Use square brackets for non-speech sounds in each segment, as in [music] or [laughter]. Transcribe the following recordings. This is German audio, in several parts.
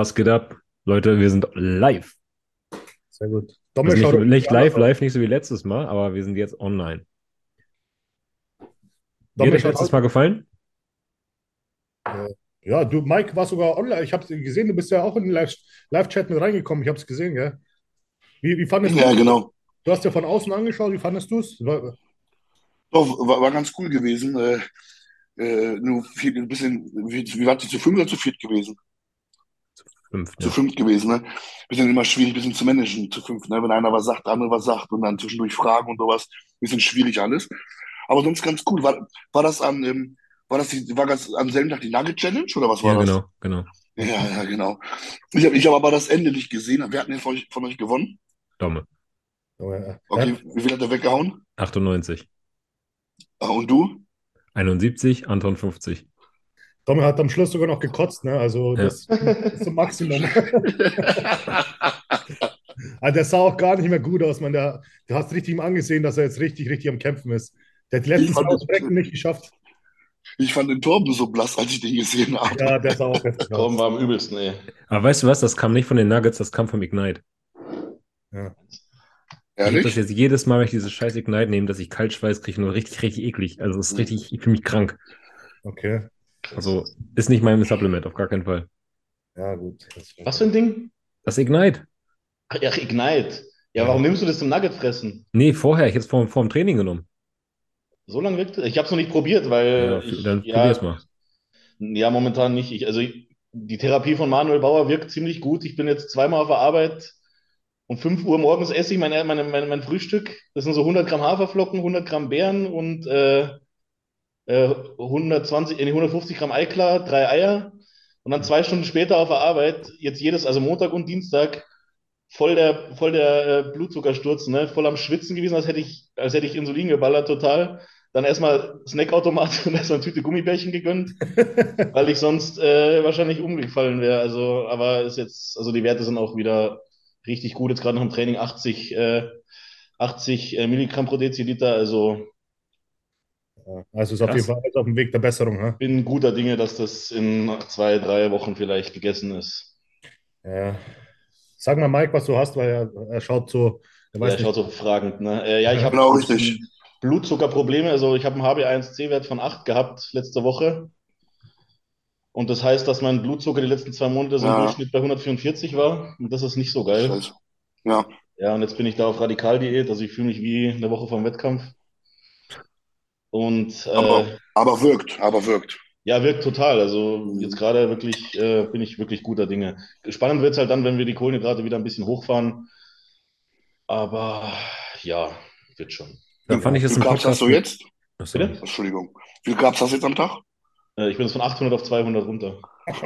Was geht ab? Leute, wir sind live. Sehr gut. Also nicht, nicht live, live, nicht so wie letztes Mal, aber wir sind jetzt online. Hat Dommel euch schaut letztes aus- Mal gefallen? Ja, du, Mike, war sogar online. Ich habe gesehen, du bist ja auch in den Live- Live-Chat mit reingekommen. Ich habe es gesehen, gell? Wie, wie fandest Ja, du genau. Du hast ja von außen angeschaut. Wie fandest du es? Doch, war, war ganz cool gewesen. Äh, äh, nur viel, ein bisschen, wie, wie war die zu fünf oder zu viert gewesen? Fünf. Zu Ja. fünf gewesen, ne? Bisschen immer schwierig, bisschen zu managen, zu fünf, ne? Wenn einer was sagt, der andere was sagt und dann zwischendurch Fragen und sowas. Bisschen schwierig alles. Aber sonst ganz cool. War, war das an, ähm, war das die, war das am selben Tag die Nugget Challenge oder was war Ja, das? genau, genau. Ja, ja, genau. Ich habe ich hab aber das Ende nicht gesehen. Wer hat denn von euch, von euch gewonnen? Domme. Ja, Okay, wie viel hat er weggehauen? 98. Ah, Und du? 71, Anton 50. Dommel hat am Schluss sogar noch gekotzt, ne? Also Ja. das ist zum Maximum. [laughs] Also der sah auch gar nicht mehr gut aus, man. Der, du hast richtig ihm angesehen, dass er jetzt richtig, richtig am Kämpfen ist. Der hat die letzten Ich Strecken nicht geschafft. Ich fand den Torben so blass, als ich den gesehen habe. Ja, der sah auch heftig Torben war am übelsten, ey. Aber weißt du was? Das kam nicht von den Nuggets, das kam vom Ignite. Ja. Ich habe das Ehrlich? jetzt jedes Mal, wenn ich dieses scheiß Ignite nehme, dass ich Kaltschweiß kriege, nur richtig, richtig eklig. Also es ist Mhm. richtig, ich fühle mich krank. Okay, Also ist nicht mein Supplement, auf gar keinen Fall. ja, gut. Was für ein Ding? Das Ignite? Ach, ja, Ignite. Ja, warum nimmst du das zum Nugget fressen? Nee, vorher, ich hätte es vor, vor dem Training genommen. So lange wirkt es? Ich habe es noch nicht probiert, weil Ja, ich, dann ja, probier's mal. Ja, momentan nicht. Ich, also die Therapie von Manuel Bauer wirkt ziemlich gut. Ich bin jetzt zweimal auf der Arbeit. Um 5 Uhr morgens esse ich mein, meine, mein, mein Frühstück. Das sind so 100 Gramm Haferflocken, 100 Gramm Beeren und äh, äh, 120, äh, nee, 150 Gramm Eiklar, drei Eier. Und dann zwei Stunden später auf der Arbeit, jetzt jedes, also Montag und Dienstag, voll der, voll der äh, Blutzuckersturz, ne? Voll am Schwitzen gewesen, als hätte ich, als hätte ich Insulin geballert, total. Dann erstmal Snackautomat [laughs] und erstmal eine Tüte Gummibärchen gegönnt [laughs] weil ich sonst äh, wahrscheinlich umgefallen wäre. Also, aber ist jetzt, also die Werte sind auch wieder richtig gut. Jetzt gerade noch im Training 80, äh, 80 äh, Milligramm pro Deziliter. Also Also ist auf jeden Fall auf dem Weg der Besserung. Ne? bin guter Dinge, dass das in zwei, drei Wochen vielleicht gegessen ist. Ja. Sag mal, Mike, was du hast, weil er, er schaut so, er Ja, weiß schaut so fragend. Ne? Äh, ja, ich habe Genau, richtig. Blutzuckerprobleme. Also ich habe einen HbA1c-Wert von 8 gehabt letzte Woche. Und das heißt, dass mein Blutzucker die letzten zwei Monate so im Ja. Durchschnitt bei 144 war. Und das ist nicht so geil. Scheiße. Ja, Ja, und jetzt bin ich da auf Radikaldiät, also ich fühle mich wie eine Woche vom Wettkampf. Und äh, aber, aber wirkt, aber wirkt. ja, wirkt total. Also jetzt gerade wirklich äh, bin ich wirklich guter Dinge. Spannend wird es halt dann, wenn wir die Kohlenhydrate wieder ein bisschen hochfahren. Aber ja, wird schon. Dann fand ich Wie das viel im Carbs hast du jetzt? Ach, sorry. Bitte? Entschuldigung. Wie viel Carbs hast du jetzt am Tag? Äh, ich bin jetzt von 800 auf 200 runter. [laughs]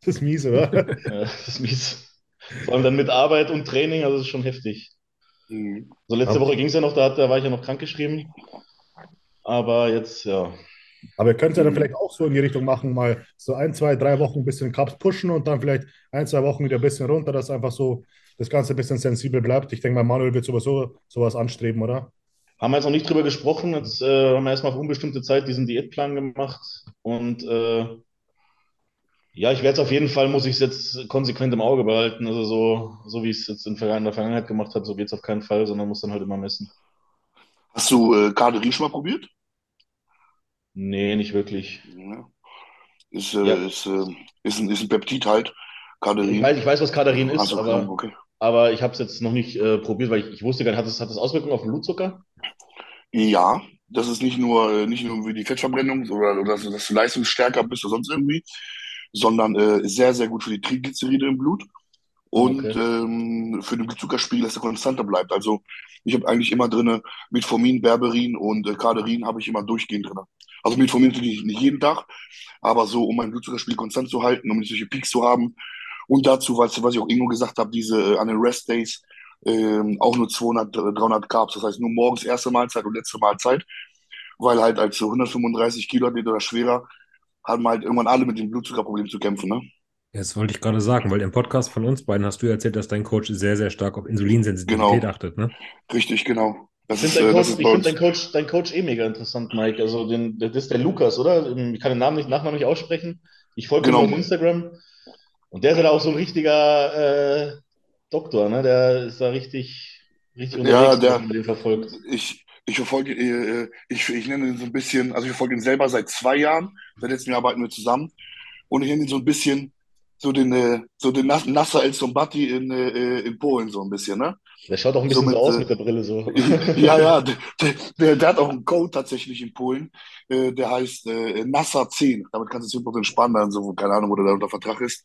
Das ist mies, oder? [laughs] Das ist mies. Vor allem dann mit Arbeit und Training, also das ist schon heftig. Mhm. So letzte Aber- Woche ging es ja noch, da, hat, da war ich ja noch krankgeschrieben. Aber jetzt, ja. Aber ihr könnt ja dann vielleicht auch so in die Richtung machen, mal so ein, zwei, drei Wochen ein bisschen Cups pushen und dann vielleicht ein, zwei Wochen wieder ein bisschen runter, dass einfach so das Ganze ein bisschen sensibel bleibt. Ich denke mal, Manuel wird sowieso sowas anstreben, oder? Haben wir jetzt noch nicht drüber gesprochen. Jetzt äh, haben wir erstmal auf unbestimmte Zeit diesen Diätplan gemacht. Und äh, ja, ich werde es auf jeden Fall, muss ich es jetzt konsequent im Auge behalten. Also so, so wie ich es jetzt in der Vergangenheit gemacht habe, so geht es auf keinen Fall, sondern muss dann halt immer messen. Hast du äh, Carderin schon mal probiert? Nee, nicht wirklich. Ja. Ist, äh, Ja. ist, äh, ist, ein, ist ein Peptid halt. Ich weiß, ich weiß, was Katharin ist, Also, aber, okay. aber ich habe es jetzt noch nicht äh, probiert, weil ich, ich wusste gar nicht, hat es hat das Auswirkungen auf den Blutzucker? Ja, das ist nicht nur, äh, nicht nur wie die Fettverbrennung oder, oder dass, du- dass du leistungsstärker bist oder sonst irgendwie, sondern äh, sehr, sehr gut für die Triglyceride im Blut und Okay. ähm, für den Blutzuckerspiegel, dass er konstanter bleibt. Also ich habe eigentlich immer drinne Metformin, Berberin und äh, Carderin habe ich immer durchgehend drinne. Also Metformin natürlich nicht jeden Tag, aber so, um meinen Blutzuckerspiegel konstant zu halten, um nicht solche Peaks zu haben. Und dazu, was, was ich auch Ingo gesagt habe, diese äh, an den Rest Days ähm, auch nur 200, äh, 300 Carbs. Das heißt nur morgens erste Mahlzeit und letzte Mahlzeit, weil halt als so 135 Kilo Athlet oder schwerer haben halt irgendwann alle mit dem Blutzuckerproblem zu kämpfen. Ne? Das wollte ich gerade sagen, weil im Podcast von uns beiden hast du erzählt, dass dein Coach sehr, sehr stark auf Insulinsensitivität Genau. achtet, ne? Richtig, genau. Das Ich ist, finde äh, deinen Coach, find deinen Coach, deinen Coach eh mega interessant, Mike. Also den, das ist der Lukas, oder? Ich kann den Namen nicht, Nachnamen nicht aussprechen. Ich folge ihm Genau. auf Instagram. Und der ist ja auch so ein richtiger äh, Doktor, ne? Der ist da richtig, richtig Ja, unterwegs, dass der, man den verfolgt. ich, ich verfolge, äh, ich, ich nenne ihn so ein bisschen, also ich verfolge ihn selber seit zwei Jahren. Seit letztem Jahr arbeiten wir zusammen. Und ich nenne ihn so ein bisschen so den, äh, so den Nas- Nasser El Sombati in, äh, in Polen, so ein bisschen, ne? Der schaut auch ein So bisschen so mit, aus äh, mit der Brille so. [laughs] ja, ja, der, der, der hat auch einen Code tatsächlich in Polen, äh, der heißt äh, Nasser 10. Damit kannst du 10% sparen, dann so, keine Ahnung, wo der da unter Vertrag ist.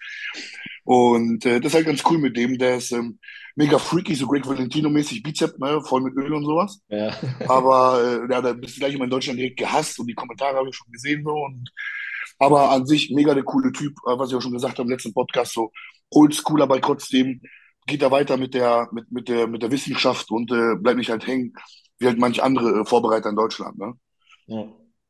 Und äh, das ist halt ganz cool mit dem. Der ist ähm, mega freaky, so Greg Valentino-mäßig, Bizep, ne, voll mit Öl und sowas. Ja. Aber äh, ja, da bist du gleich immer in Deutschland direkt gehasst und die Kommentare habe ich schon gesehen so. Und, aber an sich mega der coole Typ, äh, was ich auch schon gesagt habe im letzten Podcast, so oldschool, aber trotzdem geht er weiter mit der, mit, mit der, mit der Wissenschaft und äh, bleibt nicht halt hängen, wie halt manch andere äh, Vorbereiter in Deutschland. Ne? Ja,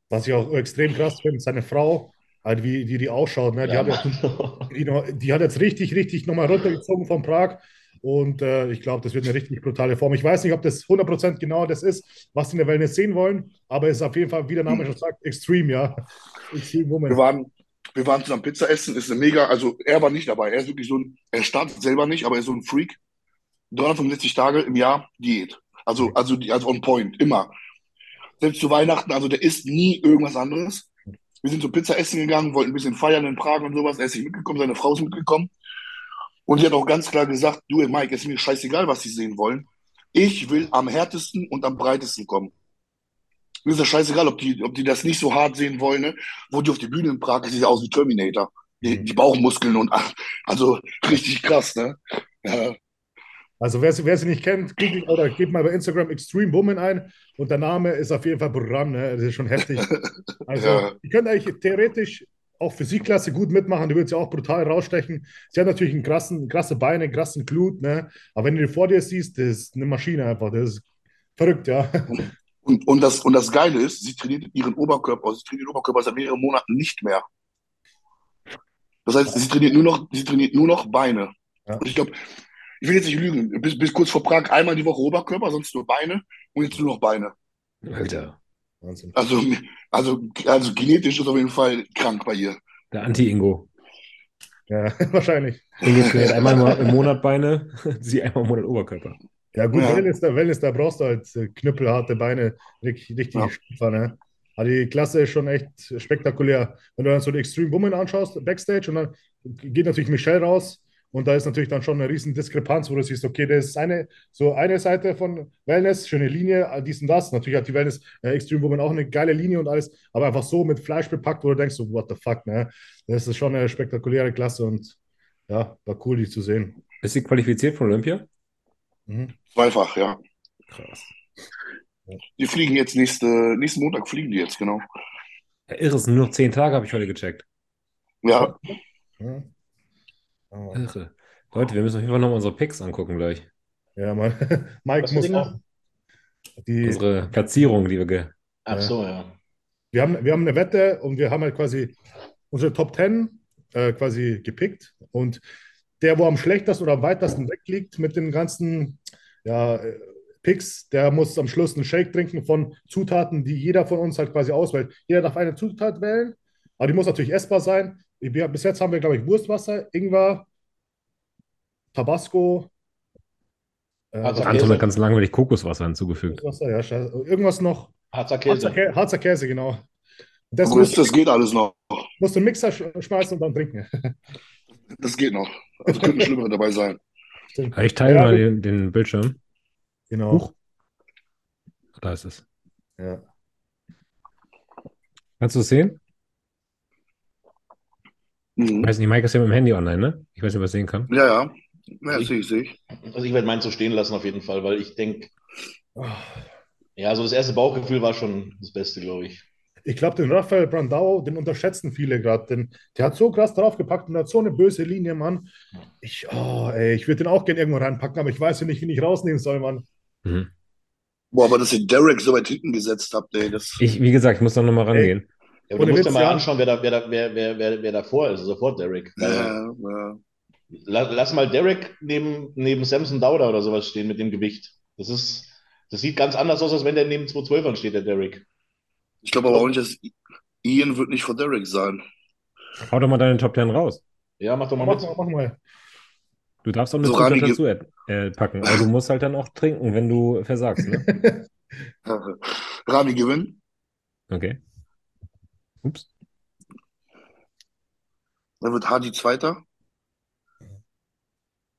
Was ich auch extrem krass finde, seine Frau, halt wie, wie die ausschaut, ne? Die ja hat, Mann. die, hat jetzt richtig, richtig nochmal runtergezogen von Prag. Und äh, ich glaube, das wird eine richtig brutale Form. Ich weiß nicht, ob das 100% genau das ist, was sie in der Wellness sehen wollen, aber es ist auf jeden Fall, wie der Name [laughs] schon sagt, Extreme, ja. Wir waren, wir waren zusammen Pizza essen, ist eine mega, also er war nicht dabei, er ist wirklich so ein, er startet selber nicht, aber er ist so ein Freak. 365 Tage im Jahr Diät. Also, also, also on point, immer. Selbst zu Weihnachten, also der isst nie irgendwas anderes. Wir sind so Pizza essen gegangen, wollten ein bisschen feiern in Prag und sowas. Er ist nicht mitgekommen, seine Frau ist mitgekommen. Und die hat auch ganz klar gesagt, du, Mike, ist mir scheißegal, was sie sehen wollen. Ich will am härtesten und am breitesten kommen. Mir ist das scheißegal, ob die, ob die das nicht so hart sehen wollen, ne? Wo die auf die Bühne in Prag, sieht ja aus wie Terminator. Die, die Bauchmuskeln und, also [laughs] richtig krass, ne? Ja, Also wer, sie- wer sie nicht kennt, googelt oder gebt mal bei Instagram Extreme Woman ein und der Name ist auf jeden Fall Programm, ne? Das ist schon heftig. [laughs] Also Ja. ihr könnt eigentlich theoretisch auch Physikklasse gut mitmachen, die wird sie auch brutal rausstechen. Sie hat natürlich einen krassen, krasse Beine, einen krassen Glut, ne? Aber wenn du die vor dir siehst, das ist eine Maschine einfach, das ist verrückt, ja. [laughs] Und, und, das, und das Geile ist, sie trainiert ihren Oberkörper, also sie trainiert den Oberkörper seit mehreren Monaten nicht mehr. Das heißt, sie trainiert nur noch, sie trainiert nur noch Beine. Ja. Und ich glaube, ich will jetzt nicht lügen, bis, bis kurz vor Prag einmal die Woche Oberkörper, sonst nur Beine und jetzt nur noch Beine. Alter, Wahnsinn. Also, also, also genetisch ist auf jeden Fall krank bei ihr. der Anti-Ingo. Ja, [laughs] wahrscheinlich. Ingo trainiert einmal im- im Monat Beine, [laughs] sie einmal im Monat Oberkörper. Ja, gut, Ja. Wellness, da, Wellness, da brauchst du halt äh, knüppelharte Beine, richtig, richtig Ja. Schiefer, ne? Aber die Klasse ist schon echt spektakulär. Wenn du dann so die Extreme Woman anschaust, Backstage, und dann geht natürlich Michelle raus und da ist natürlich dann schon eine riesen Diskrepanz, wo du siehst, okay, das ist eine, so eine Seite von Wellness, schöne Linie, dies und das. Natürlich hat die Wellness äh, Extreme Woman auch eine geile Linie und alles, aber einfach so mit Fleisch bepackt, wo du denkst, so, what the fuck, ne? Das ist schon eine spektakuläre Klasse und ja, war cool, die zu sehen. Ist sie qualifiziert von Olympia? Mhm. Zweifach, ja. Krass. Die fliegen jetzt nächste, nächsten Montag fliegen die jetzt, genau. Ja, irre, es sind nur noch zehn Tage, habe ich heute gecheckt. Ja. Aber- Irre. Leute, wir müssen auf jeden Fall nochmal unsere Picks angucken gleich. Ja, Mann. [laughs] Mike Was muss auch. Die, Unsere Platzierung, die wir ge Ach so, ja. wir haben, wir haben eine Wette und wir haben halt quasi unsere Top 10 äh, quasi gepickt. Und der, wo am schlechtesten oder am weitesten weg liegt mit den ganzen ja, Picks, der muss am Schluss einen Shake trinken von Zutaten, die jeder von uns halt quasi auswählt. Jeder darf eine Zutat wählen, aber die muss natürlich essbar sein. Bis jetzt haben wir, glaube ich, Wurstwasser, Ingwer, Tabasco. Äh, Also Anton hat ganz langweilig Kokoswasser hinzugefügt. Wurstwasser, ja, scheiße. Irgendwas noch. Harzer Harzer, Käse. Kä Harzer Käse, genau. Das musst, das geht alles noch. musst du Mixer sch schmeißen und dann trinken. Das geht noch. Also könnten schlimmere dabei sein. Ich teile Ja, mal den, den Bildschirm. Genau. Huch. Da ist es. Ja. Kannst du es sehen? Ich Mhm. weiß nicht, Mike ist ja mit dem Handy online, ne? Ich weiß nicht, ob er es sehen kann. Ja, ja. Ja, sehe ich, sehe ich. Also ich werde meinen so stehen lassen auf jeden Fall, weil ich denke, ja, also das erste Bauchgefühl war schon das Beste, glaube ich. Ich glaube, den Rafael Brandao, den unterschätzen viele gerade. denn Der hat so krass draufgepackt und hat so eine böse Linie, Mann. Ich, oh, ey, ich würde den auch gerne irgendwo reinpacken, aber ich weiß ja nicht, wen ich rausnehmen soll, Mann. Mhm. Boah, aber dass ihr Derek so weit hinten gesetzt habt, ey, das. Ich, wie gesagt, ich muss da nochmal rangehen. Ja, aber du musst dir mal ja. anschauen, wer da, wer da, wer, wer, wer, wer davor ist, also vor Derek. Ja, ja. la- lass mal Derek neben, neben Samson Dauda oder sowas stehen mit dem Gewicht. Das ist, das sieht ganz anders aus, als wenn der neben 212ern steht, der Derek. Ich glaube aber auch nicht, dass Ian wird nicht vor Derek sein. Hau doch mal deine Top 10 raus. Ja, mach doch mal Mach mit. mal, mach mal. Du darfst auch eine So Zutat dazu äh, packen, aber du musst halt dann auch trinken, wenn du versagst, ne? [laughs] Rami gewinnt. Okay. Ups. Dann wird Hadi Zweiter.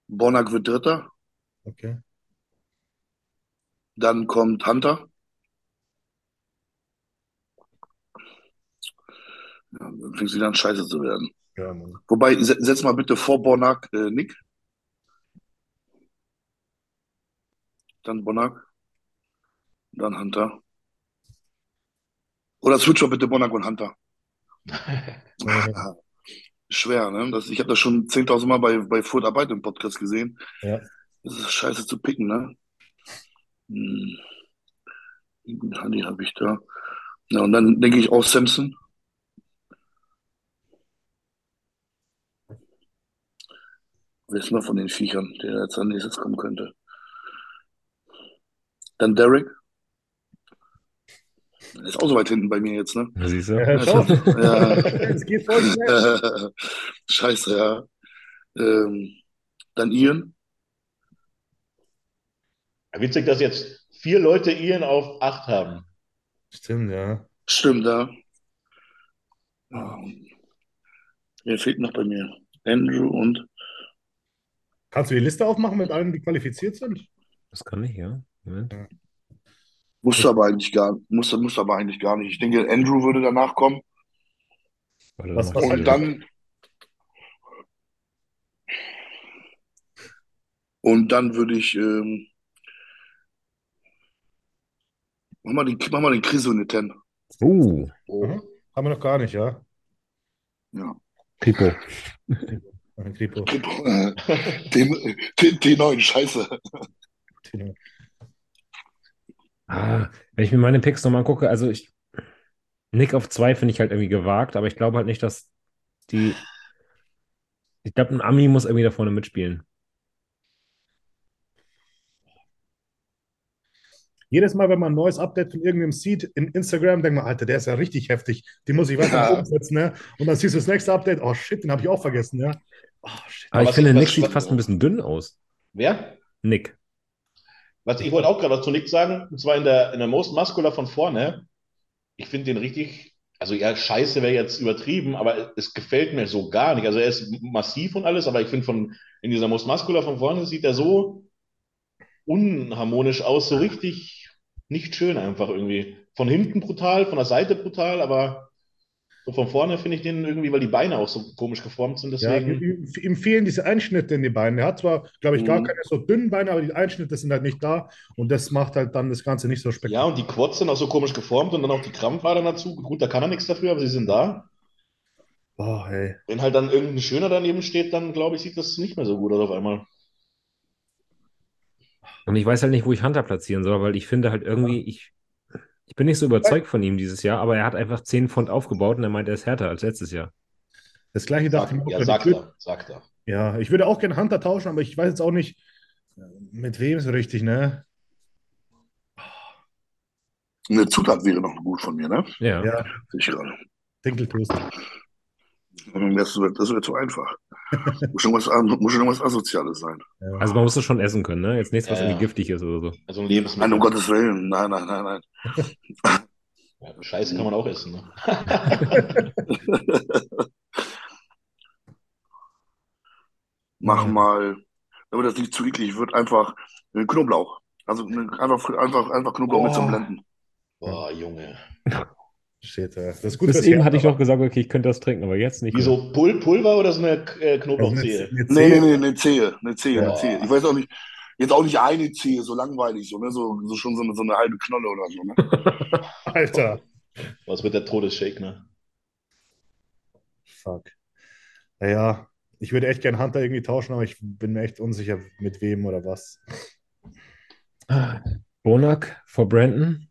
Bonak wird Dritter. Okay. Dann kommt Hunter. Ja, dann fängt sie dann scheiße zu werden. Ja, Mann. Wobei, se- setz mal bitte vor Bonak äh, Nick. Dann Bonak. Dann Hunter. Oder switch mal bitte Bonak und Hunter. [laughs] Schwer, ne? Das, ich habe das schon 10.000 Mal bei, bei Furt Arbeit im Podcast gesehen. Ja. Das ist scheiße zu picken, ne? Hm. Honey habe ich da. Ja, und dann denke ich auch Samson. Ist mal von den Viechern, der jetzt an nächstes kommen könnte? Dann Derek. Der ist auch so weit hinten bei mir jetzt, ne? Siehst du? Ja, schau. Ja. [laughs] Es geht voll schnell. [laughs] Scheiße, ja. Ähm, dann Ian. Witzig, dass jetzt vier Leute Ian auf acht haben. Stimmt, ja. Stimmt, ja. Ähm, Wer fehlt noch bei mir? Andrew und Kannst du die Liste aufmachen mit allen, die qualifiziert sind? Das kann ich, ja. Moment. musste aber eigentlich gar, musste, musste aber eigentlich gar nicht. Ich denke, Andrew würde danach kommen. Warte, Was- was Und dann und dann würde ich ähm, mach mal den, mach mal den Chris in die Ten. Uh, Oh. Haben wir noch gar nicht, ja? Ja. Pipo. [laughs] Ein Kripo. Äh, Den, den, den neuen, scheiße. Ah, wenn ich mir meine Picks nochmal angucke, also ich. Nick auf zwei finde ich halt irgendwie gewagt, aber ich glaube halt nicht, dass die. Ich glaube, ein Ami muss irgendwie da vorne mitspielen. Jedes Mal, wenn man ein neues Update von irgendeinem sieht in Instagram, denkt man, Alter, der ist ja richtig heftig. Den muss ich weiter Ja. umsetzen, ne? Und dann siehst du das nächste Update, oh shit, den habe ich auch vergessen, ja? Oh. Aber ich finde, Nick sieht fast ein bisschen dünn aus. Wer? Nick. Was ich wollte auch gerade was zu Nick sagen, und zwar in der, in der Most Muscular von vorne. Ich finde den richtig, also ja, scheiße wäre jetzt übertrieben, aber es gefällt mir so gar nicht. Also er ist massiv und alles, aber ich finde von in dieser Most Muscular von vorne sieht er so unharmonisch aus, so richtig nicht schön einfach irgendwie. Von hinten brutal, von der Seite brutal, aber so von vorne finde ich den irgendwie, weil die Beine auch so komisch geformt sind, Ja, deswegen. ihm, ihm fehlen diese Einschnitte in die Beine. Er hat zwar, glaube ich, gar Mhm. keine so dünnen Beine, aber die Einschnitte sind halt nicht da und das macht halt dann das Ganze nicht so Ja, spektakulär. und die Quads sind auch so komisch geformt und dann auch die Krampfadern dazu. Gut, da kann er nichts dafür, aber sie sind da. Boah, hey. Wenn halt dann irgendein Schöner daneben steht, dann glaube ich, sieht das nicht mehr so gut aus auf einmal. Und ich weiß halt nicht, wo ich Hunter platzieren soll, weil ich finde halt irgendwie, ich, ich bin nicht so überzeugt von ihm dieses Jahr, aber er hat einfach 10 Pfund aufgebaut und er meint, er ist härter als letztes Jahr. Das gleiche dachte ich mir. Ja, sagt er, sagt er. Ja, ich würde auch gerne Hunter tauschen, aber ich weiß jetzt auch nicht, mit wem so richtig, ne? Eine Zutat wäre noch gut von mir, ne? Ja. Ja, gerade. Dinkeltoast. Das wird, das wird zu einfach. [laughs] Muss schon was, muss schon was Asoziales sein. Also man muss das schon essen können, ne? Jetzt nichts, was Ja, irgendwie ja. giftig ist oder so. Also ein Nein, Lebensmittel. um Gottes Willen. Nein, nein, nein, nein. [laughs] Ja, Scheiße kann man auch essen. Ne? [laughs] Mach mal, damit das nicht zu eklig wird, einfach Knoblauch. Also einfach, einfach, einfach Knoblauch mit zum Oh. Blenden. Boah, Junge. Shit, ja. Das ist gut, Bis eben hatte ich noch gesagt, okay, ich könnte das trinken, aber jetzt nicht. Wie so Pul Pulver oder so eine äh, Also eine, Knoblauchzehe? eine Nee, nee, nee, eine Zehe, eine Zehe, eine Boah. Zehe. Ich weiß auch nicht, jetzt auch nicht eine Zehe, so langweilig, so, ne? So, so schon so eine, so eine halbe Knolle oder so, ne? [laughs] Alter. Was wird der Todesshake, ne? Fuck. Naja, ich würde echt gern Hunter irgendwie tauschen, aber ich bin mir echt unsicher, mit wem oder was. Bonak vor Brandon.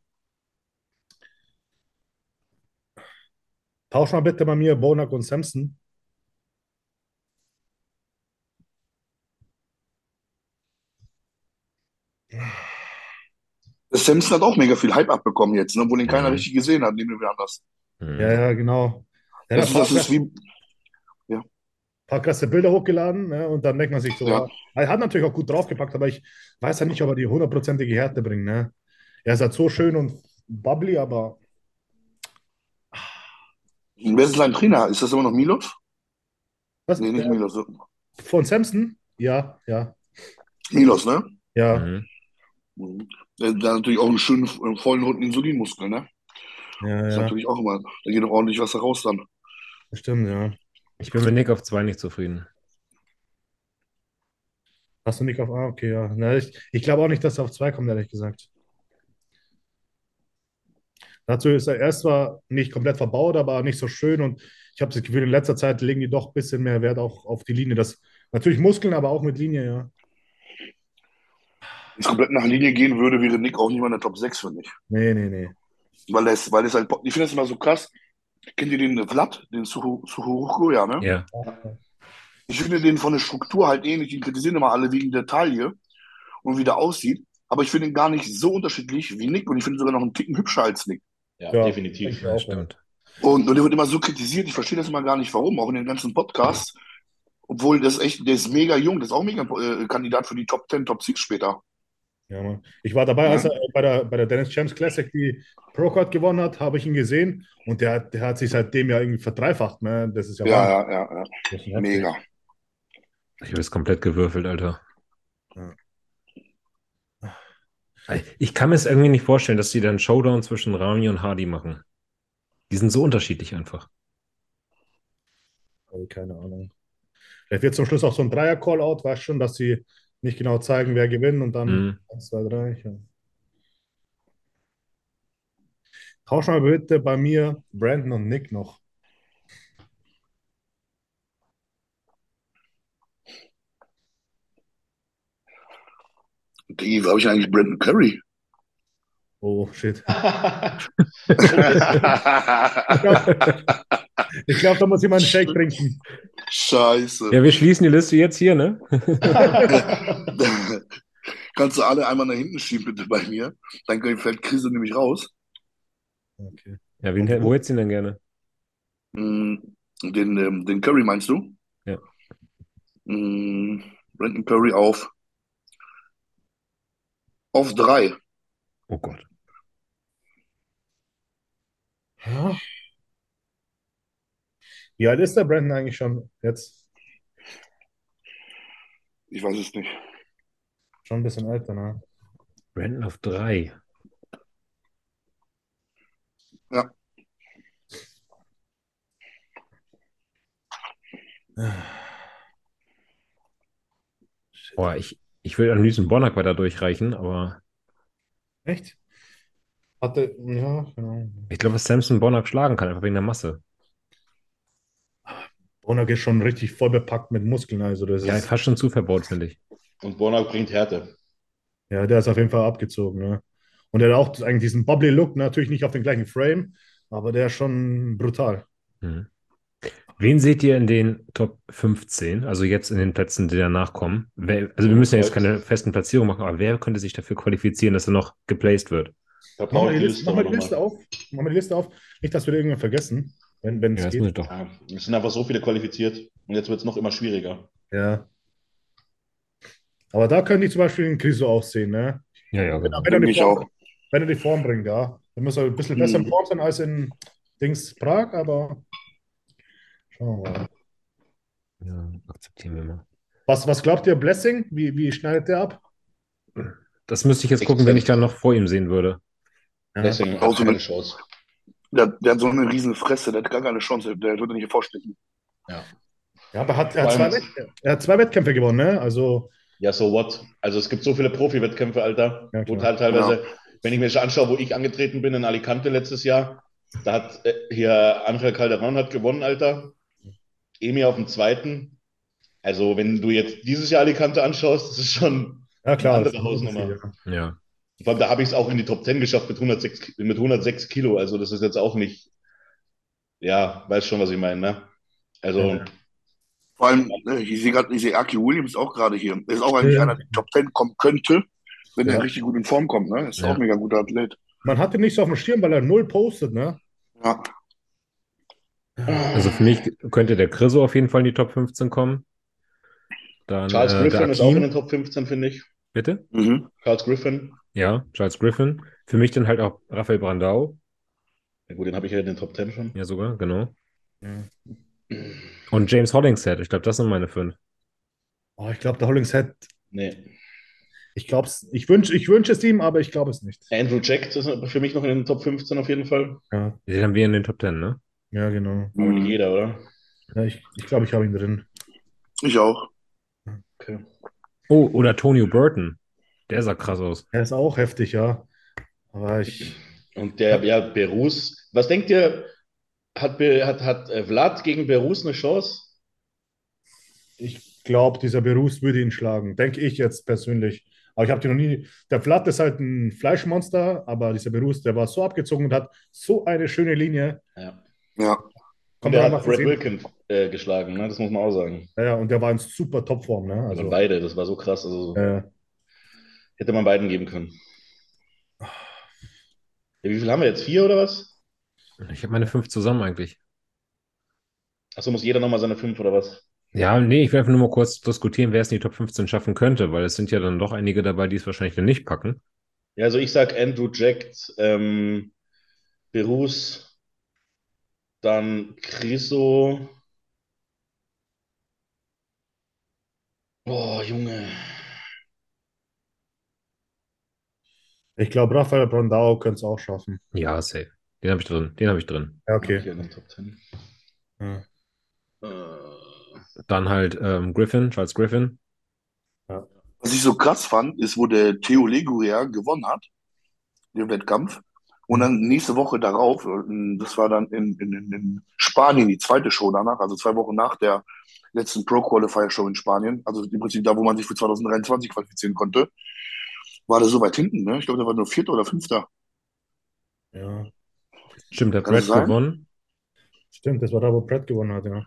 Tausch mal bitte bei mir Bonak und Samson. Samson hat auch mega viel Hype abbekommen jetzt, ne? Obwohl ihn keiner Mhm. richtig gesehen hat, neben wir anders. Hm. Ja, ja, genau. Ja, Das, da das ist wie, tausch paar krasse Bilder hochgeladen ne? und dann denkt man sich so, Ja. er hat natürlich auch gut draufgepackt, aber ich weiß ja nicht, ob er die hundertprozentige Härte bringt. Ne? Er ist halt so schön und bubbly, aber Wer ist sein Trainer? Ist das immer noch Milos? was? Nee, nicht Äh, Milos. Von Samson? Ja, ja, Milos, ne? ja. Mhm. Mhm. Der, der hat natürlich auch einen schönen, vollen, roten Insulinmuskel, ne? Ja, Das ist ja, natürlich auch immer, da geht doch ordentlich was raus dann. das stimmt, ja. Ich bin mit Nick auf zwei nicht zufrieden. Hast du nicht auf A? Okay, ja. Na, ich ich glaube auch nicht, dass er auf zwei kommt, ehrlich gesagt. Dazu ist er erst zwar nicht komplett verbaut, aber nicht so schön und ich habe das Gefühl, in letzter Zeit legen die doch ein bisschen mehr Wert auch auf die Linie. Das, natürlich Muskeln, aber auch mit Linie, ja. Wenn es komplett nach Linie gehen würde, wäre Nick auch nicht mal in der Top 6, finde ich. Nee, nee, nee. Weil es, weil es halt, ich finde das immer so krass. Kennt ihr den Vlad, den Suhu- Suhuruko, ja, ne? Ja. Ich finde den von der Struktur halt ähnlich. Den kritisieren immer alle wegen der Taille und wie der aussieht. Aber ich finde ihn gar nicht so unterschiedlich wie Nick und ich finde ihn sogar noch einen Ticken hübscher als Nick. Ja, Ja. definitiv. Ich Ja, auch, stimmt. Und, und der wird immer so kritisiert. Ich verstehe das immer gar nicht, warum, auch in den ganzen Podcasts. Obwohl das echt, der ist mega jung, der ist auch mega äh, Kandidat für die Top 10, Top 6 später. Ja, Mann. Ich war dabei, Ja. als er bei der, bei der Dennis Champs Classic die Pro-Card gewonnen hat, habe ich ihn gesehen und der, der hat sich seitdem ja irgendwie verdreifacht. Ne? Das ist ja Ja, ja, ja, ja. Das. Mega. Ich habe es komplett gewürfelt, Alter. Ja. Ich kann mir es irgendwie nicht vorstellen, dass die dann Showdown zwischen Rami und Hardy machen. Die sind so unterschiedlich einfach. Also keine Ahnung. Vielleicht wird zum Schluss auch so ein Dreier-Call-Out, weißt schon, dass sie nicht genau zeigen, wer gewinnt und dann Mhm. 1, 2, 3. Ja. Tausch mal bitte bei mir Brandon und Nick noch. Die, habe ich eigentlich Brandon Curry? Oh, shit. [laughs] Ich glaube, da muss jemand einen Shake trinken. Scheiße. Ja, wir schließen die Liste jetzt hier, ne? [laughs] Kannst du alle einmal nach hinten schieben, bitte bei mir? Dann fällt Krise nämlich raus. Okay. Ja, wen, wo hättest du ihn denn gerne? Mm, Den, ähm, den Curry meinst du? Ja. Mm, Brandon Curry auf, auf drei. Oh Gott. Ja. Wie alt ist der Brandon eigentlich schon jetzt? Ich weiß es nicht. Schon ein bisschen älter, ne? Brandon auf drei. Boah, ich, ich will am liebsten Bonac weiter durchreichen, aber Echt? Hatte, ja, genau. ich glaube, dass Samson Bonac schlagen kann, einfach wegen der Masse. Bonak ist schon richtig voll bepackt mit Muskeln, also das Ja, ist, fast schon zu verbaut, finde ich. Und Bornau bringt Härte. ja, der ist auf jeden Fall abgezogen, ne? Und er hat auch eigentlich diesen bubbly Look, natürlich nicht auf den gleichen Frame, aber der ist schon brutal. Mhm. Wen seht ihr in den Top 15, also jetzt in den Plätzen, die danach kommen? Wer, also wir müssen ja jetzt keine festen Platzierungen machen, aber wer könnte sich dafür qualifizieren, dass er noch geplaced wird? Mach mal die Liste, mach mal die Liste auf. Mach mal die Liste auf. Nicht, dass wir irgendwann vergessen, wenn, wenn Ja, es geht. doch. Ja, es sind einfach so viele qualifiziert. Und jetzt wird es noch immer schwieriger. Ja. Aber da könnte ich zum Beispiel den Criso auch sehen, ne? Ja, ja, genau. Wenn er die Form, auch. wenn er die Form bringt, ja. Dann muss er ein bisschen besser in Mhm. Form sein als in Dings Prag, aber schauen wir mal. Ja, akzeptieren wir mal. Was, was glaubt ihr, Blessing? Wie, wie schneidet der ab? Das müsste ich jetzt gucken, wenn ich dann noch vor ihm sehen würde. Ja. Auch hat so keine Chance. Der, der hat so eine riesen Fresse, der hat gar keine Chance, der würde nicht vorstechen. Ja, aber er hat, er, hat zwei er hat zwei Wettkämpfe gewonnen, ne? Also, Ja, so what? Also es gibt so viele Profi-Wettkämpfe, Alter. Ja, klar. Brutal teilweise. Wenn ich mir schon anschaue, wo ich angetreten bin in Alicante letztes Jahr, da hat äh, hier Angel Calderon hat gewonnen, Alter. Emi auf dem zweiten. Also wenn du jetzt dieses Jahr Alicante anschaust, das ist schon, ja klar. Andere das ist ein Hausnummer. Ja. Ja. vor allem da habe ich es auch in die Top 10 geschafft mit 106, Ki- mit 106 Kilo. Also das ist jetzt auch nicht, ja, weißt schon, was ich meine, ne? Also Ja. Vor allem, ne, ich sehe gerade, ich sehe Aki Williams auch gerade hier. Ist auch eigentlich Ja. einer, der in die Top 10 kommen könnte, wenn Ja. er richtig gut in Form kommt. Ne? Ist Ja. auch ein mega guter Athlet. Man hat ihn nicht so auf dem Schirm, weil er null postet, ne? Ja. Also für mich könnte der Chriso auf jeden Fall in die Top 15 kommen. Dann Charles äh, Griffin ist auch in den. Top 15, finde ich. Bitte? Mhm. Charles Griffin. Ja, Charles Griffin. Für mich dann halt auch Raphael Brandau. Ja, gut, den habe ich ja in den Top 10 schon. Ja, sogar, genau. Ja. Und James Hollingshead. Ich glaube, das sind meine fünf. Oh, ich glaube, der Hollingshead, Nee. ich glaube es, ich wünsche ich wünsch es ihm, aber ich glaube es nicht. Andrew Jack ist für mich noch in den Top 15 auf jeden Fall. Ja, Den haben wir in den Top 10, ne? Ja genau. Aber nicht jeder, oder? Ja, ich ich, glaube, ich habe ihn drin. Ich auch. Okay. Oh, oder Tony Burton. Der sah krass aus. Er ist auch heftig, ja. Aber ich, Und der, ja, Berus. Was denkt ihr, hat, hat, hat äh, Vlad gegen Berus eine Chance? ich glaube, dieser Berus würde ihn schlagen. Denke ich jetzt persönlich. Aber ich habe den noch nie. Der Vlad ist halt ein Fleischmonster, aber dieser Berus, der war so abgezogen und hat so eine schöne Linie. Ja. Ja. Und Kommt der auch hat Brad sehen. Wilkin äh, geschlagen, ne? Das muss man auch sagen. Ja, ja, und der war in super Topform, ne? Also Also, beide, das war so krass. Also äh, hätte man beiden geben können. Ja, wie viel haben wir jetzt? Vier oder was? Ich habe meine fünf zusammen eigentlich. Achso, muss jeder nochmal seine fünf oder was? Ja, nee, ich will einfach nur mal kurz diskutieren, wer es in die Top 15 schaffen könnte, weil es sind ja dann doch einige dabei, die es wahrscheinlich dann nicht packen. Ja, also ich sag Andrew Jack, ähm, Berus, dann Chriso. Boah, Junge. ich glaube, Rafael Brandao könnte es auch schaffen. Ja, safe. Den habe ich drin. Den habe ich drin. Ja, Hier okay. in den Top 10. Ja. Äh, Dann halt ähm, Griffin, Charles Griffin. Was ich so krass fand, ist, wo der Theo Leguria gewonnen hat, den Wettkampf. Und dann nächste Woche darauf, äh, das war dann in, in, in Spanien, die zweite Show danach, also zwei Wochen nach der letzten Pro-Qualifier-Show in Spanien, also im Prinzip da, wo man sich für 2023 qualifizieren konnte, war der so weit hinten, ne? Ich glaube, der war nur Vierter oder Fünfter. ja, Stimmt, hat Kann Brad das gewonnen. stimmt, das war da, wo Brad gewonnen hat, ja.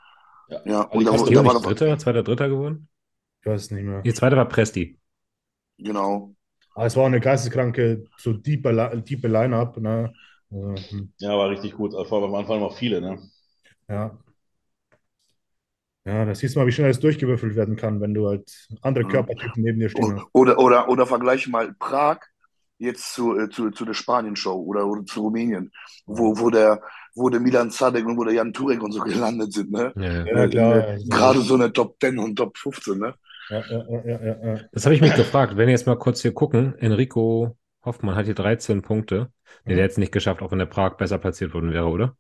ja. Ja, und da, da war das, Dritter, Zweiter, Dritter gewonnen? Ich weiß es nicht mehr. Die zweite war Presti. genau. Aber es war eine geisteskranke, so diepe, Li- diepe Line-Up, ne? Also, hm, Ja, war richtig gut. Vor allem am Anfang noch viele, ne? ja. Ja, da siehst du mal, wie schnell es durchgewürfelt werden kann, wenn du halt andere Ja. Körpertypen neben dir stehen hast. Oder, oder, oder vergleiche mal Prag jetzt zu, äh, zu, zu der Spanien-Show oder, oder zu Rumänien, wo, wo der, wo der Milan Zadek und wo der Jan Turek und so gelandet sind, ne? Ja, ja. Ja, klar. Äh, Also, Gerade so eine Top 10 und Top 15, ne? Ja, ja, ja, ja, ja, ja. Das habe ich mich gefragt. Wenn wir jetzt mal kurz hier gucken, Enrico Hoffmann hat hier 13 Punkte. Nee, der Mhm. hätte es nicht geschafft, auch wenn der Prag besser platziert worden wäre, oder?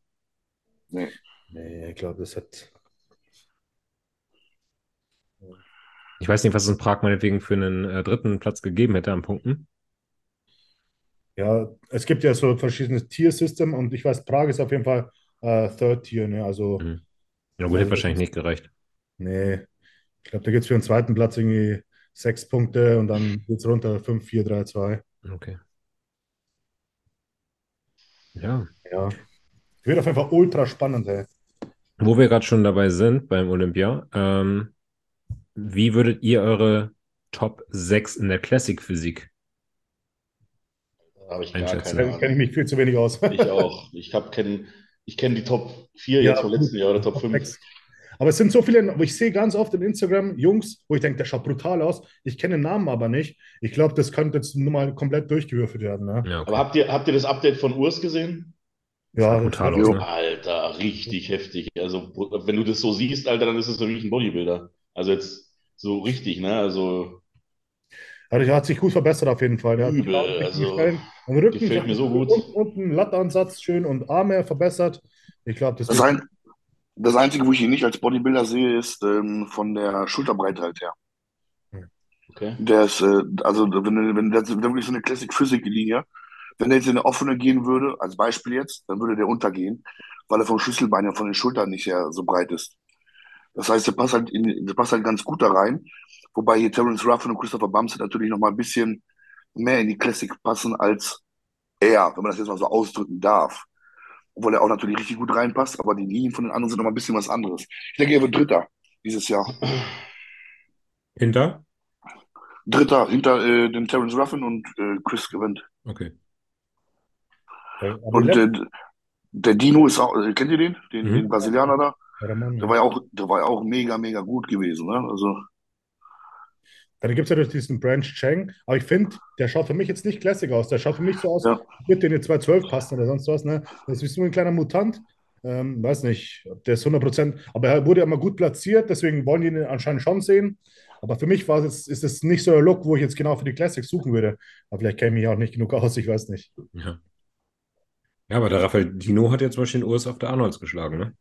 Nee. Nee, ich glaube, das hat. Ich weiß nicht, was es in Prag meinetwegen für einen äh, dritten Platz gegeben hätte an Punkten. Ja, es gibt ja so verschiedene Tier-System und ich weiß, Prag ist auf jeden Fall äh, Third Tier, ne? Also, Mhm. Ja, gut, hätte wahrscheinlich nicht gereicht. nee. Ich glaube, da gibt es für den zweiten Platz irgendwie sechs Punkte und dann geht es runter 5, 4, 3, 2. Okay. Ja. Ja. Wird auf jeden Fall ultra spannend, ey. Wo wir gerade schon dabei sind beim Olympia, ähm, wie würdet ihr eure Top 6 in der Classic Physik? Da habe ich gar Einschätzen. keine Da kenne ich mich viel zu wenig aus. Ich auch. Ich habe kennen, ich kenne die Top 4 Ja, jetzt vom letzten Jahr oder Top 5. sechs. Aber es sind so viele, aber ich sehe ganz oft in Instagram Jungs, wo ich denke, der schaut brutal aus. Ich kenne den Namen aber nicht. Ich glaube, das könnte jetzt nur mal komplett durchgewürfelt werden. Ne? Ja, okay. Aber habt ihr, habt ihr das Update von Urs gesehen? Ja, brutal aus, ne? Alter, richtig heftig. Also, wenn du das so siehst, Alter, dann ist es so wie ein Bodybuilder. Also jetzt so richtig, ne? Also Also, er hat sich gut verbessert auf jeden Fall. Er hat Übel, also. Und Rücken gefällt mir so gut. Und, unten Lattansatz schön und Arme verbessert. Ich glaube, das Das, wird- ein, das Einzige, wo ich ihn nicht als Bodybuilder sehe, ist ähm, von der Schulterbreite halt her. okay. Der ist, äh, also wenn, wenn das wirklich so eine Classic-Physik-Linie, wenn er jetzt in eine offene gehen würde, als Beispiel jetzt, dann würde der untergehen, weil er vom Schlüsselbein ja von den Schultern nicht sehr so breit ist. Das heißt, der passt halt, in, der passt halt ganz gut da rein. Wobei hier Terence Ruffin und Christopher Bumstead natürlich noch mal ein bisschen mehr in die Classic passen als er, wenn man das jetzt mal so ausdrücken darf. Obwohl er auch natürlich richtig gut reinpasst, aber die Linien von den anderen sind noch mal ein bisschen was anderes. Ich denke, er wird Dritter dieses Jahr. [clears throat] Hinter? Dritter hinter äh, dem Terence Ruffin und äh, Chris gewinnt. Okay. aber Und äh, der Dino ist auch, äh, kennt ihr den? Den, Mhm. den Brasilianer da? Der war ja auch, der war ja auch mega, mega gut gewesen, ne? Also, Dann gibt es ja durch diesen Branch Chang, aber ich finde, der schaut für mich jetzt nicht Classic aus. Der schaut für mich so aus, Ja. wird den jetzt 212 passen oder sonst was. Ne? Das ist wie so ein kleiner Mutant. Ähm, weiß nicht, ob der ist 100%, aber er wurde immer gut platziert, deswegen wollen die ihn anscheinend schon sehen. Aber für mich war es, ist es nicht so der Look, wo ich jetzt genau für die Classics suchen würde. Aber vielleicht kenne ich mich auch nicht genug aus, ich weiß nicht. Ja. Ja, aber der Rafael Dino hat ja zum Beispiel den Urs auf der Arnolds geschlagen, ne?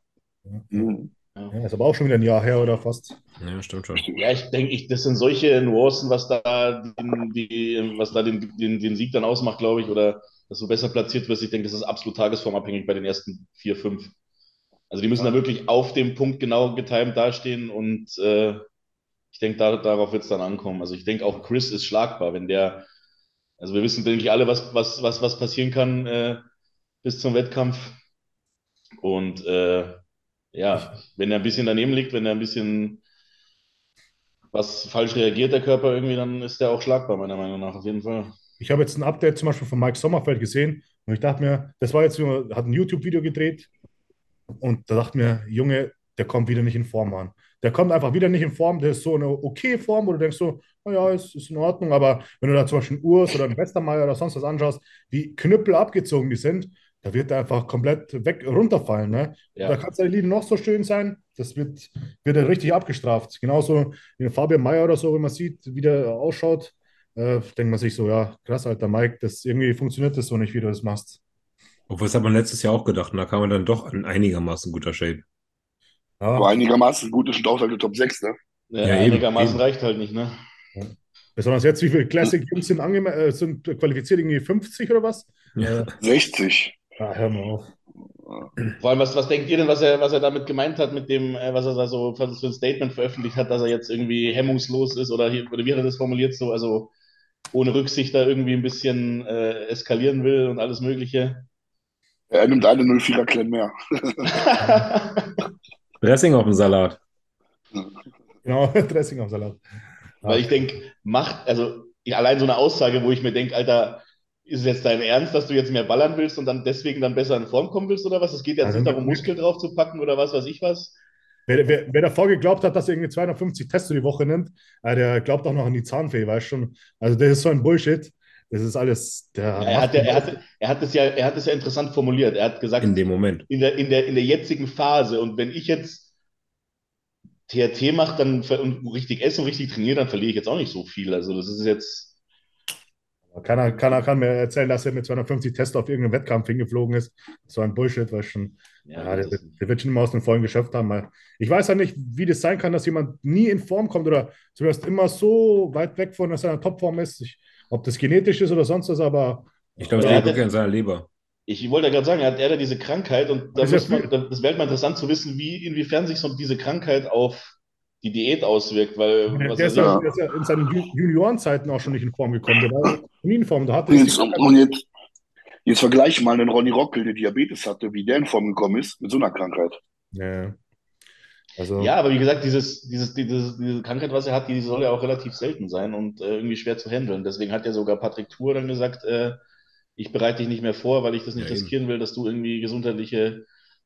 mh. Ja, ist aber auch schon wieder ein Jahr her oder fast. Ja, stimmt schon. Ja, ich denke, ich, das sind solche Nuancen, was da den, die, was da den, den, den Sieg dann ausmacht, glaube ich, oder dass du besser platziert wirst. Ich denke, das ist absolut tagesformabhängig bei den ersten vier, fünf. Also die müssen da wirklich auf dem Punkt genau getimt dastehen und äh, ich denke, da, darauf wird es dann ankommen. Also ich denke auch Chris ist schlagbar, wenn der, also wir wissen, denke ich, alle, was, was, was, was passieren kann äh, bis zum Wettkampf. Und äh, ja, wenn er ein bisschen daneben liegt, wenn er ein bisschen was falsch reagiert, der Körper irgendwie, dann ist der auch schlagbar, meiner Meinung nach, auf jeden Fall. Ich habe jetzt ein Update zum Beispiel von Mike Sommerfeld gesehen und ich dachte mir, das war jetzt, hat ein YouTube-Video gedreht und da dachte mir, Junge, der kommt wieder nicht in Form an. Der kommt einfach wieder nicht in Form, der ist so eine okay Form, wo du denkst so, naja, ist, ist in Ordnung, aber wenn du da zum Beispiel einen Urs oder einen Westermeier oder sonst was anschaust, wie Knüppel abgezogen die sind, da wird er einfach komplett weg runterfallen. Ne? Ja. Da kann seine Linie noch so schön sein, das wird, wird er richtig abgestraft. Genauso wie Fabian Mayer oder so, wenn man sieht, wie der ausschaut, äh, denkt man sich so, ja, krass, alter Mike, das irgendwie funktioniert das so nicht, wie du das machst. Obwohl, das hat man letztes Jahr auch gedacht, und da kam man dann doch in einigermaßen guter Shape. Aber Ja, einigermaßen gut ist schon auch halt der Top 6, ne? Ja, Ja, einigermaßen eben. reicht halt nicht, ne? besonders jetzt, wie viele Classic-Jungs sind, äh, sind qualifiziert, irgendwie 50 oder was? Ja. Äh, 60. ah, hör mal auf. Vor allem, was, was denkt ihr denn, was er, was er damit gemeint hat, mit dem, äh, was er da so für ein Statement veröffentlicht hat, dass er jetzt irgendwie hemmungslos ist oder, hier, oder wie hat er das formuliert, so, also ohne Rücksicht da irgendwie ein bisschen äh, eskalieren will und alles Mögliche? Er nimmt eine 04er Clan mehr. [laughs] Dressing auf dem Salat. Genau, [laughs] Dressing am Salat. Weil ich denke, macht, also ich, allein so eine Aussage, wo ich mir denke, Alter, ist es jetzt dein Ernst, dass du jetzt mehr ballern willst und dann deswegen dann besser in Form kommen willst oder was? Es geht jetzt Also nicht darum, Muskeln drauf zu packen oder was weiß ich was. Wer, wer, wer davor geglaubt hat, dass er irgendwie 250 Tests die Woche nimmt, äh, der glaubt auch noch an die Zahnfee, weißt schon. Also das ist so ein Bullshit. Das ist alles, der Ja, er, hat, ja- er, hat, er, hat es ja, er hat es ja interessant formuliert. Er hat gesagt, In dem Moment. in der, in der, in der jetzigen Phase und wenn ich jetzt TRT mache dann und richtig esse und richtig trainiere, dann verliere ich jetzt auch nicht so viel. Also das ist jetzt, Keiner, keiner kann mir erzählen, dass er mit 250 Tests auf irgendeinen Wettkampf hingeflogen ist. So ein Bullshit, weißt schon. ja, Ja, der, der wird schon immer aus dem vollen Geschäft haben. Weil ich weiß ja nicht, wie das sein kann, dass jemand nie in Form kommt oder zumindest immer so weit weg von seiner Topform ist. Ich, ob das genetisch ist oder sonst was, aber Ich glaube, es liegt wirklich an seiner Leber. ich wollte ja gerade sagen, er hat, er diese Krankheit und da Das man, da- das wäre mal interessant zu wissen, wie, inwiefern sich so diese Krankheit auf die Diät auswirkt, weil was der ist, ja, Ja. der ist ja in seinen Ju- Juniorenzeiten auch schon nicht in Form gekommen. Der war in Form. Da hat Und jetzt, und jetzt, jetzt vergleich mal einen Ronny Rockel, der Diabetes hatte, wie der in Form gekommen ist, mit so einer Krankheit. Ja. Also, Ja, aber wie gesagt, dieses, dieses, dieses, diese Krankheit, was er hat, die soll ja auch relativ selten sein und äh, irgendwie schwer zu handeln. Deswegen hat ja sogar Patrick Tour dann gesagt, äh, ich bereite dich nicht mehr vor, weil ich das nicht Ja, riskieren will, dass du irgendwie gesundheitliche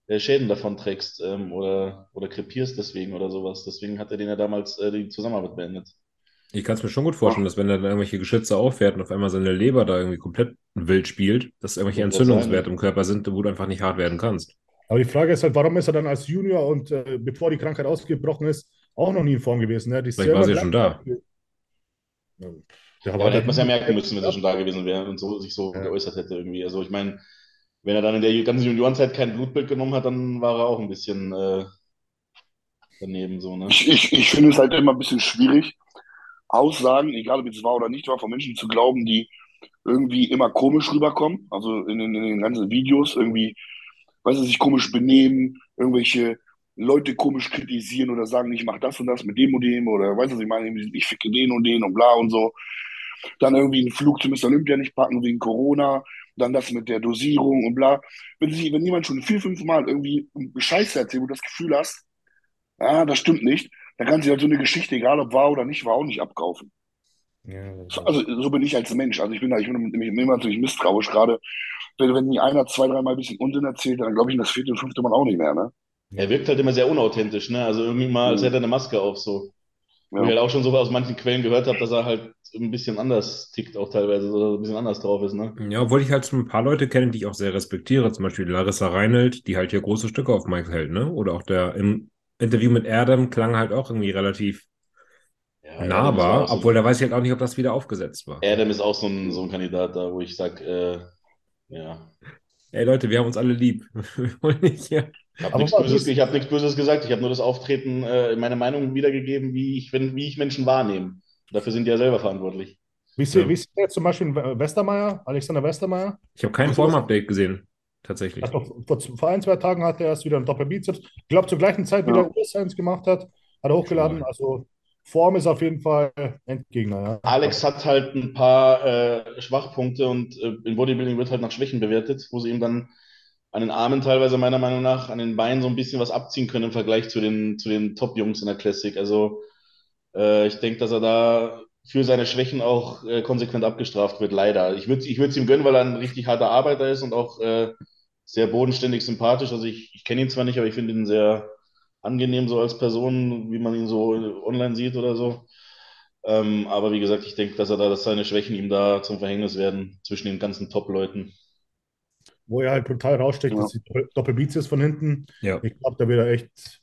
äh, Schäden davon trägst ähm, oder, oder krepierst deswegen oder sowas. Deswegen hat er den ja damals äh, die Zusammenarbeit beendet. Ich kann es mir schon gut vorstellen, dass wenn er dann irgendwelche Geschütze auffährt und auf einmal seine Leber da irgendwie komplett wild spielt, dass irgendwelche Entzündungswerte im Körper sind, wo du einfach nicht hart werden kannst. aber die Frage ist halt, warum ist er dann als Junior und äh, bevor die Krankheit ausgebrochen ist, auch noch nie in Form gewesen? Ne? Die Vielleicht war sie ja schon da. Ja, der Ja, hätte man es ja merken müssen, wenn er schon da gewesen wäre und so, sich so Ja. geäußert hätte irgendwie. Also ich meine, wenn er dann in der ganzen Juniorenzeit kein Blutbild genommen hat, dann war er auch ein bisschen äh, daneben so, ne? Ich, ich, ich finde es halt immer ein bisschen schwierig, Aussagen, egal ob es wahr oder nicht wahr, von Menschen zu glauben, die irgendwie immer komisch rüberkommen. Also in, den- in den ganzen Videos irgendwie, weiß ich, sich komisch benehmen, irgendwelche Leute komisch kritisieren oder sagen, ich mache das und das mit dem und dem oder weiß was ich meine, ich ficke den und den und bla und so. Dann irgendwie einen Flug zu Mr. Olympia nicht packen wegen Corona, dann das mit der Dosierung und bla. Wenn, sich, wenn jemand schon vier, fünf Mal irgendwie Scheiße erzählt, wo du das Gefühl hast, ah, das stimmt nicht, dann kannst du halt so eine Geschichte, egal ob wahr oder nicht wahr, auch nicht abkaufen. Ja, So- Also so bin ich als Mensch. Also ich bin da, ich bin immer natürlich misstrauisch, gerade wenn, wenn einer zwei, dreimal ein bisschen Unsinn erzählt, dann glaube ich, das vierte und fünfte Mal auch nicht mehr, ne? Er wirkt halt immer sehr unauthentisch, ne? Also irgendwie mal, als Mhm. hätte er eine Maske auf, so. Wo ich Ja. halt auch schon so aus manchen Quellen gehört habe, dass er halt ein bisschen anders tickt, auch teilweise, so ein bisschen anders drauf ist, ne? Ja, obwohl ich halt so ein paar Leute kenne, die ich auch sehr respektiere, zum Beispiel Larissa Reinelt, die halt hier große Stücke auf Mike hält, ne? Oder auch der im Interview mit Adam klang halt auch irgendwie relativ Ja, nahbar, so- obwohl da weiß ich halt auch nicht, ob das wieder aufgesetzt war. Adam ist auch so ein, so ein Kandidat da, wo ich sag, äh, ja. Ey Leute, wir haben uns alle lieb. [laughs] Wir wollen nicht hier. Ich habe nichts Böses, ich hab nichts Böses gesagt. Ich habe nur das Auftreten, äh, meine Meinung wiedergegeben, wie ich, wenn, wie ich Menschen wahrnehme. Dafür sind die ja selber verantwortlich. Wie sieht, Ja. wie sieht jetzt zum Beispiel Westermeier, Alexander Westermeier? Ich habe kein Form-Update gesehen, tatsächlich. Hat doch, vor, vor ein, zwei Tagen hat er erst wieder einen Doppelbizeps. Ich glaube, zur gleichen Zeit, wie Ja. der US eins gemacht hat, hat er hochgeladen. Also Form ist auf jeden Fall Endgegner. Ja. Alex hat halt ein paar äh, Schwachpunkte und äh, in Bodybuilding wird halt nach Schwächen bewertet, wo sie ihm dann an den Armen teilweise meiner Meinung nach, an den Beinen so ein bisschen was abziehen können im Vergleich zu den, zu den Top-Jungs in der Classic. Also äh, ich denke, dass er da für seine Schwächen auch äh, konsequent abgestraft wird, leider. Ich würde ich es ihm gönnen, weil er ein richtig harter Arbeiter ist und auch äh, sehr bodenständig sympathisch. Also ich, ich kenne ihn zwar nicht, aber ich finde ihn sehr angenehm so als Person, wie man ihn so online sieht oder so. Ähm, aber wie gesagt, ich denke, dass er da, dass seine Schwächen ihm da zum Verhängnis werden zwischen den ganzen Top-Leuten. Wo er halt brutal raussticht, Ja. ist die Doppel- Doppelbizeps von hinten. Ja. Ich glaube, da wird er echt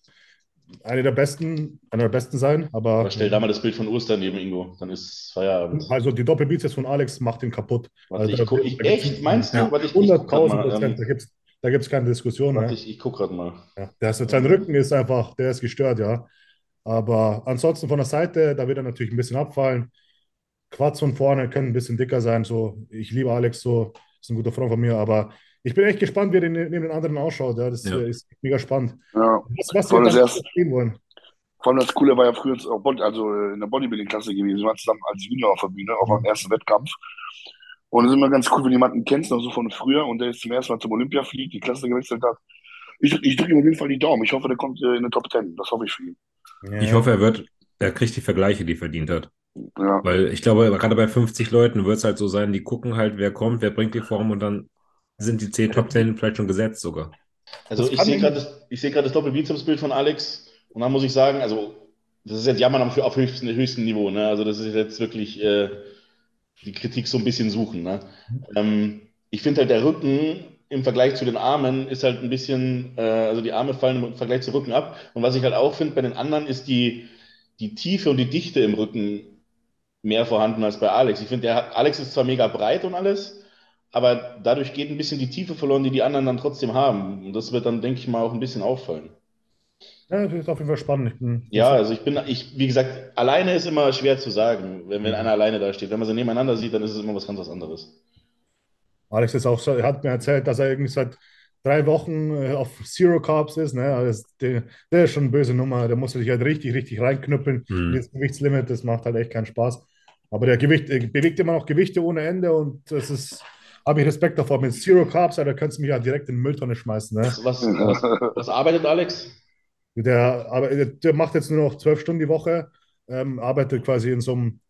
einer der besten, einer der besten sein. Aber Aber stell da mal das Bild von Urs daneben, Ingo, dann ist Feierabend. also die Doppelbizeps von Alex macht ihn kaputt. Warte, Also ich guck, ich, echt, meinst du? Ja. Warte, ich, ich guck grad 100.000 mal. Prozent, da Ähm, gibt es da gibt's keine Diskussion. warte, ich, ich guck grad mal. Ja, der ist, sein Rücken ist einfach, der ist gestört, ja. Aber ansonsten von der Seite, da wird er natürlich ein bisschen abfallen. Quads von vorne können ein bisschen dicker sein. So, ich liebe Alex, so ist ein guter Freund von mir, aber ich bin echt gespannt, wie er neben den anderen ausschaut. Ja, das Ja. äh, ist mega spannend. Ja. Was, was Vor wir dann das erste- sehen wollen. Vor allem das Coole war ja früher also äh, in der Bodybuilding-Klasse gewesen. Wir waren zusammen als Junior auf der Bühne, auf meinem ersten Wettkampf. Und es ist immer ganz cool, wenn jemanden kennst, noch so von früher und der jetzt zum ersten Mal zum Olympia fliegt, die Klasse gewechselt hat. Ich, ich drücke ihm auf jeden Fall die Daumen. Ich hoffe, der kommt äh, in den Top Ten. Das hoffe ich für ihn. Ja. Ich hoffe, er wird, er kriegt die Vergleiche, die er verdient hat. Ja. Weil ich glaube, gerade bei 50 Leuten wird es halt so sein, die gucken halt, wer kommt, wer bringt die Form und dann sind die 10 Top 10 vielleicht schon gesetzt sogar. Also Das ich sehe gerade das, ich sehe gerade das Doppelbizepsbild von Alex und dann muss ich sagen, also das ist jetzt Jammern auf, auf höchstem, höchstem Niveau, ne? Also das ist jetzt wirklich äh, die Kritik so ein bisschen suchen, ne? Ähm, ich finde halt der Rücken im Vergleich zu den Armen ist halt ein bisschen, äh, also die Arme fallen im Vergleich zu Rücken ab. Und was ich halt auch finde bei den anderen ist die, die Tiefe und die Dichte im Rücken mehr vorhanden als bei Alex. Ich finde, der hat, Alex ist zwar mega breit und alles, aber dadurch geht ein bisschen die Tiefe verloren, die die anderen dann trotzdem haben. Und das wird dann, denke ich mal, auch ein bisschen auffallen. Ja, das ist auf jeden Fall spannend. Ich bin, Ja, also ich bin, ich, wie gesagt, alleine ist immer schwer zu sagen, wenn, wenn einer alleine da steht. Wenn man sie nebeneinander sieht, dann ist es immer was ganz was anderes. Alex ist auch so, er hat mir erzählt, dass er irgendwie seit drei Wochen äh, auf Zero Carbs ist. Ne? Also das, der, der ist schon eine böse Nummer. Der muss sich halt richtig, richtig reinknüppeln. Mhm. Das Gewichtslimit, das macht halt echt keinen Spaß. Aber der Gewicht, er bewegt immer noch Gewichte ohne Ende und das ist, habe ich Respekt davor. Mit Zero Carbs, Alter, kannst du mich ja direkt in die Mülltonne schmeißen. Ne? Was, was, was, arbeitet Alex? Der, aber der macht jetzt nur noch zwölf Stunden die Woche, ähm, arbeitet quasi in so einem,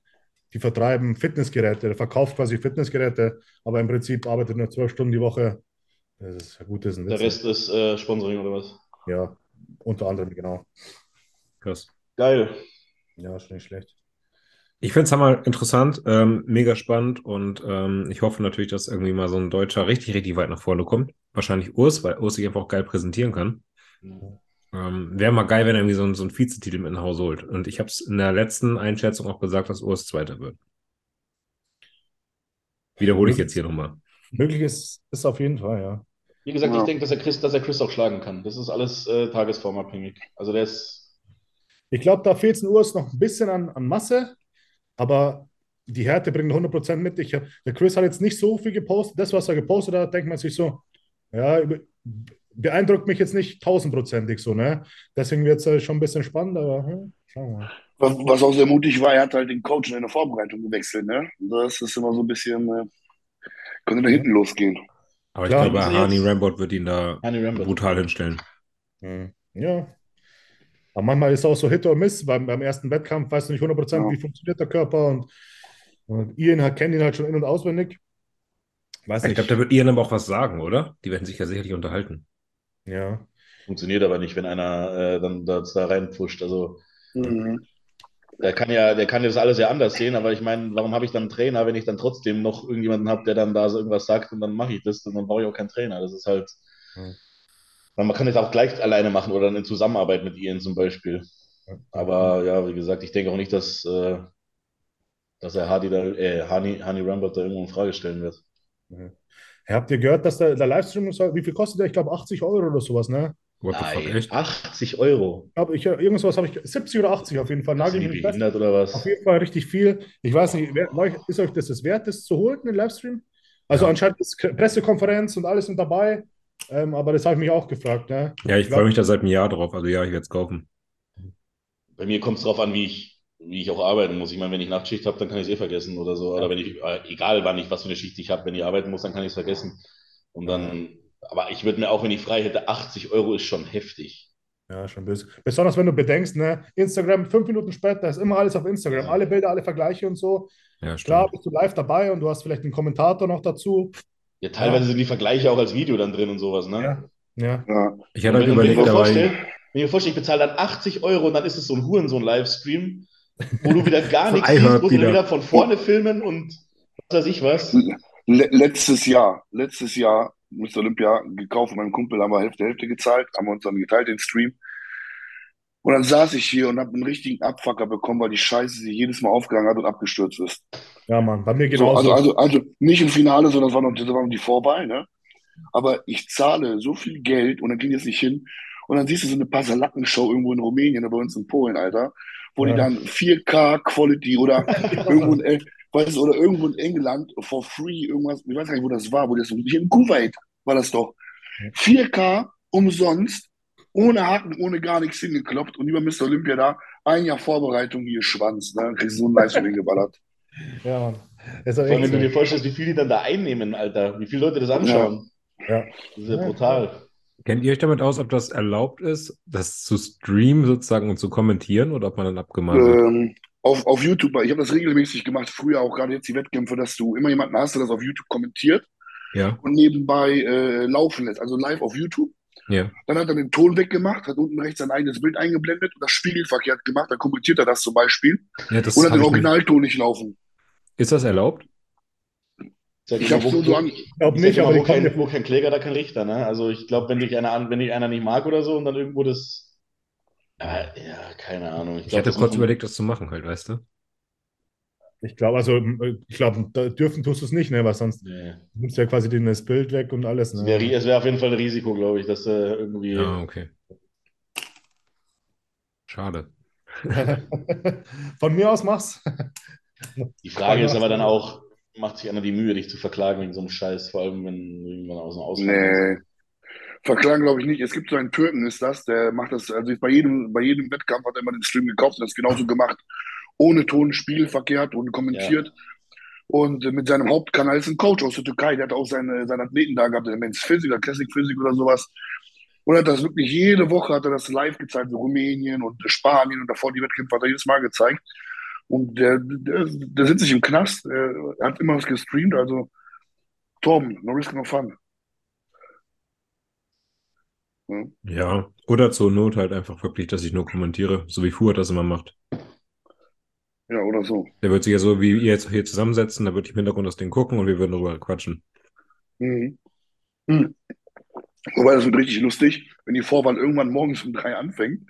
die vertreiben Fitnessgeräte, der verkauft quasi Fitnessgeräte, aber im Prinzip arbeitet nur zwölf Stunden die Woche. Das ist ja gut, das ist ein Der Witz. Rest ist äh, Sponsoring oder was? Ja, unter anderem, genau. Krass. Geil. Ja, ist nicht schlecht. Ich finde es einmal interessant, ähm, mega spannend und ähm, ich hoffe natürlich, dass irgendwie mal so ein Deutscher richtig, richtig weit nach vorne kommt. Wahrscheinlich Urs, weil Urs sich einfach auch geil präsentieren kann. Ähm, Wäre mal geil, wenn er irgendwie so, ein- so einen Vizetitel mit nach Hause holt. Und ich habe es in der letzten Einschätzung auch gesagt, dass Urs Zweiter wird. Wiederhole ich jetzt hier nochmal. Möglich ist, ist auf jeden Fall, ja. Wie gesagt, Ja. ich denke, dass er Chris, dass er Chris auch schlagen kann. Das ist alles äh, tagesformabhängig. Also der ist, Ich glaube, da fehlt es in Urs noch ein bisschen an, an Masse, aber die Härte bringt 100% mit. Ich, der Chris hat jetzt nicht so viel gepostet. Das, was er gepostet hat, denkt man sich so, ja, beeindruckt mich jetzt nicht tausendprozentig so, ne? Deswegen wird es schon ein bisschen spannend, aber hm, schauen wir mal. Was, was auch sehr mutig war, er hat halt den Coach in der Vorbereitung gewechselt, ne? Das ist immer so ein bisschen, äh, könnte da hinten losgehen. Aber Klar, ich glaube, also jetzt- Hani Rambot wird ihn da brutal hinstellen. Ja. Aber manchmal ist es auch so Hit or Miss. Beim, beim ersten Wettkampf weißt du nicht 100%, Ja. wie funktioniert der Körper. Und, und Ian hat, kennt ihn halt schon in- und auswendig. Weiß Ich nicht. glaube, da wird Ian aber auch was sagen, oder? Die werden sich ja sicherlich unterhalten. ja. Funktioniert aber nicht, wenn einer äh, dann das da reinpusht. Also Mhm. der kann ja, der kann das alles ja anders sehen, aber ich meine, warum habe ich dann einen Trainer, wenn ich dann trotzdem noch irgendjemanden habe, der dann da so irgendwas sagt und dann mache ich das und dann brauche ich auch keinen Trainer. Das ist halt. Ja. Man kann es auch gleich alleine machen oder dann in Zusammenarbeit mit Ian zum Beispiel. Aber ja, wie gesagt, ich denke auch nicht, dass, äh, dass er Hardy da, äh, Hani, Hani Rambert da irgendwo in Frage stellen wird. Ja. Habt ihr gehört, dass der, der Livestream, soll- wie viel kostet der? Ich glaube 80 Euro oder sowas, ne? What the fuck, Nein, echt? 80 Euro. Ich glaube, ich, irgendwas habe ich, 70 oder 80 auf jeden Fall. Sind Nagel mich behindert oder was? Auf jeden Fall richtig viel. Ich weiß nicht, wer, euch- ist euch das das wert, das zu holen, den Livestream? Also Ja. anscheinend ist Pressekonferenz und alles mit dabei. Ähm, aber das habe ich mich auch gefragt. Ne? Ja, ich glaub- freue mich da seit einem Jahr drauf. Also ja, ich werde es kaufen. Bei mir kommt es drauf an, wie ich, wie ich auch arbeiten muss. Ich meine, wenn ich Nachtschicht habe, dann kann ich es eh vergessen oder so. Oder wenn ich, äh, egal wann ich, was für eine Schicht ich habe, wenn ich arbeiten muss, dann kann ich es vergessen. Und dann, aber ich würde mir auch, wenn ich frei hätte, 80 Euro ist schon heftig. Ja, schon böse. Besonders wenn du bedenkst, ne? Instagram, fünf Minuten später ist immer alles auf Instagram. Ja. Alle Bilder, alle Vergleiche und so. Ja, Klar, stimmt. bist du live dabei und du hast vielleicht einen Kommentator noch dazu. Ja, teilweise Ja. sind die Vergleiche auch als Video dann drin und sowas, ne? Ja. Ja. Ich Und halt wenn, wenn ich überlegt, mir vorstelle, wenn ich mir vorstelle, ich bezahle dann 80 Euro und dann ist es so ein Hurensohn-Livestream, wo du wieder gar [laughs] nichts siehst, wo sie wieder. wieder von vorne filmen und was weiß ich was. Le letztes Jahr, letztes Jahr, Mr. Olympia gekauft, meinem Kumpel haben wir Hälfte, Hälfte gezahlt, haben wir uns dann geteilt, den Stream. Und dann saß ich hier und habe einen richtigen Abfucker bekommen, weil die Scheiße sich jedes Mal aufgegangen hat und abgestürzt ist. ja, Mann, bei mir So, genauso. also, also, also nicht im Finale, sondern das war noch, das war noch die Vorwahl, ne? Aber ich zahle so viel Geld und dann ging es nicht hin. Und dann siehst du so eine Pasalacken-Show irgendwo in Rumänien oder bei uns in Polen, Alter, wo Ja. die dann 4K Quality oder [laughs] irgendwo in, El- weißt oder irgendwo in England for free irgendwas, ich weiß gar nicht, wo das war, wo das, hier in Kuwait war das doch. 4K umsonst, ohne Haken, ohne gar nichts hingekloppt und über Mr. Olympia da, ein Jahr Vorbereitung, hier Schwanz, ne? Dann kriegst du so einen Livestream geballert. Ja, Mann. Das ist Vor allem, wenn du dir vorstellst, wie viel die dann da einnehmen, Alter, wie viele Leute das anschauen. Ja. Das ist ja Ja, brutal. kennt ihr euch damit aus, ob das erlaubt ist, das zu streamen sozusagen und zu kommentieren oder ob man dann abgemahnt wird? Ähm, auf, auf YouTube, ich habe das regelmäßig gemacht, früher auch gerade jetzt die Wettkämpfe, dass du immer jemanden hast, der das auf YouTube kommentiert Ja, und nebenbei äh, laufen lässt, also live auf YouTube. Ja. Dann hat er den Ton weggemacht, hat unten rechts sein eigenes Bild eingeblendet und das spiegelverkehrt gemacht, dann kommentiert er das zum Beispiel Ja, das und hat den ich Originalton nicht laufen. Ist das erlaubt? Sag Ich wo- nur so an- Ich Ich nicht, aber wo kein, wo kein Kläger, da kein Richter, ne? Also ich glaube, wenn dich einer wenn dich einer nicht mag oder so und dann irgendwo das. Äh, ja, keine Ahnung. Ich Ich glaube, hatte kurz überlegt, das zu machen, halt, weißt du? Ich glaube, also, ich glaube, da dürfen tust du es nicht, ne? Weil sonst Nee. nimmst du ja quasi den- das Bild weg und alles. Es Ne? wäre es wär auf jeden Fall ein Risiko, glaube ich, dass äh, irgendwie. Ah, okay. Schade. [laughs] Von mir aus mach's. Die Frage ist aber dann auch, macht sich einer die Mühe, dich zu verklagen wegen so einem Scheiß, vor allem wenn irgendwann aus dem Ausland Nee. Verklagen glaube ich nicht. Es gibt so einen Türken, ist das, der macht das, also bei jedem, bei jedem Wettkampf hat er immer den Stream gekauft und das genauso gemacht. Ohne Ton, spiegelverkehrt und kommentiert. Und äh, mit seinem Hauptkanal ist ein Coach aus der Türkei, der hat auch seine, seine Athleten da gehabt, der Men's Physik oder Classic Physik oder sowas. Und hat das wirklich jede Woche hat er das live gezeigt, so Rumänien und Spanien und davor die Wettkämpfe hat er jedes Mal gezeigt. Und der, der, der sitzt sich im Knast, er hat immer was gestreamt, also Torben, no risk, no fun. Ja. Ja, oder zur Not halt einfach wirklich, dass ich nur kommentiere, so wie Fuhr das immer macht. Ja, oder so. Der wird sich ja so wie ihr jetzt hier zusammensetzen, da würde ich im Hintergrund das Ding gucken und wir würden darüber quatschen. Mhm. Mhm. Wobei das wird richtig lustig, wenn die Vorwahl irgendwann morgens um drei anfängt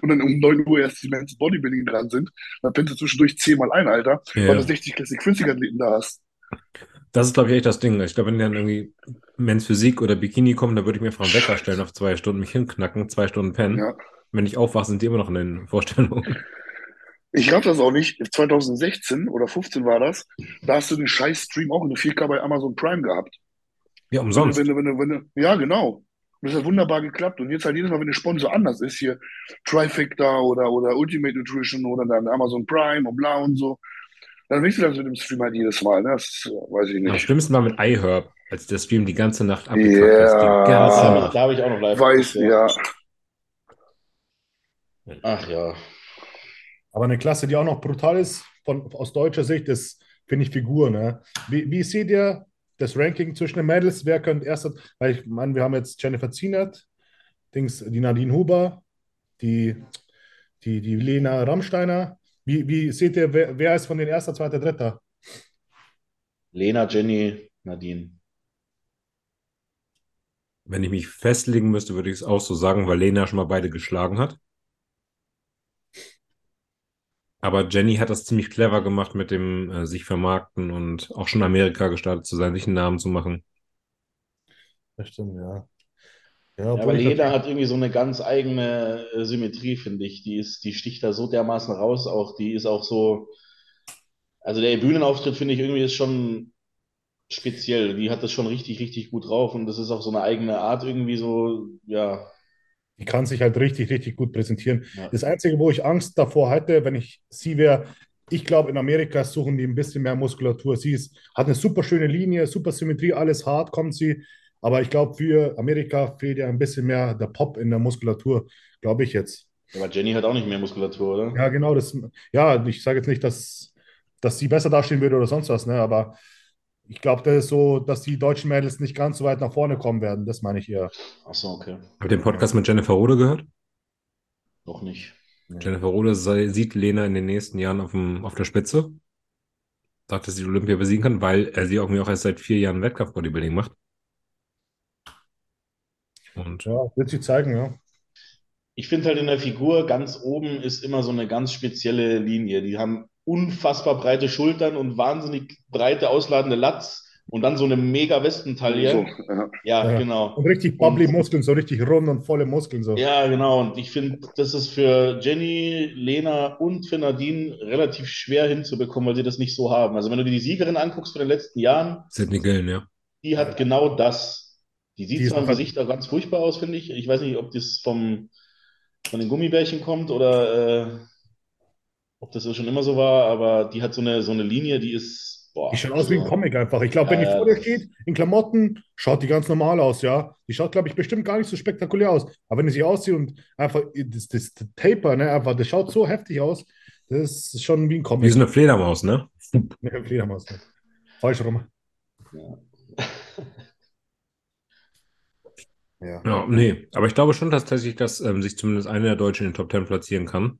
und dann um neun Uhr erst die Men's Bodybuilding dran sind, dann pennst du zwischendurch zehnmal ein, Alter, Ja, weil du 60 Classic Physik Athleten da hast. Das ist, glaube ich, echt das Ding. Ich glaube, wenn dann irgendwie Men's Physik oder Bikini kommen, dann würde ich mir einfach einen Wecker stellen auf zwei Stunden, mich hinknacken, zwei Stunden pennen. Ja. Wenn ich aufwache, sind die immer noch in den Vorstellungen. Ich raff das auch nicht. 2016 oder 15 war das. Da hast du den Scheiß-Stream auch in der 4K bei Amazon Prime gehabt. Ja, umsonst. Wenn du, wenn du, wenn du, ja, genau. Und das hat wunderbar geklappt. Und jetzt halt jedes Mal, wenn der Sponsor anders ist, hier Trifecta oder, oder Ultimate Nutrition oder dann Amazon Prime und bla und so, dann wechselt das mit dem Stream halt jedes Mal. Ne? Das äh, weiß ich Am nicht. schlimmsten war mit iHerb, als der Stream die ganze Nacht abgefuckt ist. Ja. Die Da ganze habe ich, Nacht. da hab ich auch noch live. Weiß, geguckt, ja. Ach ja. Aber eine Klasse, die auch noch brutal ist, von, aus deutscher Sicht, ist, finde ich, Figur. Ne? Wie, wie seht ihr das Ranking zwischen den Mädels, wer könnte erst, weil ich meine, wir haben jetzt Jennifer Zienert, Dings, die Nadine Huber, die, die, die Lena Rammsteiner. Wie, wie seht ihr, wer, wer ist von den erster, zweiter, dritter? Lena, Jenny, Nadine. Wenn ich mich festlegen müsste, würde ich es auch so sagen, weil Lena schon mal beide geschlagen hat. Aber Jenny hat das ziemlich clever gemacht mit dem äh, sich vermarkten und auch schon in Amerika gestartet zu sein, sich einen Namen zu machen. Das stimmt, ja. Ja, aber natürlich- hat irgendwie so eine ganz eigene äh, Symmetrie, finde ich. Die ist, die sticht da so dermaßen raus, auch die ist auch so, also der Bühnenauftritt, finde ich, irgendwie ist schon speziell. Die hat das schon richtig, richtig gut drauf und das ist auch so eine eigene Art irgendwie so, ja, Die kann sich halt richtig, richtig gut präsentieren. ja. Das Einzige, wo ich Angst davor hätte, wenn ich sie wäre, ich glaube, in Amerika suchen die ein bisschen mehr Muskulatur. Sie ist, hat eine super schöne Linie, super Symmetrie, alles hart kommt sie. Aber ich glaube, für Amerika fehlt ja ein bisschen mehr der Pop in der Muskulatur, glaube ich jetzt. Aber Jenny hat auch nicht mehr Muskulatur, oder? Ja, genau. Das, ja, ich sage jetzt nicht, dass, dass sie besser dastehen würde oder sonst was, ne? Aber ich glaube, das ist so, dass die deutschen Mädels nicht ganz so weit nach vorne kommen werden. Das meine ich eher. Ach so, okay. Habt ihr den Podcast mit Jennifer Rode gehört? Noch nicht. Jennifer Rode sei, sieht Lena in den nächsten Jahren auf, dem, auf der Spitze. Sagt, dass sie die Olympia besiegen kann, weil er sie irgendwie auch erst seit vier Jahren Wettkampf-Bodybuilding macht. Und Ja, wird sich zeigen, ja. Ich finde halt in der Figur ganz oben ist immer so eine ganz spezielle Linie. Die haben unfassbar breite Schultern und wahnsinnig breite, ausladende Lats und dann so eine mega Westentaille. So, ja. Ja, Ja. genau. Und richtig bubbly Muskeln, so richtig rund und volle Muskeln. So. Ja, genau. Und ich finde, das ist für Jenny, Lena und für Nadine relativ schwer hinzubekommen, weil sie das nicht so haben. Also wenn du dir die Siegerin anguckst von den letzten Jahren, Sidney Gillen, ja. die hat genau das. Die sieht Die zwar im noch- Gesicht auch ganz furchtbar aus, finde ich. Ich weiß nicht, ob das vom, von den Gummibärchen kommt oder äh, ob das schon immer so war, aber die hat so eine, so eine Linie, die ist, boah, Die schaut aus wie ein also- Comic einfach. Ich glaube, wenn die Ja, vor dir steht, in Klamotten, schaut die ganz normal aus, ja. Die schaut, glaube ich, bestimmt gar nicht so spektakulär aus. Aber wenn die sich auszieht und einfach das, das Taper, ne, einfach, das schaut so heftig aus, das ist schon wie ein Wie Comic. so eine Fledermaus, ne? Eine [laughs] Fledermaus. Ne? Falsch rum. Ja. Ja. Ja, nee. Aber ich glaube schon tatsächlich, dass ähm, sich zumindest eine der Deutschen in den Top 10 platzieren kann.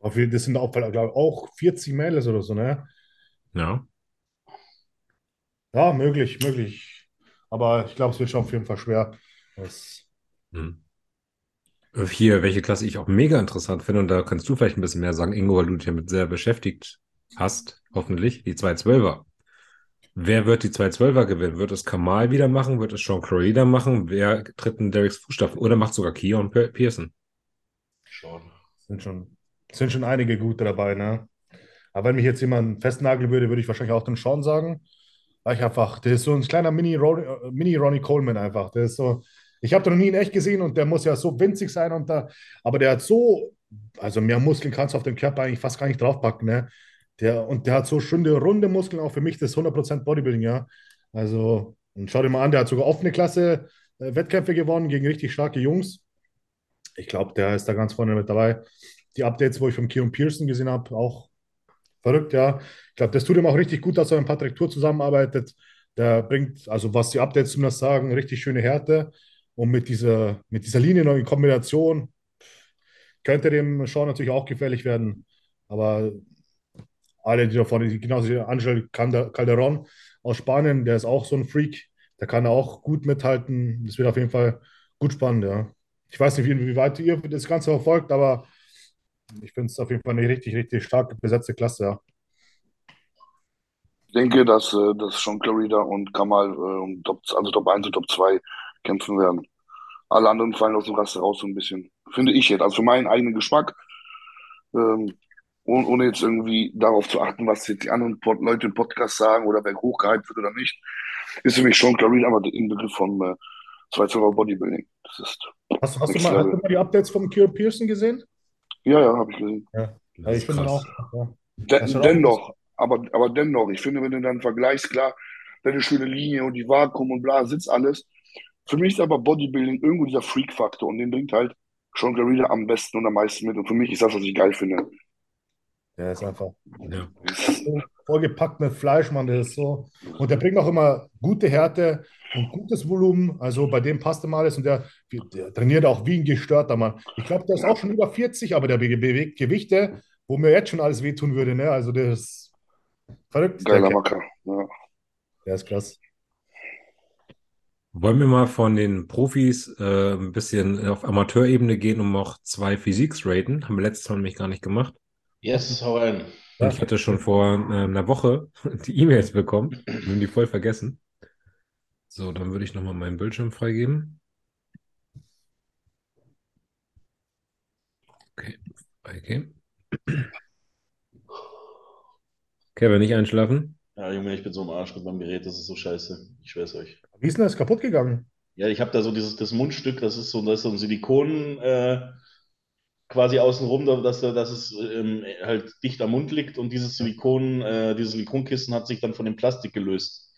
Das sind auch, glaube ich, auch 40 Mädels oder so, ne? Ja. Ja, möglich, möglich. Aber ich glaube, es wird schon auf jeden Fall schwer. Das, Hm. Hier, welche Klasse ich auch mega interessant finde, und da kannst du vielleicht ein bisschen mehr sagen, Ingo, weil du dich damit sehr beschäftigt hast, hoffentlich, die 212er. Wer wird die 212er gewinnen? Wird es Kamal wieder machen? Wird es Sean Corrida machen? Wer tritt in Derricks Fußstapfen? Oder macht sogar Keon Pe- Pearson? Schon. sind schon, sind schon einige gute dabei, ne? Aber wenn mich jetzt jemand festnageln würde, würde ich wahrscheinlich auch den Sean sagen. Weil ich einfach, der ist so ein kleiner Mini, Ronnie, äh, Mini Ronnie Coleman einfach. Der ist so, ich habe den noch nie in echt gesehen und der muss ja so winzig sein und da, aber der hat so, also mehr Muskeln kannst du auf dem Körper eigentlich fast gar nicht draufpacken, ne? Der, und der hat so schöne runde Muskeln, auch für mich das ist 100% Bodybuilding, ja. Also, und schau dir mal an, der hat sogar offene Klasse äh, Wettkämpfe gewonnen gegen richtig starke Jungs. Ich glaube, der ist da ganz vorne mit dabei. Die Updates, wo ich von Keon Pearson gesehen habe, auch verrückt, ja. Ich glaube, das tut ihm auch richtig gut, dass er mit Patrick Tour zusammenarbeitet. Der bringt, also was die Updates zumindest sagen, richtig schöne Härte. Und mit dieser, mit dieser Linie noch in Kombination könnte dem Sean natürlich auch gefährlich werden. Aber alle, die da vorne, genauso wie Angel Calder- Calderon aus Spanien, der ist auch so ein Freak. Der kann auch gut mithalten. Das wird auf jeden Fall gut spannend, ja. Ich weiß nicht, wie, wie weit ihr das Ganze verfolgt, aber ich finde es auf jeden Fall eine richtig, richtig stark besetzte Klasse, ja. Ich denke, dass, äh, dass Sean Clarida und Kamal äh, um Top, also Top 1 und Top 2 kämpfen werden. Alle anderen fallen aus dem Raster raus so ein bisschen. Finde ich jetzt. Also für meinen eigenen Geschmack. Ähm, ohne, ohne jetzt irgendwie darauf zu achten, was jetzt die anderen Pod Leute im Podcast sagen oder wer hochgehypt wird oder nicht, ist für mich Sean Clarida aber der Inbegriff von äh, 2 Bodybuilding. Das ist, Hast, hast, du mal, hast du mal die Updates von Kieran Pearson gesehen? Ja, ja, habe ich gesehen. Ja, Das ich ist finde krass. auch. Ja. De Das ist auch- dennoch, aber, aber dennoch, ich finde, wenn du dann vergleichst, klar, deine schöne Linie und die Vakuum und bla, sitzt alles. Für mich ist aber Bodybuilding irgendwo dieser Freak-Faktor und den bringt halt Sean Clarida am besten und am meisten mit. Und für mich ist das, was ich geil finde. Der ist einfach Ja. vollgepackt mit Fleisch, Mann. Der ist so. Und der bringt auch immer gute Härte und gutes Volumen. Also bei dem passt immer alles. Und der, der trainiert auch wie ein gestörter Mann. Ich glaube, der ist auch schon über 40, aber der be- bewegt Gewichte, wo mir jetzt schon alles wehtun würde. Ne? Also der ist verrückt. Der, Geiler. Macker. Ja. der ist krass. Wollen wir mal von den Profis äh, ein bisschen auf Amateurebene gehen und noch zwei Physiques raten? Haben wir letztes Mal nämlich gar nicht gemacht. Yes, hau rein. Und ich hatte schon vor äh, einer Woche [laughs] die E-Mails bekommen. Wir haben die voll vergessen. So, dann würde ich nochmal meinen Bildschirm freigeben. Okay, freigeben. Kevin, nicht einschlafen? Ja, Junge, ich bin so im Arsch mit meinem Gerät, das ist so scheiße. Ich schwör's euch. Wie ist denn das kaputt gegangen? Ja, ich habe da so dieses das Mundstück, das ist so, das ist so ein Silikon äh, quasi außenrum, da- dass, dass es ähm, halt dicht am Mund liegt und dieses Silikon, äh, dieses Silikonkissen hat sich dann von dem Plastik gelöst.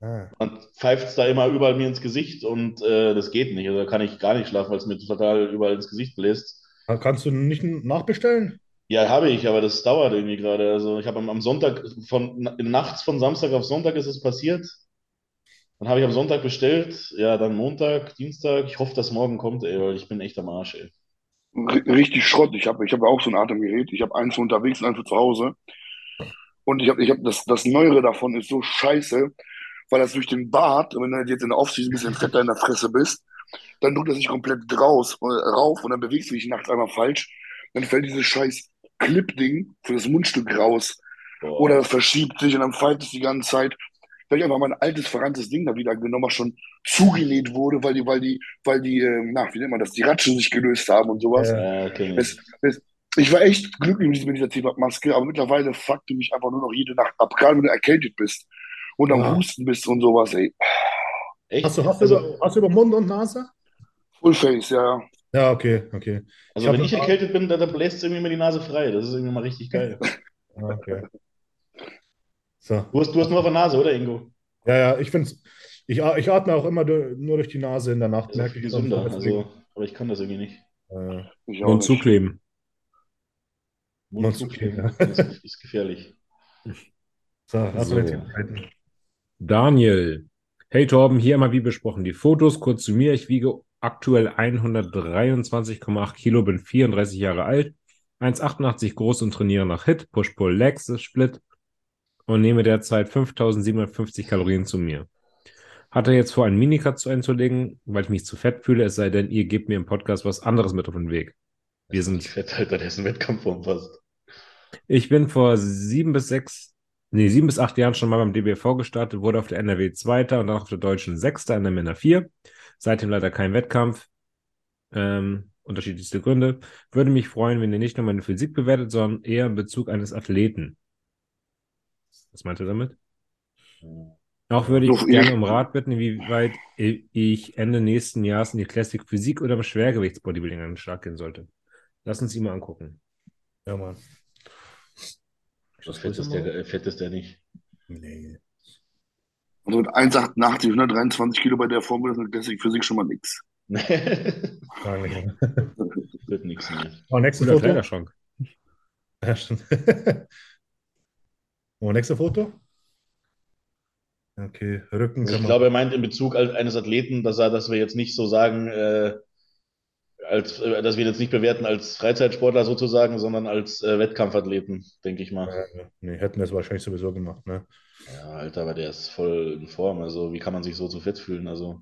Ah. Man pfeift es da immer überall mir ins Gesicht und äh, das geht nicht. Also da kann ich gar nicht schlafen, weil es mir total überall ins Gesicht bläst. Kannst du nicht nachbestellen? Ja, habe ich, aber das dauert irgendwie gerade. Also ich habe am, am Sonntag von na- nachts von Samstag auf Sonntag ist es passiert. Dann habe ich am Sonntag bestellt, ja, dann Montag, Dienstag. Ich hoffe, dass morgen kommt, ey, weil ich bin echt am Arsch, ey. Richtig Schrott. Ich habe ich hab auch so ein Atemgerät. Ich habe eins für unterwegs und eins für zu Hause. Und ich habe ich hab das, das Neuere davon ist so scheiße, weil das durch den Bart, wenn du jetzt in der Offseason ein bisschen fetter in der Fresse bist, dann drückt er sich komplett draus, äh, rauf und dann bewegst du dich nachts einmal falsch. Dann fällt dieses scheiß Clip-Ding für das Mundstück raus. Boah. Oder es verschiebt sich und dann fällt es die ganze Zeit. Da hab ich einfach mein altes verranntes Ding da wieder genommen, was schon zugenäht wurde, weil die, weil die, weil die, äh, na, wie nennt man das, die Ratschen sich gelöst haben und sowas. Ja. Ich. Es, es, ich war echt glücklich mit dieser- CPAP-Maske, aber mittlerweile fuckt die mich einfach nur noch jede Nacht ab, gerade wenn du erkältet bist und am Ja. Husten bist und sowas, ey. Echt? Hast du, hast, du Also, über, hast du über Mund und Nase? Full Face, ja, ja. Okay, okay. also ich wenn ich erkältet bin, dann, dann bläst es irgendwie mir die Nase frei. Das ist irgendwie mal richtig geil. [laughs] Okay. So. Du hast, du hast nur auf der Nase, oder, Ingo? Ja, ja, ich finde ich, ich atme auch immer nur durch die Nase in der Nacht, Das ist viel gesünder. Also, aber ich kann das irgendwie nicht. äh, Ich Und nicht. zukleben. Mund zukleben, ja. Das ist, gefährlich. so, lass So. Daniel. Hey Torben, hier mal wie besprochen. Die Fotos kurz zu mir. Ich wiege aktuell 123,8 Kilo, bin 34 Jahre alt, 1,88 groß und trainiere nach HIT, Push-Pull-Legs Split und nehme derzeit 5750 Kalorien zu mir. Hatte jetzt vor, einen Minicut zu einzulegen, weil ich mich zu fett fühle, es sei denn, ihr gebt mir im Podcast was anderes mit auf den Weg. Wir nicht sind fett, Alter, der ist ein Wettkampfform fast. Ich bin vor sieben bis sechs, nee, sieben bis acht Jahren schon mal beim DBV gestartet, wurde auf der NRW Zweiter und dann auf der Deutschen Sechster in der Männer Vier. Seitdem leider kein Wettkampf. Ähm, unterschiedlichste Gründe. Würde mich freuen, wenn ihr nicht nur meine Physik bewertet, sondern eher in Bezug eines Athleten. Was meint ihr damit? Auch würde ich gerne um Rat bitten, inwieweit ich Ende nächsten Jahres in die Classic Physik oder im Schwergewichtsbodybuilding an den Start gehen sollte. Lass uns ihn mal angucken. Ja, Mann. Was fett ist der, äh, fett ist der nicht. Nee. Also mit 1,88, 123 Kilo bei der Formel ist eine Classic Physik schon mal nix. das Gar nicht mehr. wird nichts mehr. Oh, nächstes Guter Foto. Kleiderschrank. Ja, stimmt. [laughs] oh, nächste Foto. Okay, Rücken Also ich man. glaube, er meint in Bezug eines Athleten, dass er, dass wir jetzt nicht so sagen, äh, als, äh, dass wir ihn jetzt nicht bewerten als Freizeitsportler sozusagen, sondern als äh, Wettkampfathleten, denke ich mal. Ja, nee, hätten wir es wahrscheinlich sowieso gemacht, ne? Ja, Alter, aber der ist voll in Form. Also, wie kann man sich so zu fett fühlen? Also,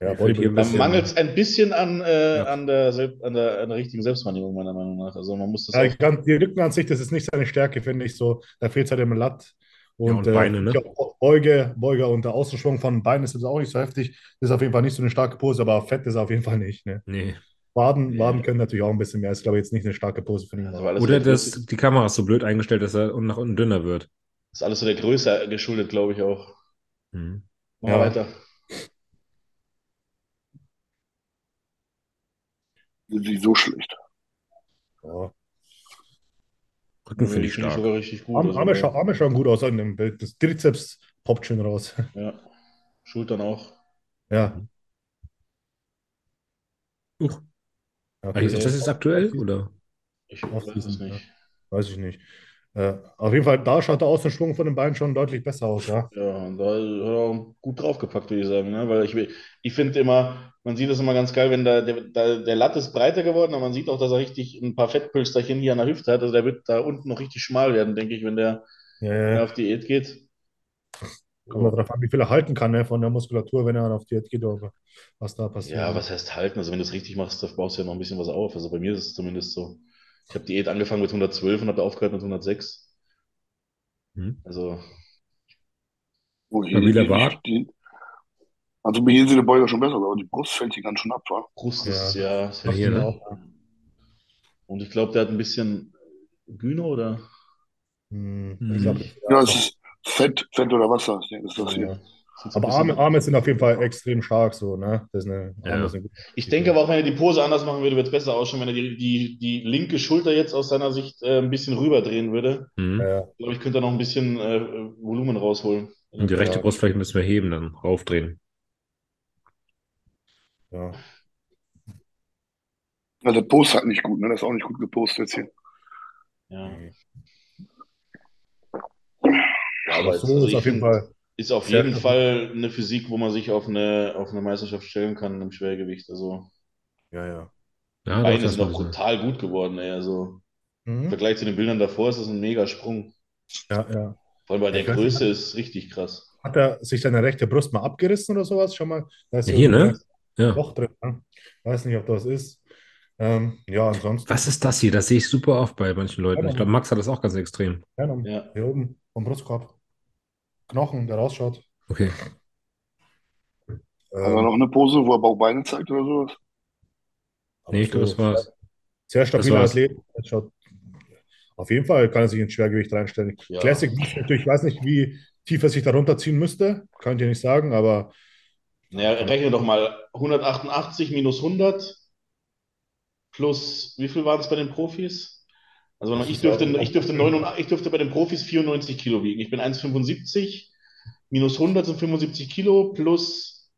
Ja, Ich bisschen- mangelt es ein bisschen an, äh, Ja. an, der, an, der, an der richtigen Selbstwahrnehmung, meiner Meinung nach. Also, man muss das Ja, die, gan- die Rückenansicht, das ist nicht seine Stärke, finde ich so. Da fehlt es halt im Latt. Und, und Beine, äh, ne? ich glaub, Beuge, Beuge und der Außenschwung von Beinen ist jetzt auch nicht so heftig. Das ist auf jeden Fall nicht so eine starke Pose, aber fett ist er auf jeden Fall nicht. Ne? Nee. Waden, Nee. Waden können natürlich auch ein bisschen mehr. Ist, glaube ich, jetzt nicht eine starke Pose. Das aber- war alles Oder der das, die Kamera ist so blöd eingestellt, dass er nach unten dünner wird. ist alles so der Größe geschuldet, glaube ich auch. Hm. Mach Ja. mal weiter. Sind sie so schlecht. Ja. Rücken finde ich stark. sogar richtig gut. Arme, Also, Arme, scha Arme schauen gut aus in dem Bild. Das Trizeps poppt schön raus. ja. Schultern auch. Ja. Uch. Okay, ist das jetzt aktuell oder? Ich weiß es nicht. Weiß ich nicht. Äh, auf jeden Fall, da schaut der Außenschwung von den Beinen schon deutlich besser aus, ja. Ja, und da hat er auch gut draufgepackt, würde ich sagen. Ne? Weil ich, ich finde immer, man sieht das immer ganz geil, wenn da, der, der, der Latt ist breiter geworden, aber man sieht auch, dass er richtig ein paar Fettpölsterchen hier an der Hüfte hat. Also der wird da unten noch richtig schmal werden, denke ich, wenn der, Ja, wenn ja. auf Diät geht. Kommt noch drauf an, wie viel er halten kann, ne, von der Muskulatur, wenn er auf Diät geht, oder was da passiert. Ja, was heißt halten? Also wenn du es richtig machst, da baust du ja noch ein bisschen was auf. Also bei mir ist es zumindest so. Ich habe Diät angefangen mit 112 und habe aufgehört mit 106. Hm. Also Wo hier, Stabiler Bart. die, also bei hier sieht der Beuger schon besser, aber die Brust fällt hier ganz schön ab, wa? Brust Ja. ist ja. ist Ja, hier, ne? auch. Und ich glaube, der hat ein bisschen Gyno oder? Hm, Mhm. ich glaub, Ja, es ist Fett, Fett oder Wasser, ist das, das hier. ja. Aber Arme, Arme sind auf jeden Fall extrem stark, so, ne? Das ist eine, Ja. Ich denke aber auch, wenn er die Pose anders machen würde, wird es besser ausschauen, wenn er die, die, die linke Schulter jetzt aus seiner Sicht äh, ein bisschen rüberdrehen würde. Mhm. Ja, Ich glaube, ich könnte da noch ein bisschen äh, Volumen rausholen. Und die rechte Ja. Brust vielleicht ein bisschen mehr heben, dann raufdrehen. ja. Ja, der Post halt nicht gut, ne? Das ist auch nicht gut gepostet jetzt hier. Ja. Ja, aber es- so also ist auf jeden Fall. Ist auf sehr jeden stabil. Fall eine Physik, wo man sich auf eine, auf eine Meisterschaft stellen kann im Schwergewicht. Also Ja, ja. Ja, doch, Beine das sind auch war so. brutal gut geworden. Ey. Also im Mhm. Vergleich zu den Bildern davor ist das ein mega Sprung. Ja, ja. Vor allem bei der Größe ist richtig krass. Hat er sich seine rechte Brust mal abgerissen oder sowas? Schon mal? Da ist Ja, hier, ne? Ja. Loch drin. Ne? Weiß nicht, ob das ist. Ähm, ja, ansonsten. Was ist das hier? Das sehe ich super oft bei manchen Leuten. Ich glaube, Max hat das auch ganz extrem. Ja. Hier oben vom Brustkorb. Knochen, der rausschaut. Okay. Hat er Ähm, noch eine Pose, wo er Bauchbeine zeigt oder sowas? aber Nee, ich glaube, so das war's. Sehr stabiler war's. Athlet. Das Schaut, auf jeden Fall kann er sich ins Schwergewicht reinstellen. Ja. Classic ist natürlich, ich weiß nicht, wie tief er sich da runterziehen müsste. Kann ich dir nicht sagen, aber Naja, rechne doch mal 188 minus 100 plus, wie viel waren es bei den Profis? Also Das ich dürfte, ich dürfte, 89, ich dürfte bei den Profis 94 Kilo wiegen. Ich bin 1,75, minus 100 sind 75 Kilo, plus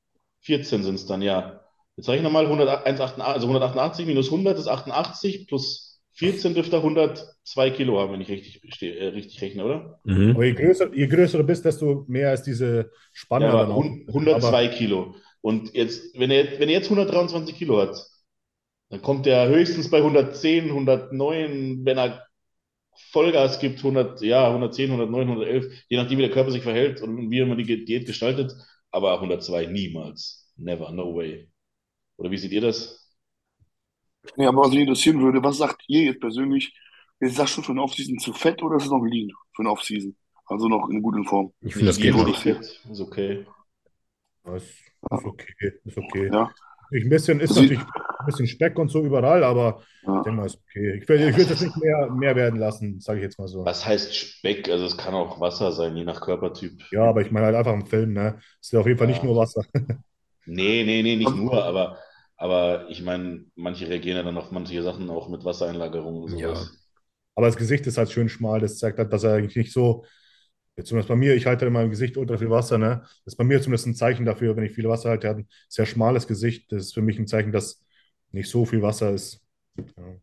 14 sind es dann, ja. Jetzt rechne mal 100, 188, also 188 minus 100 ist 88, plus 14 dürfte 102 Kilo haben, wenn ich richtig, äh, richtig rechne, oder? Mhm. aber je größer, je größer du bist, desto mehr ist diese Spanne Ja, dann aber auch. hun- 102 Kilo. Und jetzt, wenn er, wenn er jetzt 123 Kilo hat, dann kommt er höchstens bei 110, 109, wenn er Vollgas gibt, 100, ja, 110, 109, 111, je nachdem, wie der Körper sich verhält und wie man die Diät gestaltet. Aber 102 niemals. Never, no way. Oder wie seht ihr das? Nee, aber was mich interessieren würde, was sagt ihr jetzt persönlich? Ist das schon für eine Offseason zu fett oder ist es noch lean für eine Offseason? Also noch in guter Form. Ich finde, das geht noch. fett, ist okay. Das ist okay, ist okay. Ja. Ein bisschen ist Sie- natürlich ein bisschen Speck und so überall, aber Ja. ich denke mal, ist okay. Ich will, ich will das nicht mehr, mehr werden lassen, sage ich jetzt mal so. Was heißt Speck? Also es kann auch Wasser sein, je nach Körpertyp. Ja, aber ich meine halt einfach im Film, ne? Ist ja auf jeden Fall nicht Ja. nur Wasser. [laughs] Nee, nee, nee, nicht nur, aber, aber ich meine, manche reagieren ja dann auf manche Sachen auch mit Wassereinlagerungen und Ja. sowas. Aber das Gesicht ist halt schön schmal. Das zeigt halt, dass er eigentlich nicht so, zumindest bei mir, ich halte in meinem Gesicht ultra viel Wasser, ne? Das ist bei mir zumindest ein Zeichen dafür, wenn ich viel Wasser halte. Hat ein sehr schmales Gesicht. Das ist für mich ein Zeichen, dass nicht so viel Wasser ist. Ja.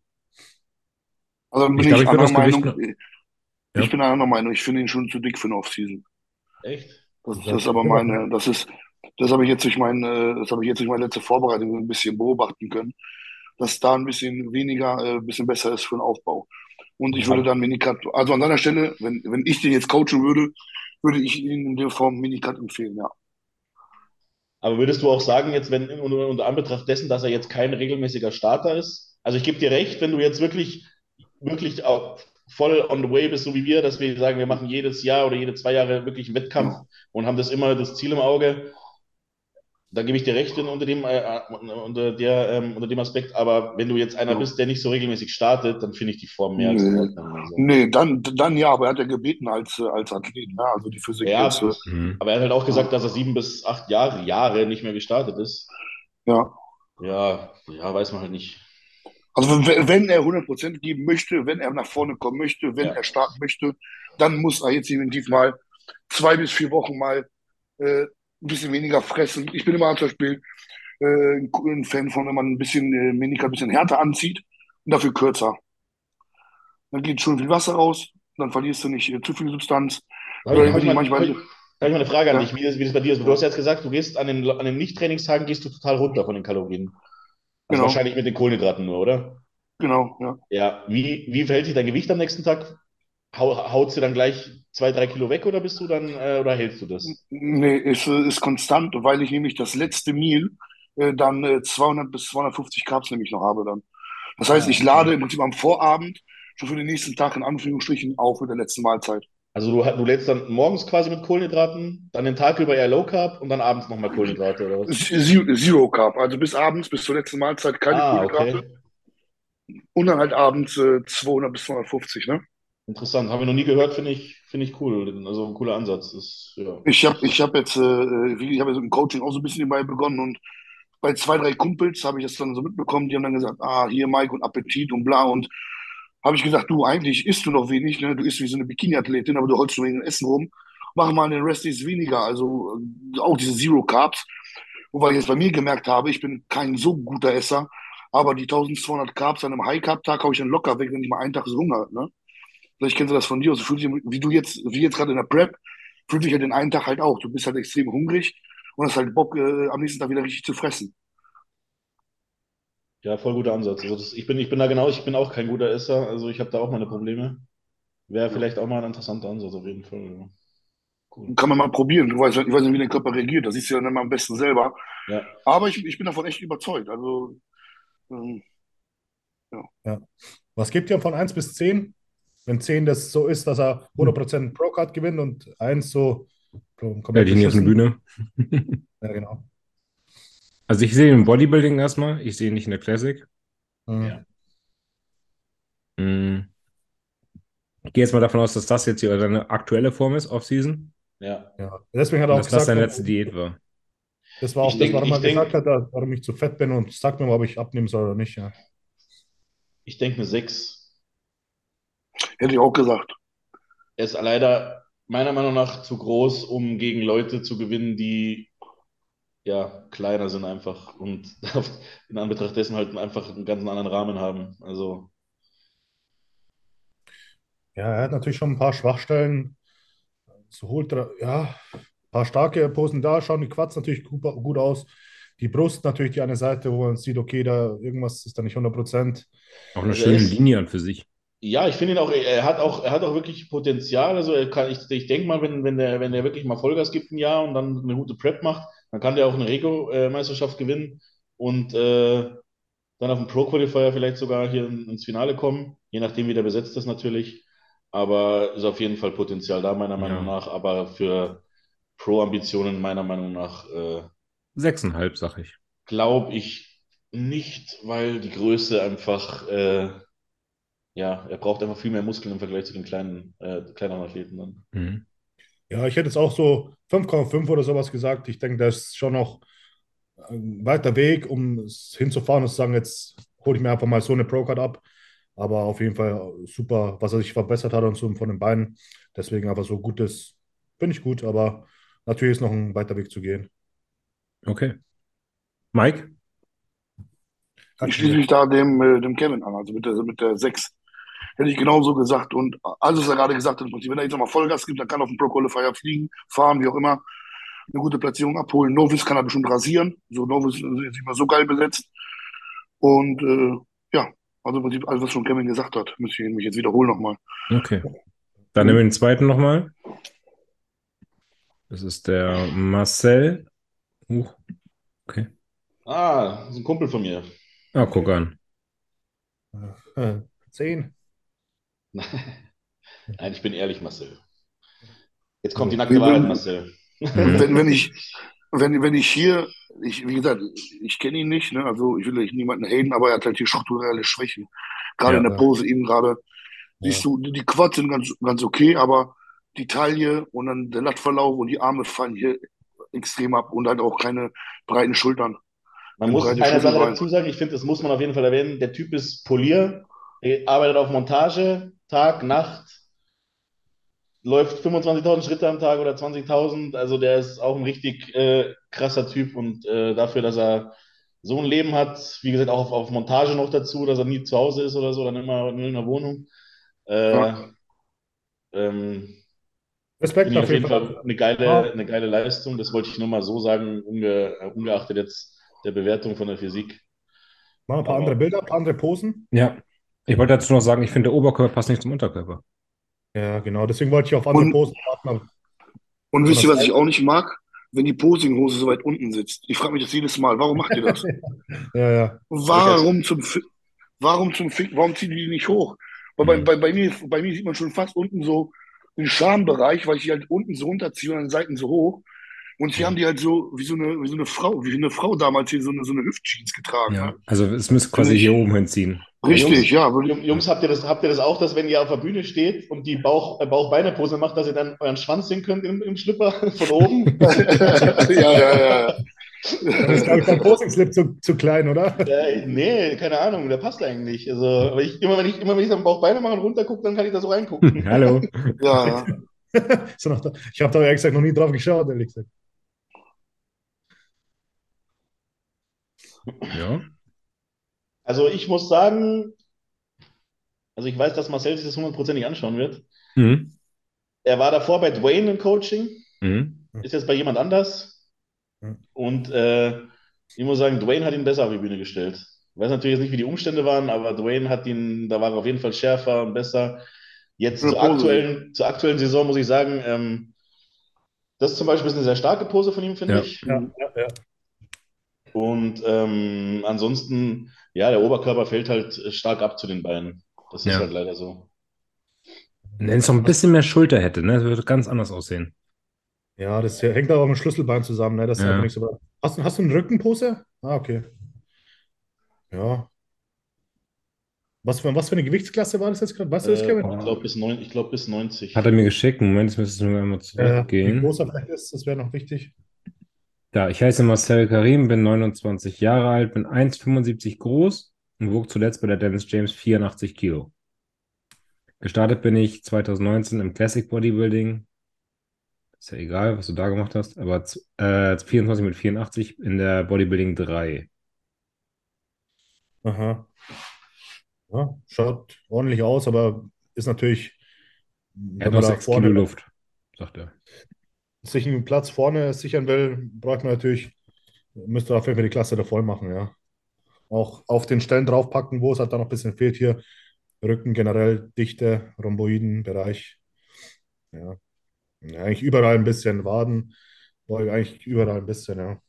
Also bin Ich ich, glaube, ich anderer das Gewicht Meinung. Ja. Ich bin anderer Meinung. Ich finde ihn schon zu dick für eine Offseason. Echt? Das, Ja, das ist aber meine, das ist, das habe ich jetzt durch meine, das habe ich jetzt durch meine letzte Vorbereitung ein bisschen beobachten können, dass da ein bisschen weniger, äh, ein bisschen besser ist für den Aufbau. Und ich würde dann Minicut, also an seiner Stelle, wenn, wenn ich den jetzt coachen würde, würde ich ihn in der Form Minicut empfehlen, ja. Aber würdest du auch sagen, jetzt, wenn unter, Anbetracht dessen, dass er jetzt kein regelmäßiger Starter ist, also ich gebe dir recht, wenn du jetzt wirklich, wirklich auch voll on the way bist, so wie wir, dass wir sagen, wir machen jedes Jahr oder jede zwei Jahre wirklich einen Wettkampf und haben das immer das Ziel im Auge, da gebe ich dir recht in, unter dem, äh, unter der, ähm, unter dem Aspekt. Aber wenn du jetzt einer Ja. bist, der nicht so regelmäßig startet, dann finde ich die Form mehr als Nee. Also. Nee, dann, dann ja, aber er hat ja gebeten als, äh, als Athlet, ne? Also die Physik Ja, jetzt, äh, Mhm. aber er hat halt auch gesagt, dass er sieben bis acht Jahre, Jahre nicht mehr gestartet ist. ja. Ja, ja, weiß man halt nicht. Also wenn, wenn er 100% geben möchte, wenn er nach vorne kommen möchte, wenn Ja. er starten möchte, dann muss er jetzt definitiv mal zwei bis vier Wochen mal äh, ein bisschen weniger fressen. Ich bin immer zum Beispiel äh, ein Fan von, wenn man ein bisschen äh, Minika ein bisschen härter anzieht und dafür kürzer. Dann geht schon viel Wasser raus, dann verlierst du nicht äh, zu viel Substanz. Habe Oder ich, mal, manchmal, ich, hab ich mal eine Frage an ja, dich, wie das, wie das bei dir ist. Du hast jetzt gesagt, du gehst an den, an den Nicht-Trainingstagen gehst du total runter von den Kalorien. Also genau, wahrscheinlich mit den Kohlenhydraten nur, oder? genau, ja. Ja, wie, wie verhält sich dein Gewicht am nächsten Tag? Hau, haut du dann gleich zwei, drei Kilo weg oder bist du dann, äh, oder hältst du das? Nee, ist, äh, ist konstant, weil ich nämlich das letzte Meal äh, dann äh, 200 bis 250 Carbs nämlich noch habe dann. Das heißt, Ah, ich lade im Prinzip am Vorabend schon für den nächsten Tag in Anführungsstrichen auf mit der letzten Mahlzeit. Also du, du lädst dann morgens quasi mit Kohlenhydraten, dann den Tag über eher Low Carb und dann abends nochmal Kohlenhydrate oder was? Zero, Zero Carb, also bis abends, bis zur letzten Mahlzeit keine Ah, Kohlenhydrate okay. und dann halt abends äh, 200 bis 250, ne? Interessant. Habe ich noch nie gehört, finde ich, finde ich cool. Also ein cooler Ansatz. Das, ja. Ich habe ich hab jetzt, äh, habe jetzt im Coaching auch so ein bisschen dabei begonnen und bei zwei, drei Kumpels habe ich das dann so mitbekommen, die haben dann gesagt, ah, hier Mike und Appetit und bla und habe ich gesagt, du, eigentlich isst du noch wenig, ne? Du isst wie so eine Bikini-Athletin, aber du holst nur wegen Essen rum. Mach mal den Rest ist weniger, also äh, auch diese Zero Carbs. Wobei ich jetzt bei mir gemerkt habe, ich bin kein so guter Esser, aber die 1200 Carbs an einem High-Carb-Tag hau ich dann locker weg, wenn ich mal einen Tag so Hunger habe, ne? Vielleicht kennst du das von dir, also fühlt sich, wie du jetzt, wie jetzt gerade in der Prep, fühlt sich halt den einen Tag halt auch. Du bist halt extrem hungrig und hast halt Bock, äh, am nächsten Tag wieder richtig zu fressen. Ja, voll guter Ansatz. Also das, ich bin, ich bin da genau, ich bin auch kein guter Esser. Also ich habe da auch meine Probleme. Wäre Ja. vielleicht auch mal ein interessanter Ansatz auf jeden Fall. Ja. Cool. Kann man mal probieren. Du weißt, ich weiß nicht, wie dein Körper reagiert. Das siehst du ja dann immer am besten selber. Ja. Aber ich, ich bin davon echt überzeugt. Also, ähm, Ja. Was gibt ihr von 1 bis 10? Wenn 10 das so ist, dass er 100% Pro-Card gewinnt und 1 so komplett ich nicht auf der beschissen. Bühne. Ja, genau. Also ich sehe ihn im Bodybuilding erstmal, ich sehe ihn nicht in der Classic. Mhm. Ja. Hm. Ich gehe jetzt mal davon aus, dass das jetzt hier seine aktuelle Form ist, Off-Season. Ja. Ja. Deswegen hat er auch dass das gesagt, seine letzte Diät war. das war auch Ich das, denk- warum er gesagt hat, warum ich zu fett bin und sagt mir mal, ob ich abnehmen soll oder nicht. Ja. Ich denke eine 6. hätte ich auch gesagt. Er ist leider meiner Meinung nach zu groß, um gegen Leute zu gewinnen, die ja kleiner sind einfach und [laughs] in Anbetracht dessen halt einfach einen ganz anderen Rahmen haben. Also ja, er hat natürlich schon ein paar Schwachstellen. So holt er, ja, ein paar starke Posen da, schauen die Quads natürlich gut, gut aus. Die Brust natürlich die eine Seite, wo man sieht, okay, da irgendwas ist da nicht 100%. Auch eine Also schöne Linie an für sich. Ja, ich finde ihn auch, er hat auch, er hat auch wirklich Potenzial. Also er kann, ich, ich denke mal, wenn, wenn der, wenn der wirklich mal Vollgas gibt ein Jahr und dann eine gute Prep macht, dann kann der auch eine Rego-Meisterschaft gewinnen und äh, dann auf dem Pro-Qualifier vielleicht sogar hier in- ins Finale kommen, je nachdem, wie der besetzt ist natürlich. Aber ist auf jeden Fall Potenzial da, meiner Meinung Ja. nach. Aber für Pro-Ambitionen, meiner Meinung nach, äh, Sechseinhalb, sag ich. glaube ich nicht, weil die Größe einfach, äh, ja, er braucht einfach viel mehr Muskeln im Vergleich zu den kleinen, äh, kleineren Athleten dann. Mhm. Ja, ich hätte jetzt auch so 5,5 oder sowas gesagt. Ich denke, das ist schon noch ein weiter Weg, um es hinzufahren und zu sagen, jetzt hole ich mir einfach mal so eine Pro-Card ab. Aber auf jeden Fall super, was er sich verbessert hat und so von den Beinen. Deswegen einfach so gutes, finde ich gut, aber natürlich ist noch ein weiter Weg zu gehen. Okay. Mike? Ich schließe mich da dem, äh, dem Kevin an, also mit der, mit der 6. Hätte ich genauso gesagt. Und alles, was er gerade gesagt hat, wenn er jetzt nochmal Vollgas gibt, dann kann er auf dem Pro Qualifier fliegen, fahren, wie auch immer, eine gute Platzierung abholen. Novice kann er bestimmt rasieren. So Novice ist nicht mehr so geil besetzt. Und äh, ja, also im Prinzip alles, was schon Kevin gesagt hat, müsste ich mich jetzt wiederholen nochmal. Okay. Dann nehmen wir den zweiten nochmal. Das ist der Marcel. Huch. Okay. Ah, das ist ein Kumpel von mir. Ah, guck an. Zehn. [laughs] Nein, ich bin ehrlich, Marcel. Jetzt kommt die nackte Wahrheit, Marcel. Wenn, [laughs] wenn ich, wenn, wenn ich hier, ich, wie gesagt, ich kenne ihn nicht, ne? also ich will nicht niemanden haten, aber er hat halt hier strukturelle Schwächen. Gerade Ja. in der Pose eben gerade, siehst du, die Quads sind ganz, ganz okay, aber die Taille und dann der Lattverlauf und die Arme fallen hier extrem ab und halt auch keine breiten Schultern. Man muss eine Sache dazu sagen, ich finde, das muss man auf jeden Fall erwähnen. Der Typ ist Polier, er arbeitet auf Montage, Tag, Nacht, läuft 25.000 Schritte am Tag oder 20.000. Also der ist auch ein richtig äh, krasser Typ und äh, dafür, dass er so ein Leben hat, wie gesagt, auch auf, auf Montage noch dazu, dass er nie zu Hause ist oder so, dann immer in irgendeiner Wohnung. Äh, Ja. ähm, Respekt auf jeden. Fall eine geile, eine geile Leistung. Das wollte ich nur mal so sagen, unge, ungeachtet jetzt der Bewertung von der Physik. Mal ein paar Aber- andere Bilder, ein paar andere Posen. Ja. Ich wollte dazu noch sagen, ich finde, der Oberkörper passt nicht zum Unterkörper. Ja, genau. Deswegen wollte ich auf andere Und- Posen warten. Und wisst ihr, was ich auch nicht mag? Wenn die Posinghose so weit unten sitzt. Ich frage mich das jedes Mal. Warum macht ihr das? [laughs] Ja, ja. Warum zum Warum zum Fick? Warum ziehen die die nicht hoch? Weil bei, Mhm. bei, bei, mir, bei mir sieht man schon fast unten so den Schambereich, weil ich die halt unten so runterziehe und an den Seiten so hoch. Und hier Ja. haben die halt so wie so eine, wie so eine Frau, wie eine Frau damals hier so eine, so eine Hüftjeans getragen. Ja. Also es müsste quasi hier oben hinziehen. Richtig, ja. würde Jung- Jungs, habt ihr das, habt ihr das auch, dass wenn ihr auf der Bühne steht und die Bauch, äh, Bauch-Beine-Pose macht, dass ihr dann euren Schwanz sehen könnt im, im Schlipper [laughs] von oben? [laughs] ja, ja, ja. Das ist, glaube ich, dein Posing-Slip zu, zu klein, oder? Ja, nee, keine Ahnung, der passt eigentlich. Also, aber ich, immer wenn ich, immer wenn ich am Bauch-Beine mache und runtergucke, dann kann ich da so reingucken. [laughs] Hallo. ja, ja. So nach ich habe da ehrlich gesagt noch nie drauf geschaut, ehrlich gesagt. Ja. Also ich muss sagen, also ich weiß, dass Marcel sich das hundertprozentig anschauen wird. Mhm. Er war davor bei Dwayne im Coaching, Mhm. ist jetzt bei jemand anders. Mhm. Und äh, ich muss sagen, Dwayne hat ihn besser auf die Bühne gestellt. Ich weiß natürlich jetzt nicht, wie die Umstände waren, aber Dwayne hat ihn, da war er auf jeden Fall schärfer und besser. Jetzt zur aktuellen, zur aktuellen Saison muss ich sagen, ähm, das zum Beispiel ist eine sehr starke Pose von ihm, finde Ja. ich. Ja, ja, ja. Und ähm, ansonsten, ja, der Oberkörper fällt halt stark ab zu den Beinen. Das ist Ja. halt leider so. Wenn es noch ein bisschen mehr Schulter hätte, ne, das würde ganz anders aussehen. Ja, das hängt aber auch mit dem Schlüsselbein zusammen. Ne? Das ist Ja. nicht so. Hast, du- hast du einen Rückenpose? Ah, okay. Ja. Was für, was für eine Gewichtsklasse war das jetzt gerade? Weißt du das, Äh, Kevin? ich glaube bis, neun, ich glaub, bis 90. Hat er mir geschickt. Moment, jetzt du nur einmal Äh, wie zurückgehen. groß er vielleicht ist, das wäre noch wichtig. Da, ich heiße Marcel Karim, bin 29 Jahre alt, bin 1,75 groß und wog zuletzt bei der Dennis James 84 Kilo. Gestartet bin ich 2019 im Classic Bodybuilding. Ist ja egal, was du da gemacht hast, aber äh, 24 mit 84 in der Bodybuilding 3. Aha. Ja, schaut ordentlich aus, aber ist natürlich, Er hat da 6 Kilo Luft, sagt er. Sich einen Platz vorne sichern will, braucht man natürlich, müsste auf jeden Fall die Klasse da voll machen, ja. Auch auf den Stellen draufpacken, wo es halt dann noch ein bisschen fehlt hier. Rücken generell, Dichte, Rhomboidenbereich. Ja. ja. Eigentlich überall ein bisschen, Waden, eigentlich überall ein bisschen, ja.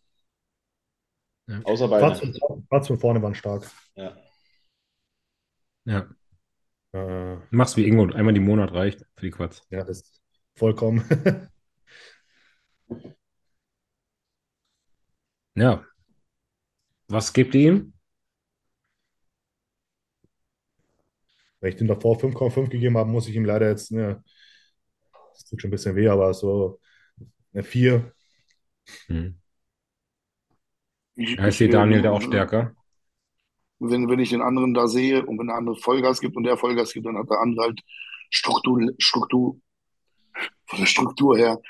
Außer Platz Beine. von, Platz von vorne waren stark. Ja. Ja, Äh, mach's wie Ingo, einmal im Monat reicht für die Quads. ja, das ist vollkommen. [laughs] Ja. Was gebt ihr ihm? Wenn ich dem davor 5,5 gegeben habe, muss ich ihm leider jetzt, ne, das tut schon ein bisschen weh, aber so eine 4. Hm. Ich, Ja, ich sehe Daniel da auch stärker. Wenn, wenn ich den anderen da sehe und wenn der andere Vollgas gibt und der Vollgas gibt, dann hat der andere halt Struktur, Struktur, von der Struktur her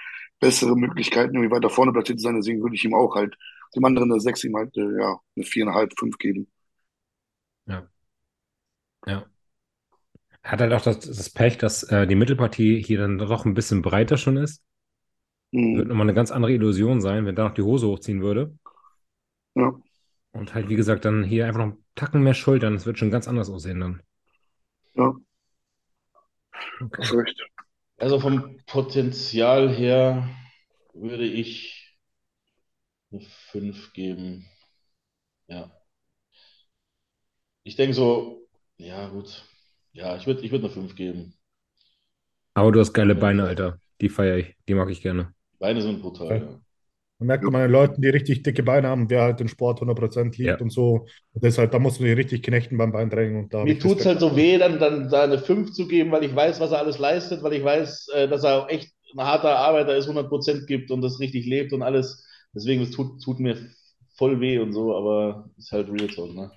bessere Möglichkeiten, irgendwie weiter vorne platziert zu sein. Deswegen würde ich ihm auch halt dem anderen eine 6, ihm halt äh, ja, eine 4,5, 5 geben. Ja. Ja. Hat halt auch das, das Pech, dass äh, die Mittelpartie hier dann doch ein bisschen breiter schon ist. Wird Mhm. nochmal eine ganz andere Illusion sein, wenn da noch die Hose hochziehen würde. Ja. Und halt, wie gesagt, dann hier einfach noch einen Tacken mehr Schultern. Das wird schon ganz anders aussehen dann. Ja, Okay. hast recht. Also vom Potenzial her würde ich eine 5 geben. Ja. Ich denke so, ja, gut. Ja, ich würde ich würd eine 5 geben. Aber du hast geile Beine, Alter. Die feiere ich. Die mag ich gerne. Beine sind brutal, Ja. Ja. Man merkt immer den Leuten, die richtig dicke Beine haben, wer halt den Sport 100% liebt Ja. und so. Und deshalb, da musst du die richtig knechten beim Beindrängen. Und da Mir tut es halt so weh, dann, dann da eine 5 zu geben, weil ich weiß, was er alles leistet, weil ich weiß, äh, dass er auch echt ein harter Arbeiter ist, 100% gibt und das richtig lebt und alles. Deswegen, es tut, tut mir voll weh und so, aber ist halt Real Talk, ne?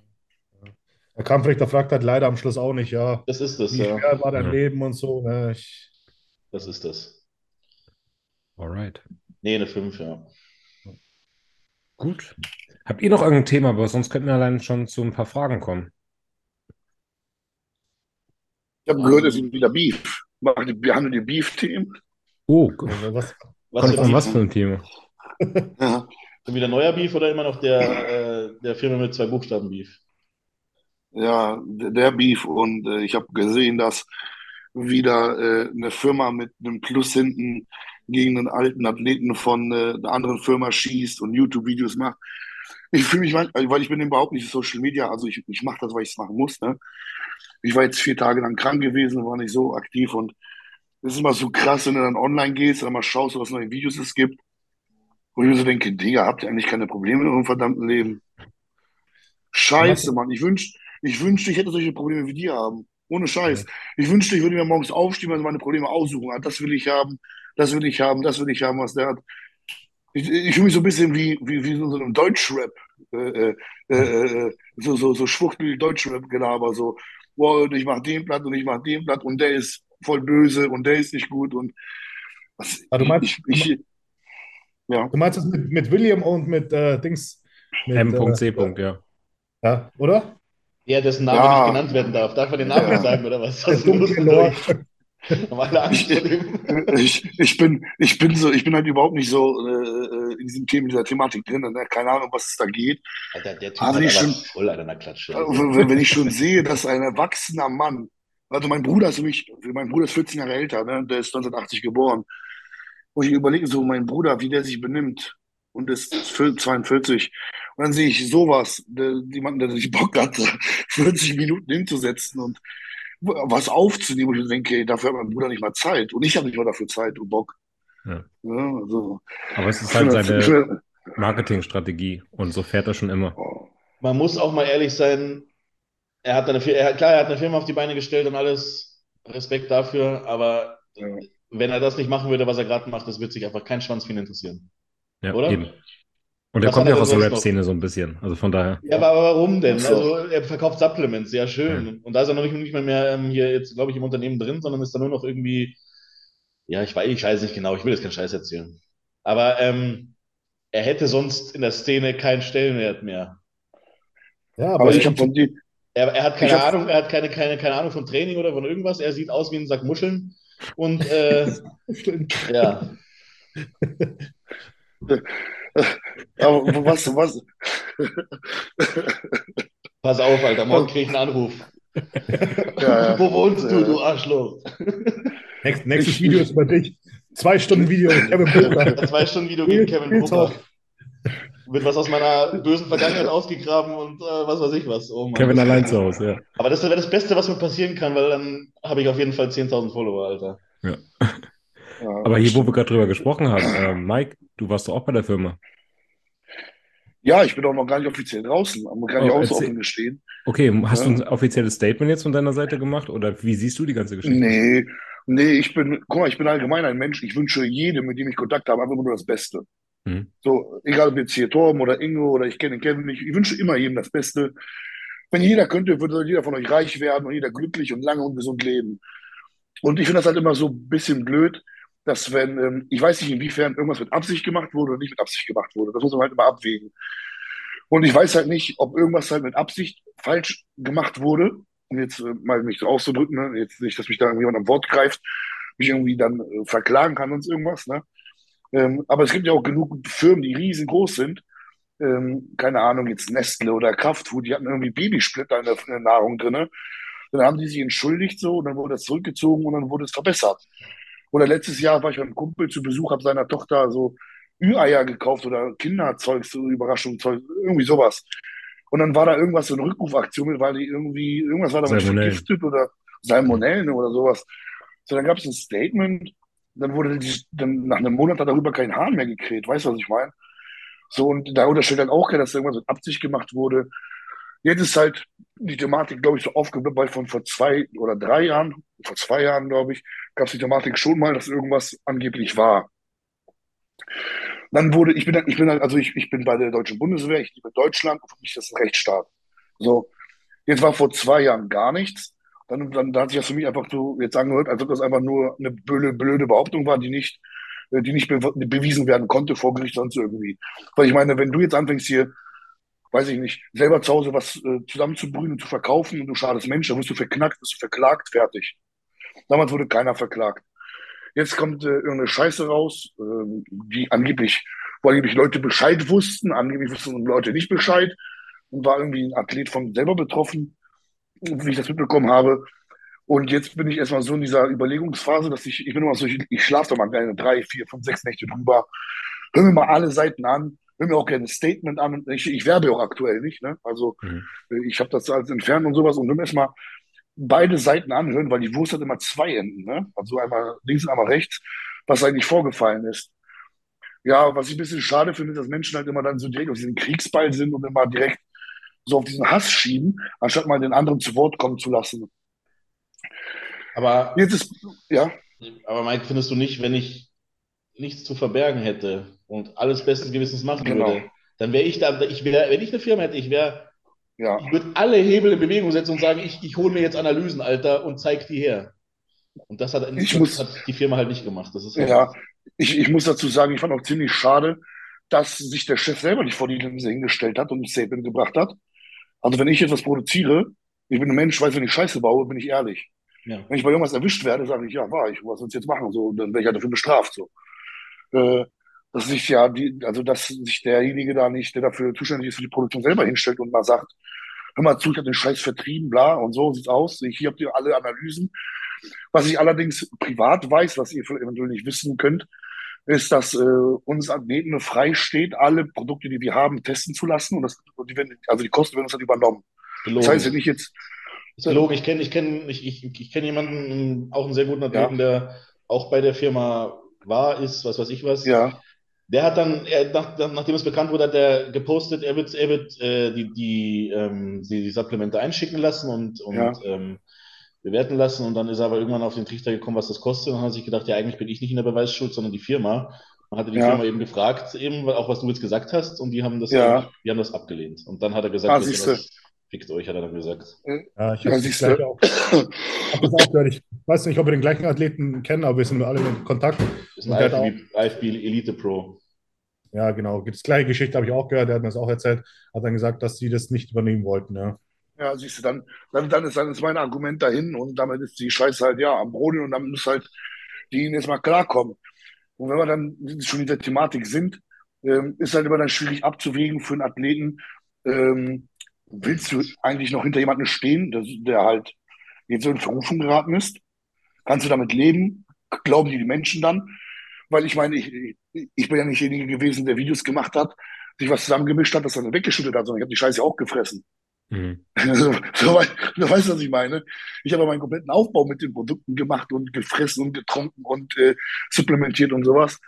Der Kampfrichter fragt halt leider am Schluss auch nicht, ja, Das ist das, wie ja. schwer war dein Ja. Leben und so. Ne? Ich, Das ist das. Alright. Nee, eine 5, ja. Gut. Habt ihr noch irgendein Thema? Aber sonst könnten wir allein schon zu ein paar Fragen kommen. Ich habe gehört, es ist wieder Beef. wir haben die Beef-Themen. Oh, was, Was für was für ein Thema? Ja. [laughs] Wieder neuer Beef oder immer noch der, äh, der Firma mit zwei Buchstaben Beef? Ja, der Beef und äh, ich habe gesehen, dass wieder äh, eine Firma mit einem Plus hinten gegen einen alten Athleten von äh, einer anderen Firma schießt und YouTube-Videos macht. Ich fühle mich, manchmal- weil ich bin überhaupt nicht Social Media, also ich, ich mache das, weil ich es machen muss. Ne? Ich war jetzt vier Tage lang krank gewesen, war nicht so aktiv und es ist immer so krass, wenn du dann online gehst und dann mal schaust, was neue Videos es gibt. Wo ich mir so denke, Digga, habt ihr eigentlich keine Probleme in eurem verdammten Leben? Scheiße, Mann. Ich wünsch, ich wünschte, ich hätte solche Probleme wie die haben. Ohne Scheiß. Ich wünschte, ich würde mir morgens aufstehen und meine Probleme aussuchen. Ah, Das will ich haben, das will ich haben, das will ich haben, was der hat. Ich, ich fühle mich so ein bisschen wie, wie, wie so ein Deutschrap. Äh, äh, äh, so, so, so schwuchtel Deutschrap-Gelaber. So, boah, und ich mach den Blatt und ich mach den Blatt und der ist voll böse und der ist nicht gut und was, du meinst- ich, ich, ja. du meinst das mit, mit William und mit äh, Dings? Mit, M.C. Äh, ja. ja, oder? Der, dessen Name Ja. nicht genannt werden darf. Darf man den Namen Ja. nicht sagen, oder was? Der dunkle Lord. Alle Angst vor dem? Ich, ich bin, ich bin so, ich bin halt überhaupt nicht so äh, in diesem Thema, dieser Thematik drin. Ne? Keine Ahnung, was es da geht. Alter, der Typ Also hat ich schon- voll an einer Klatsche. Also, wenn, wenn ich schon sehe, dass ein erwachsener Mann, also mein Bruder ist nämlich, mein Bruder ist 14 Jahre älter, ne? Der ist 1980 geboren. Und ich überlege so, mein Bruder, wie der sich benimmt und ist 42. Und dann sehe ich sowas, der, jemanden, der sich Bock hat, [laughs] 40 Minuten hinzusetzen und was aufzunehmen. Und ich denke, dafür hat mein Bruder nicht mal Zeit. Und ich habe nicht mal dafür Zeit und Bock. Ja. Ja, also, Aber es ist halt seine Marketingstrategie und so fährt er schon immer. oh, Man muss auch mal ehrlich sein, er hat eine, er klar, er hat eine Firma auf die Beine gestellt und alles, Respekt dafür, aber Ja. wenn er das nicht machen würde, was er gerade macht, das wird sich einfach kein Schwanz für ihn interessieren. Ja, Oder? eben. Und er kommt ja auch aus der Rap-Szene so ein bisschen. Also von daher. Ja, aber, warum denn? Also er verkauft Supplements, ja schön. Und da ist er noch nicht, nicht mal mehr ähm, hier jetzt, glaube ich, im Unternehmen drin, sondern ist da nur noch irgendwie, ja, ich weiß, ich weiß nicht genau, ich will jetzt keinen Scheiß erzählen. Aber ähm, er hätte sonst in der Szene keinen Stellenwert mehr. Ja, aber aber ich habe von dir, Er, er hat keine Ahnung, er hat keine, keine, keine Ahnung von Training oder von irgendwas. Er sieht aus wie ein Sack Muscheln. Und äh, [laughs] ja, [laughs] aber was, was, pass auf, Alter, morgen krieg ich einen Anruf. ja, Wo wohnst du, Ja. du Arschloch? Nächst, nächstes Video ist über dich. Zwei Stunden Video mit Kevin Booker. [laughs] Zwei Stunden Video gegen Kevin. Talk. Wird was aus meiner bösen Vergangenheit ausgegraben und äh, was weiß ich was. Oh Mann. Kevin allein zu Hause, ja. Aber das wäre das Beste, was mir passieren kann, weil dann habe ich auf jeden Fall 10.000 Follower, Alter. ja. Aber hier, wo wir gerade drüber gesprochen haben, äh, Mike, du warst doch auch bei der Firma. Ja, ich bin auch noch gar nicht offiziell draußen, aber kann ich Oh, auch so offen gestehen. Okay, hast Ja. du ein offizielles Statement jetzt von deiner Seite gemacht oder wie siehst du die ganze Geschichte? Nee, nee, ich bin, guck mal, ich bin allgemein ein Mensch. Ich wünsche jedem, mit dem ich Kontakt habe, einfach nur das Beste. Mhm. So, egal ob jetzt hier Torben oder Ingo oder ich kenne Kevin nicht, ich wünsche immer jedem das Beste. Wenn jeder könnte, würde jeder von euch reich werden und jeder glücklich und lange und gesund leben. Und ich finde das halt immer so ein bisschen blöd, dass wenn, ähm, ich weiß nicht, inwiefern irgendwas mit Absicht gemacht wurde oder nicht mit Absicht gemacht wurde. Das muss man halt immer abwägen. Und ich weiß halt nicht, ob irgendwas halt mit Absicht falsch gemacht wurde. Um jetzt äh, mal mich so auszudrücken, ne? Jetzt nicht, dass mich da irgendjemand am Wort greift, mich irgendwie dann äh, verklagen kann und irgendwas, ne? Ähm, aber es gibt ja auch genug Firmen, die riesengroß sind. Ähm, keine Ahnung, jetzt Nestle oder Kraftfood, die hatten irgendwie Babysplitter in der, in der Nahrung drinne. Dann haben die sich entschuldigt so und dann wurde das zurückgezogen und dann wurde es verbessert. Oder letztes Jahr war ich bei einem Kumpel zu Besuch, habe seiner Tochter so Ü-Eier gekauft oder Kinderzeug, so Überraschungszeug, irgendwie sowas. Und dann war da irgendwas, so eine Rückrufaktion mit, weil die irgendwie, irgendwas war da vergiftet oder Salmonellen oder sowas. So, dann gab es ein Statement, dann wurde die, dann nach einem Monat hat darüber kein Hahn mehr gekräht, weißt du, was ich meine? So, und da unterstellt dann auch keiner, dass irgendwas mit Absicht gemacht wurde. Jetzt ist halt die Thematik, glaube ich, so aufgeblüht, weil von vor zwei oder drei Jahren, vor zwei Jahren, glaube ich, gab es die Thematik schon mal, dass irgendwas angeblich war. Dann wurde, ich bin, ich bin halt, also ich, ich bin bei der deutschen Bundeswehr, ich liebe Deutschland und für mich ist das ein Rechtsstaat. So, jetzt war vor zwei Jahren gar nichts. Dann, dann, dann hat sich das für mich einfach so jetzt angehört, als ob das einfach nur eine blöde, blöde Behauptung war, die nicht, die nicht be bewiesen werden konnte vor Gericht sonst irgendwie. Weil ich meine, wenn du jetzt anfängst hier, weiß ich nicht, selber zu Hause was äh, zusammenzubrühen und zu verkaufen und du schadest Menschen, dann wirst du verknackt, wirst du verklagt, fertig. Damals wurde keiner verklagt. Jetzt kommt äh, irgendeine Scheiße raus, äh, die angeblich, wo angeblich Leute Bescheid wussten, angeblich wussten Leute nicht Bescheid und war irgendwie ein Athlet von selber betroffen, wie ich das mitbekommen habe. Und jetzt bin ich erstmal so in dieser Überlegungsphase, dass ich, ich bin immer so, ich, ich schlafe da mal gerne drei, vier, fünf, sechs Nächte drüber, höre mir mal alle Seiten an, höre mir auch gerne ein Statement an. Ich, ich werbe auch aktuell nicht, ne? Also Mhm. äh, ich habe das alles entfernt und sowas und höre mir erstmal beide Seiten anhören, weil die Wurst hat immer zwei Enden, ne? Also einmal links und einmal rechts, was eigentlich vorgefallen ist. Ja, was ich ein bisschen schade finde, dass Menschen halt immer dann so direkt auf diesen Kriegsball sind und immer direkt so auf diesen Hass schieben, anstatt mal den anderen zu Wort kommen zu lassen. Aber, Jetzt ist, ja, aber Mike, findest du nicht, wenn ich nichts zu verbergen hätte und alles besten Gewissens machen Genau. würde, dann wäre ich da, ich wäre, wenn ich eine Firma hätte, ich wäre, ja, ich würde alle Hebel in Bewegung setzen und sagen, ich, ich hole mir jetzt Analysen, Alter, und zeig die her. Und das hat, das muss- hat die Firma halt nicht gemacht. Das ist halt- ja. Ich, ich muss dazu sagen, ich fand auch ziemlich schade, dass sich der Chef selber nicht vor die Linse hingestellt hat und ein Statement gebracht hat. Also wenn ich etwas produziere, ich bin ein Mensch, weiß, wenn ich Scheiße baue, bin ich ehrlich. ja. Wenn ich bei irgendwas erwischt werde, sage ich, ja, war ich, was soll ich jetzt machen? So, dann werde ich halt dafür bestraft. So. Äh, dass sich ja die, also dass sich derjenige da nicht, der dafür zuständig ist für die Produktion selber hinstellt und mal sagt, hör mal zu, ich habe den Scheiß vertrieben, bla, und so sieht's aus. Ich, hier habt ihr alle Analysen. Was ich allerdings privat weiß, was ihr eventuell nicht wissen könnt, ist, dass äh, uns Athleten frei steht, alle Produkte, die wir haben, testen zu lassen. Und das, und die werden, also die Kosten werden uns dann übernommen. Das Gelogen. heißt, wenn ich jetzt, Ist gelogen. Ich kenne ich kenn, ich, ich, ich kenn jemanden, auch einen sehr guten Athleten, der auch bei der Firma war, ist, was weiß ich was. ja, Der hat dann, er, nach, nach- nachdem es bekannt wurde, hat er gepostet, er wird, er wird äh, die, die, ähm, die, die Supplemente einschicken lassen und, und Ja. ähm, bewerten lassen. Und dann ist er aber irgendwann auf den Trichter gekommen, was das kostet. Und dann hat er sich gedacht, ja, eigentlich bin ich nicht in der Beweisschuld, sondern die Firma. Und hatte die Ja. Firma eben gefragt, eben auch was du jetzt gesagt hast, und die haben das, Ja. die haben das abgelehnt. Und dann hat er gesagt, Ah, fickt euch, hat er dann gesagt. Ja, ich Ja, habe du. auch, hab das auch gehört. Ich weiß nicht, ob wir den gleichen Athleten kennen, aber wir sind alle in Kontakt. Das ist ein IFB, IFB Elite Pro. Ja, genau. Das gleiche Geschichte habe ich auch gehört. Der hat mir das auch erzählt. Hat dann gesagt, dass sie das nicht übernehmen wollten. Ja. Ja, siehst du, dann, dann, dann, ist, dann ist mein Argument dahin und damit ist die Scheiße halt ja am Brodeln und dann muss halt die ihnen erstmal klarkommen. Und wenn wir dann schon in der Thematik sind, ähm, ist halt immer dann schwierig abzuwägen für einen Athleten, ähm, willst du eigentlich noch hinter jemandem stehen, der, halt jetzt so in Verrufung geraten ist? Kannst du damit leben? Glauben die die Menschen dann? Weil ich meine, ich, ich, bin ja nicht derjenige gewesen, der Videos gemacht hat, sich was zusammengemischt hat, das dann weggeschüttet hat, sondern ich habe die Scheiße auch gefressen. Mhm. [laughs] So, so, du weißt, was ich meine. Ich habe meinen kompletten Aufbau mit den Produkten gemacht und gefressen und getrunken und äh, supplementiert und sowas.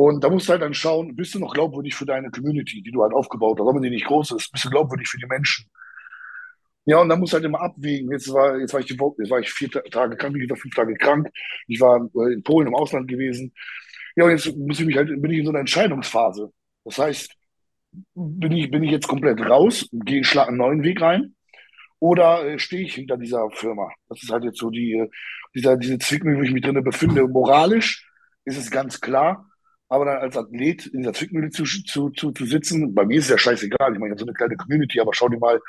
Und da musst du halt dann schauen, bist du noch glaubwürdig für deine Community, die du halt aufgebaut hast, auch wenn die nicht groß ist, bist du glaubwürdig für die Menschen. Ja, und dann musst du halt immer abwägen. Jetzt war, jetzt war ich jetzt war ich vier Ta- Tage krank, wie gesagt, fünf Tage krank. Ich war äh, in Polen im Ausland gewesen. Ja, und jetzt muss ich mich halt, bin ich in so einer Entscheidungsphase. Das heißt, bin ich, bin ich jetzt komplett raus, gehe, einen neuen Weg rein oder äh, stehe ich hinter dieser Firma? Das ist halt jetzt so die, äh, dieser, diese Zwickmühle, wo ich mich drin befinde. Moralisch ist es ganz klar, aber dann als Athlet in dieser Zwickmühle zu, zu, zu, zu sitzen, bei mir ist es ja scheißegal. Ich meine, so eine kleine Community, aber schau dir mal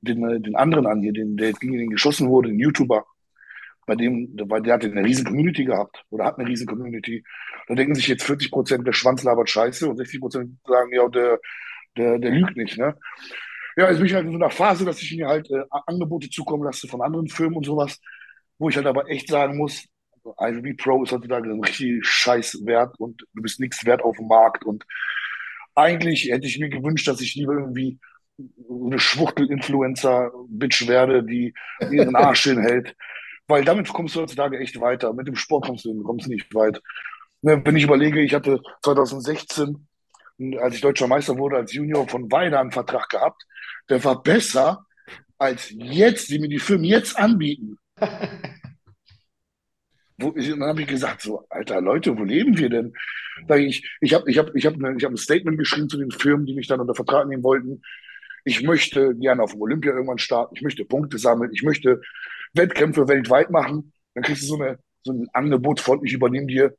den, äh, den anderen an hier, den, der gegen den geschossen wurde, den YouTuber. Bei dem, weil der hat eine riesen Community gehabt oder hat eine riesen Community. Da denken sich jetzt 40 Prozent, der Schwanz labert Scheiße und 60 Prozent sagen, ja, der, der, der lügt nicht, ne? Ja, jetzt bin ich halt in so einer Phase, dass ich mir halt äh, Angebote zukommen lasse von anderen Firmen und sowas, wo ich halt aber echt sagen muss, IFB Pro ist heutzutage ein richtig scheiß Wert und du bist nichts wert auf dem Markt und eigentlich hätte ich mir gewünscht, dass ich lieber irgendwie eine Schwuchtel-Influencer-Bitch werde, die ihren [laughs] Arsch hinhält. Weil damit kommst du heutzutage echt weiter. Mit dem Sport kommst du, kommst nicht weit. Ne, wenn ich überlege, ich hatte 2016, als ich deutscher Meister wurde, als Junior von Weider einen Vertrag gehabt, der war besser als jetzt, die mir die Firmen jetzt anbieten. [laughs] Wo, dann habe ich gesagt, so, alter Leute, wo leben wir denn? Sag ich, ich habe ich hab, ich hab, ich hab ein Statement geschrieben zu den Firmen, die mich dann unter Vertrag nehmen wollten. Ich möchte gerne auf dem Olympia irgendwann starten. Ich möchte Punkte sammeln. Ich möchte Wettkämpfe weltweit machen. Dann kriegst du so, eine, so ein Angebot von, ich übernehme dir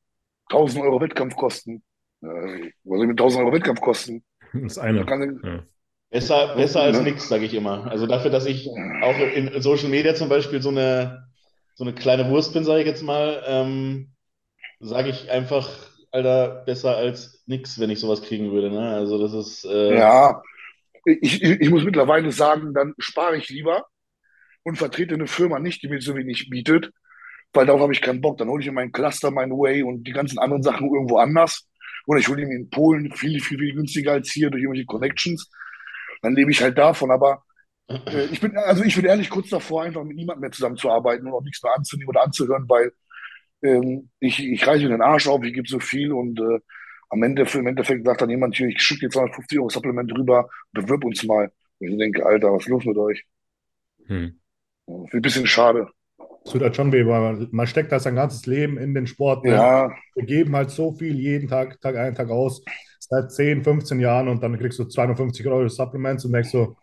1000 Euro Wettkampfkosten. Äh, was soll ich mit 1000 Euro Wettkampfkosten? [laughs] Das ist einer. Kann, Ja. Besser, besser als Ja. nichts, sage ich immer. Also dafür, dass ich auch in Social Media zum Beispiel so eine, so eine kleine Wurst bin, sage ich jetzt mal, ähm, sage ich einfach, Alter, besser als nix, wenn ich sowas kriegen würde. Ne? Also das ist. Äh, Ja, ich, ich, muss mittlerweile sagen, dann spare ich lieber und vertrete eine Firma nicht, die mir so wenig bietet, weil darauf habe ich keinen Bock. Dann hole ich mir meinen Cluster, meinen Way und die ganzen anderen Sachen irgendwo anders. Oder ich hole mir in Polen viel, viel, viel günstiger als hier durch irgendwelche Connections. Dann lebe ich halt davon. Aber ich bin, also ich bin ehrlich kurz davor, einfach mit niemandem mehr zusammenzuarbeiten und auch nichts mehr anzunehmen oder anzuhören, weil ähm, ich, ich reiße mir den Arsch auf, ich gebe so viel und äh, am Ende, im Endeffekt sagt dann jemand hier, ich schicke dir 250 Euro Supplement rüber, bewirb uns mal. Und ich denke, Alter, was ist los mit euch? Hm. Ein bisschen schade. Es tut halt schon weh, weil man, steckt da sein ganzes Leben in den Sport. Ne? Ja, Wir geben halt so viel jeden Tag, Tag ein, Tag aus, seit 10, 15 Jahren und dann kriegst du 250 Euro Supplements und denkst so,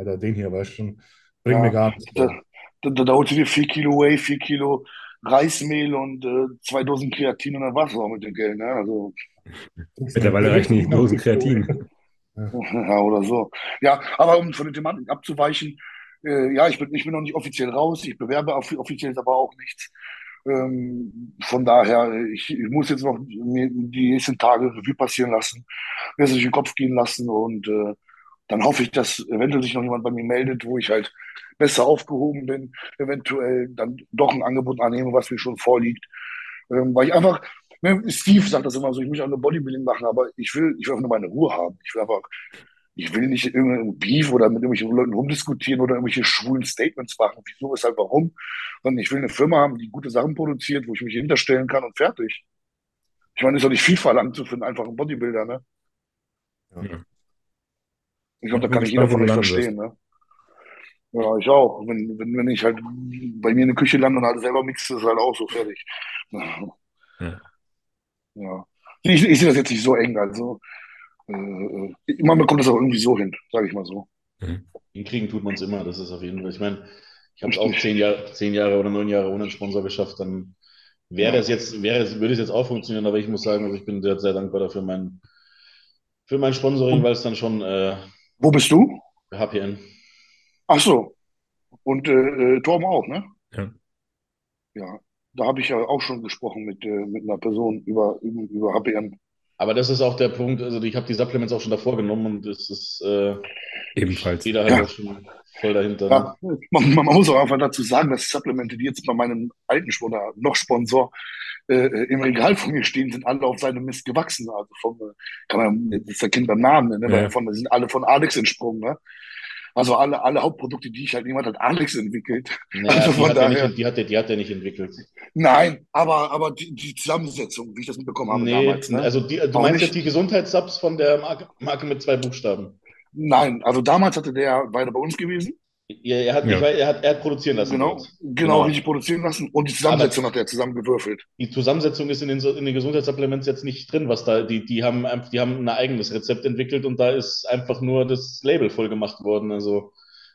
Alter, den hier, weißt du schon, bringt mir ja. gar nichts. Da, da, da, da holst du dir 4 Kilo Whey, 4 Kilo Reismehl und äh, zwei Dosen Kreatin und dann war's auch mit dem Geld. Ne? Also, Mittlerweile reichen die Dosen Kreatin. [laughs] ja, oder so. Ja, aber um von der Thematik abzuweichen, äh, ja, ich bin, ich bin noch nicht offiziell raus, ich bewerbe auf, offiziell aber auch nichts. Ähm, von daher, ich, ich muss jetzt noch mir die nächsten Tage Revue passieren lassen, mir das durch den Kopf gehen lassen und äh, dann hoffe ich, dass eventuell sich noch jemand bei mir meldet, wo ich halt besser aufgehoben bin, eventuell dann doch ein Angebot annehme, was mir schon vorliegt. Ähm, weil ich einfach, ne, Steve sagt das immer so, ich muss auch nur Bodybuilding machen, aber ich will, ich will einfach nur meine Ruhe haben. Ich will einfach, ich will nicht irgendeinen Beef oder mit irgendwelchen Leuten rumdiskutieren oder irgendwelche schwulen Statements machen. Wieso, weshalb, warum? Sondern ich will eine Firma haben, die gute Sachen produziert, wo ich mich hinterstellen kann und fertig. Ich meine, ist doch nicht viel verlangt für einen einfachen Bodybuilder, ne? Ja. Ich glaube, da kann nicht jeder von euch verstehen, ne? Ja, ich auch. Wenn, wenn, wenn ich halt bei mir in der Küche lande und halt selber mixe, ist halt auch so fertig. Ja. Ja. Ich, ich sehe das jetzt nicht so eng, also äh, äh, man bekommt das auch irgendwie so hin, sage ich mal so. Mhm. hinkriegen tut man es immer, das ist auf jeden Fall. Ich meine, ich habe es auch zehn Jahre, zehn Jahre oder neun Jahre ohne einen Sponsor geschafft, dann wäre Ja. das jetzt, wäre es, würde es jetzt auch funktionieren, aber ich muss sagen, also ich bin sehr, sehr dankbar dafür mein, für mein Sponsoring, weil es dann schon äh, Wo bist du? HPN. Ach so. Und äh, äh, Torben auch, ne? Ja. Ja. Da habe ich ja auch schon gesprochen mit, äh, mit einer Person über, über, über HPM. Aber das ist auch der Punkt, also ich habe die Supplements auch schon davor genommen und es ist, äh, Ebenfalls. da halt Ja. schon voll dahinter. ne? Ja, man, man muss auch einfach dazu sagen, dass Supplemente, die jetzt bei meinem alten Sponsor, noch Sponsor, äh, äh, im Regal von mir stehen, sind alle auf seinem Mist gewachsen. Also vom, äh, kann man, das ist der Kind beim Namen, ne? Ja. Weil von, sind alle von Alex entsprungen, ne? Also alle, alle Hauptprodukte, die ich halt, niemand hat Alex entwickelt. Naja, Also die von hat er daher. nicht, die hat er, die hat er nicht entwickelt. Nein, aber, aber die, die Zusammensetzung, wie ich das mitbekommen habe Nee, damals, ne? also die, du Auch meinst jetzt die Gesundheitssubs von der Marke, Marke mit zwei Buchstaben. Nein, also damals hatte der weiter bei uns gewesen. Ja, er hat, Ja. ich weiß, er hat, er hat produzieren lassen Genau, genau, Genau. richtig produzieren lassen. Und die Zusammensetzung hat er zusammengewürfelt. Die Zusammensetzung ist in den, in den Gesundheitssupplements jetzt nicht drin, was da, die, die haben einfach, die haben ein eigenes Rezept entwickelt und da ist einfach nur das Label voll gemacht worden. Also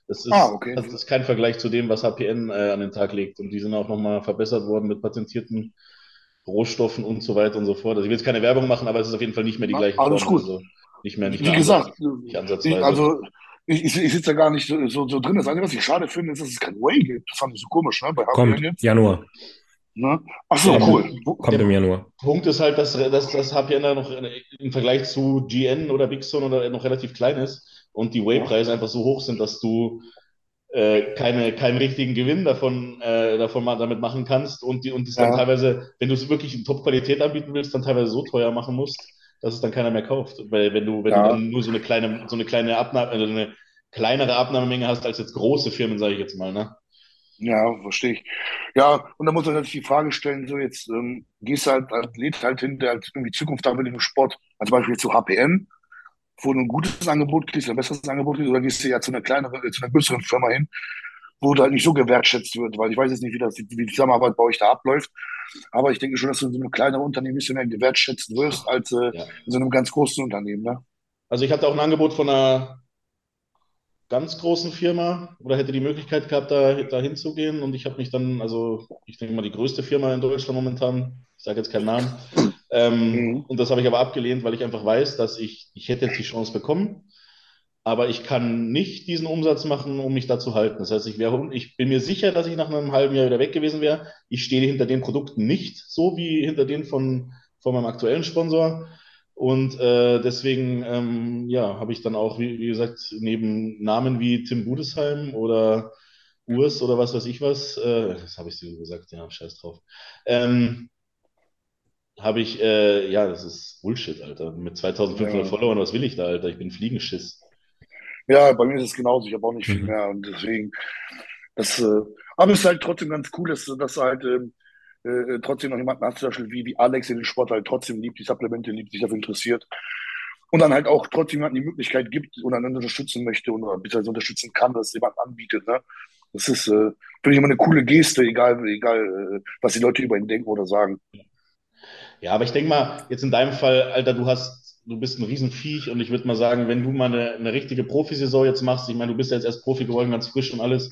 das ist, Ah, okay. das ist kein Vergleich zu dem, was HPN äh, an den Tag legt. Und die sind auch nochmal verbessert worden mit patentierten Rohstoffen und so weiter und so fort. Also ich will jetzt keine Werbung machen, aber es ist auf jeden Fall nicht mehr die Na, gleiche alles Form. gut. Also nicht mehr, nicht Wie mehr gesagt, ansatz, nicht ich, ansatzweise. also ich, ich, ich sitze da gar nicht so, so, so drin. Das Einzige, was ich schade finde, ist, dass es kein Way gibt. Das fand ich so komisch, ne? Bei Kommt, HPN jetzt. Januar. Ne? Ach so, Ja, cool. Kommt im Januar. Punkt ist halt, dass, dass das HPN da noch im Vergleich zu GN oder Big Son oder noch relativ klein ist und die Whey-Preise einfach so hoch sind, dass du äh, keine, keinen richtigen Gewinn davon, äh, davon mal damit machen kannst und, die, und dann Ja. teilweise, wenn du es wirklich in Top-Qualität anbieten willst, dann teilweise so teuer machen musst, dass es dann keiner mehr kauft. Weil wenn du, wenn Ja. du dann nur so eine kleine, so eine kleine Abnahme, also eine kleinere Abnahmemenge hast als jetzt große Firmen, sage ich jetzt mal, ne? Ja, verstehe ich. Ja, und da muss man natürlich die Frage stellen, so jetzt ähm, gehst du halt Athlet halt hin, der halt irgendwie Zukunft haben will im Sport, als Beispiel zu HPN, wo du ein gutes Angebot kriegst, ein besseres Angebot kriegst, oder gehst du ja zu einer kleineren, äh, zu einer größeren Firma hin, wo du halt nicht so gewertschätzt wird, weil ich weiß jetzt nicht, wie das, wie die Zusammenarbeit bei euch da abläuft, aber ich denke schon, dass du in so einem kleineren Unternehmen ein bisschen mehr gewertschätzt wirst als äh, Ja. in so einem ganz großen Unternehmen, ne? Also ich hatte auch ein Angebot von einer ganz großen Firma oder hätte die Möglichkeit gehabt, da, da hinzugehen. Und ich habe mich dann, also ich denke mal, die größte Firma in Deutschland momentan, ich sage jetzt keinen Namen, ähm, Mhm. und das habe ich aber abgelehnt, weil ich einfach weiß, dass ich, ich hätte jetzt die Chance bekommen. Aber ich kann nicht diesen Umsatz machen, um mich da zu halten. Das heißt, ich, wäre, ich bin mir sicher, dass ich nach einem halben Jahr wieder weg gewesen wäre. Ich stehe hinter den Produkten nicht so wie hinter denen von, von meinem aktuellen Sponsor. Und äh, deswegen ähm, ja, habe ich dann auch, wie, wie, gesagt, neben Namen wie Tim Budesheim oder Urs oder was weiß ich was, äh, das habe ich dir gesagt, ja, scheiß drauf. Ähm, habe ich, äh, ja, das ist Bullshit, Alter. Mit 2500 ja. Followern, was will ich da, Alter? Ich bin Fliegenschiss. Ja, bei mir ist es genauso. Ich habe auch nicht viel mhm. mehr und deswegen, das, äh, aber es ist halt trotzdem ganz cool, dass, dass halt ähm, äh, trotzdem noch jemanden hast, zum Beispiel wie, wie Alex, der den Sport halt trotzdem liebt, die Supplemente liebt, sich dafür interessiert und dann halt auch trotzdem jemanden die Möglichkeit gibt und dann unterstützen möchte und oder beziehungsweise unterstützen kann, dass jemand anbietet. Ne? Das ist, äh, finde ich immer eine coole Geste, egal, egal äh, was die Leute über ihn denken oder sagen. Ja, aber ich denke mal, jetzt in deinem Fall, Alter, du hast du bist ein Riesenviech und ich würde mal sagen, wenn du mal eine, eine richtige Profisaison jetzt machst, ich meine, du bist ja jetzt erst Profi geworden, ganz frisch und alles.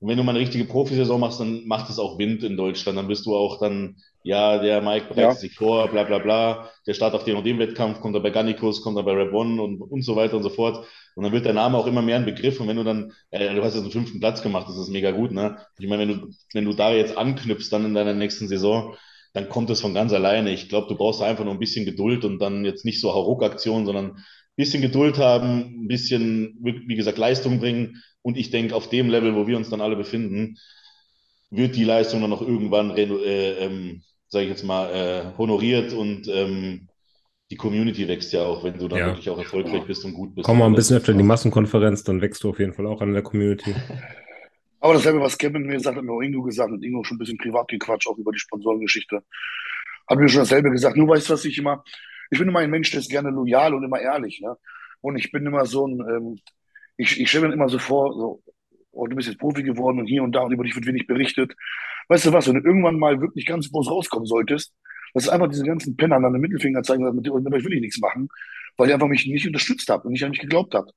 Und wenn du mal eine richtige Profisaison machst, dann macht es auch Wind in Deutschland. Dann bist du auch dann, ja, der Mike bereitet ja. sich vor, bla bla bla. Der startet auf den und dem Wettkampf, kommt er bei Gannikus, kommt er bei Rap One und, und so weiter und so fort. Und dann wird dein Name auch immer mehr ein Begriff. Und wenn du dann, äh, du hast jetzt einen fünften Platz gemacht, das ist mega gut, ne? Ich meine, wenn du, wenn du da jetzt anknüpfst dann in deiner nächsten Saison, dann kommt es von ganz alleine. Ich glaube, du brauchst einfach nur ein bisschen Geduld und dann jetzt nicht so Hauruck-Aktionen, sondern ein bisschen Geduld haben, ein bisschen, wie gesagt, Leistung bringen. Und ich denke, auf dem Level, wo wir uns dann alle befinden, wird die Leistung dann noch irgendwann, äh, ähm, sage ich jetzt mal, äh, honoriert und ähm, die Community wächst ja auch, wenn du dann ja. wirklich auch erfolgreich bist und gut bist. Komm mal ein bisschen öfter in die Massenkonferenz, dann wächst du auf jeden Fall auch an der Community. [laughs] Aber dasselbe, was Kevin mir gesagt hat, mir auch Ingo gesagt und Ingo schon ein bisschen privat gequatscht, auch über die Sponsorengeschichte. Hat mir schon dasselbe gesagt. Nur weißt du, was ich immer, ich bin immer ein Mensch, der ist gerne loyal und immer ehrlich, ne? Und ich bin immer so ein, ähm, ich, ich stelle mir immer so vor, so, oh, du bist jetzt Profi geworden und hier und da und über dich wird wenig berichtet. Weißt du was, wenn du irgendwann mal wirklich ganz groß rauskommen solltest, dass einfach diese ganzen Penner an den Mittelfinger zeigen, mit, mit euch will ich nichts machen, weil ihr einfach mich nicht unterstützt habt und nicht an mich geglaubt habt.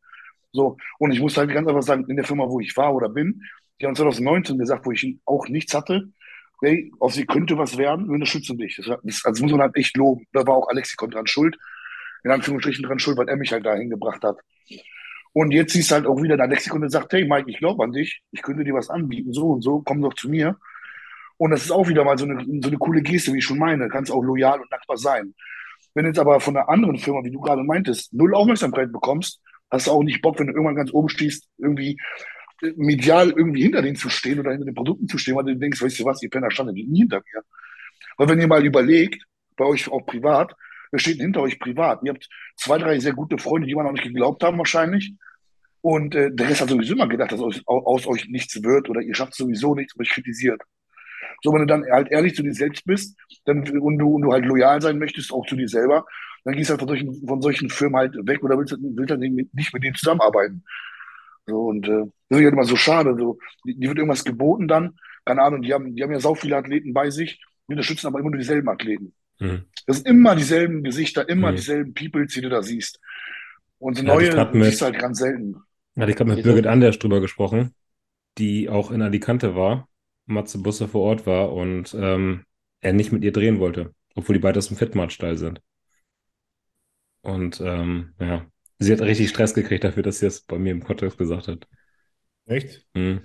So, und ich muss halt ganz einfach sagen, in der Firma, wo ich war oder bin, die haben 2019 gesagt, wo ich auch nichts hatte. Hey, auf sie könnte was werden, wir unterstützen dich. Das, das, also muss man halt echt loben. Da war auch Alexikon dran schuld. In Anführungsstrichen dran schuld, weil er mich halt dahin gebracht hat. Und jetzt siehst du halt auch wieder der Lexikon und sagt, hey Mike, ich glaube an dich, ich könnte dir was anbieten, so und so, komm doch zu mir. Und das ist auch wieder mal so eine, so eine coole Geste, wie ich schon meine. Kannst auch loyal und dankbar sein. Wenn du jetzt aber von einer anderen Firma, wie du gerade meintest, null Aufmerksamkeit bekommst, hast du auch nicht Bock, wenn du irgendwann ganz oben stehst, irgendwie medial irgendwie hinter denen zu stehen oder hinter den Produkten zu stehen, weil du denkst, weißt du was, ihr Penner standen nie hinter mir. Weil wenn ihr mal überlegt, bei euch auch privat, wer steht hinter euch privat? Ihr habt zwei, drei sehr gute Freunde, die immer noch nicht geglaubt haben wahrscheinlich. Und äh, der Rest hat sowieso immer gedacht, dass aus, aus euch nichts wird oder ihr schafft sowieso nichts und euch kritisiert. So, wenn du dann halt ehrlich zu dir selbst bist dann, und, du, und du halt loyal sein möchtest, auch zu dir selber, dann gehst du halt von solchen, von solchen Firmen halt weg oder willst, willst dann nicht mit denen zusammenarbeiten. So, und äh, das ist halt immer so schade. So. Die, die, wird irgendwas geboten dann. Keine Ahnung, die haben, die haben ja so viele Athleten bei sich, die unterstützen aber immer nur dieselben Athleten. Mhm. Das sind immer dieselben Gesichter, immer mhm. dieselben Peoples, die du da siehst. Und so ja, neue mit, siehst halt ganz selten. Hatte ich gerade mit Birgit Anders drüber gesprochen, die auch in Alicante war, Matze Busse vor Ort war und ähm, er nicht mit ihr drehen wollte, obwohl die beide aus dem Fitmatch-Stall sind. Und ähm, ja, Sie hat richtig Stress gekriegt dafür, dass sie das bei mir im Podcast gesagt hat. Echt? Mhm.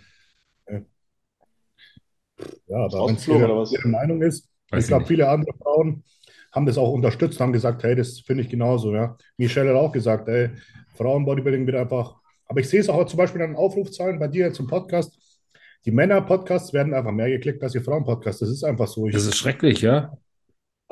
Ja, da wenn es ihre, ihre Meinung ist. Weiß ich glaube, viele andere Frauen haben das auch unterstützt, haben gesagt, hey, das finde ich genauso. Ja. Michelle hat auch gesagt, hey, Frauenbodybuilding wird einfach. Aber ich sehe es auch zum Beispiel an den Aufrufzahlen bei dir zum Podcast. Die Männer-Podcasts werden einfach mehr geklickt als die Frauen-Podcasts. Das ist einfach so. Ich, das ist schrecklich, ja.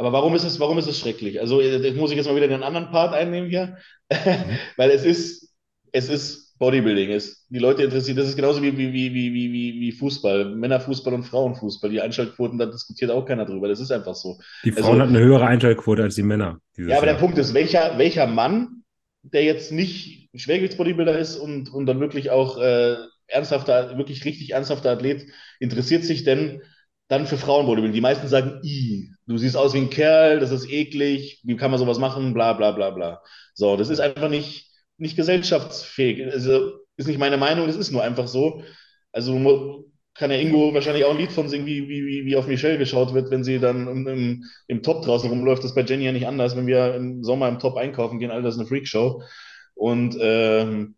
Aber warum ist es, warum ist es schrecklich? Also, äh, das muss ich jetzt mal wieder den anderen Part einnehmen hier, mhm. [laughs] weil es ist, es ist Bodybuilding. Es, die Leute interessieren, das ist genauso wie, wie, wie, wie, wie, wie Fußball, Männerfußball und Frauenfußball. Die Einschaltquoten, da diskutiert auch keiner drüber. Das ist einfach so. Die Frauen also, hatten eine höhere Einschaltquote als die Männer. Ja, aber Jahr. der Punkt ist, welcher, welcher Mann, der jetzt nicht Schwergewichtsbodybuilder ist und, und dann wirklich auch äh, ernsthafter, wirklich richtig ernsthafter Athlet, interessiert sich denn dann für Frauenbodybuilding. Die meisten sagen, i, du siehst aus wie ein Kerl, das ist eklig, wie kann man sowas machen, bla bla bla bla. So, das ist einfach nicht, nicht gesellschaftsfähig. Also, ist nicht meine Meinung, das ist nur einfach so. Also kann ja Ingo wahrscheinlich auch ein Lied von singen, wie, wie, wie auf Michelle geschaut wird, wenn sie dann im, im, im Top draußen rumläuft. Das ist bei Jenny ja nicht anders. Wenn wir im Sommer im Top einkaufen gehen, all das ist eine Freakshow. Und ähm,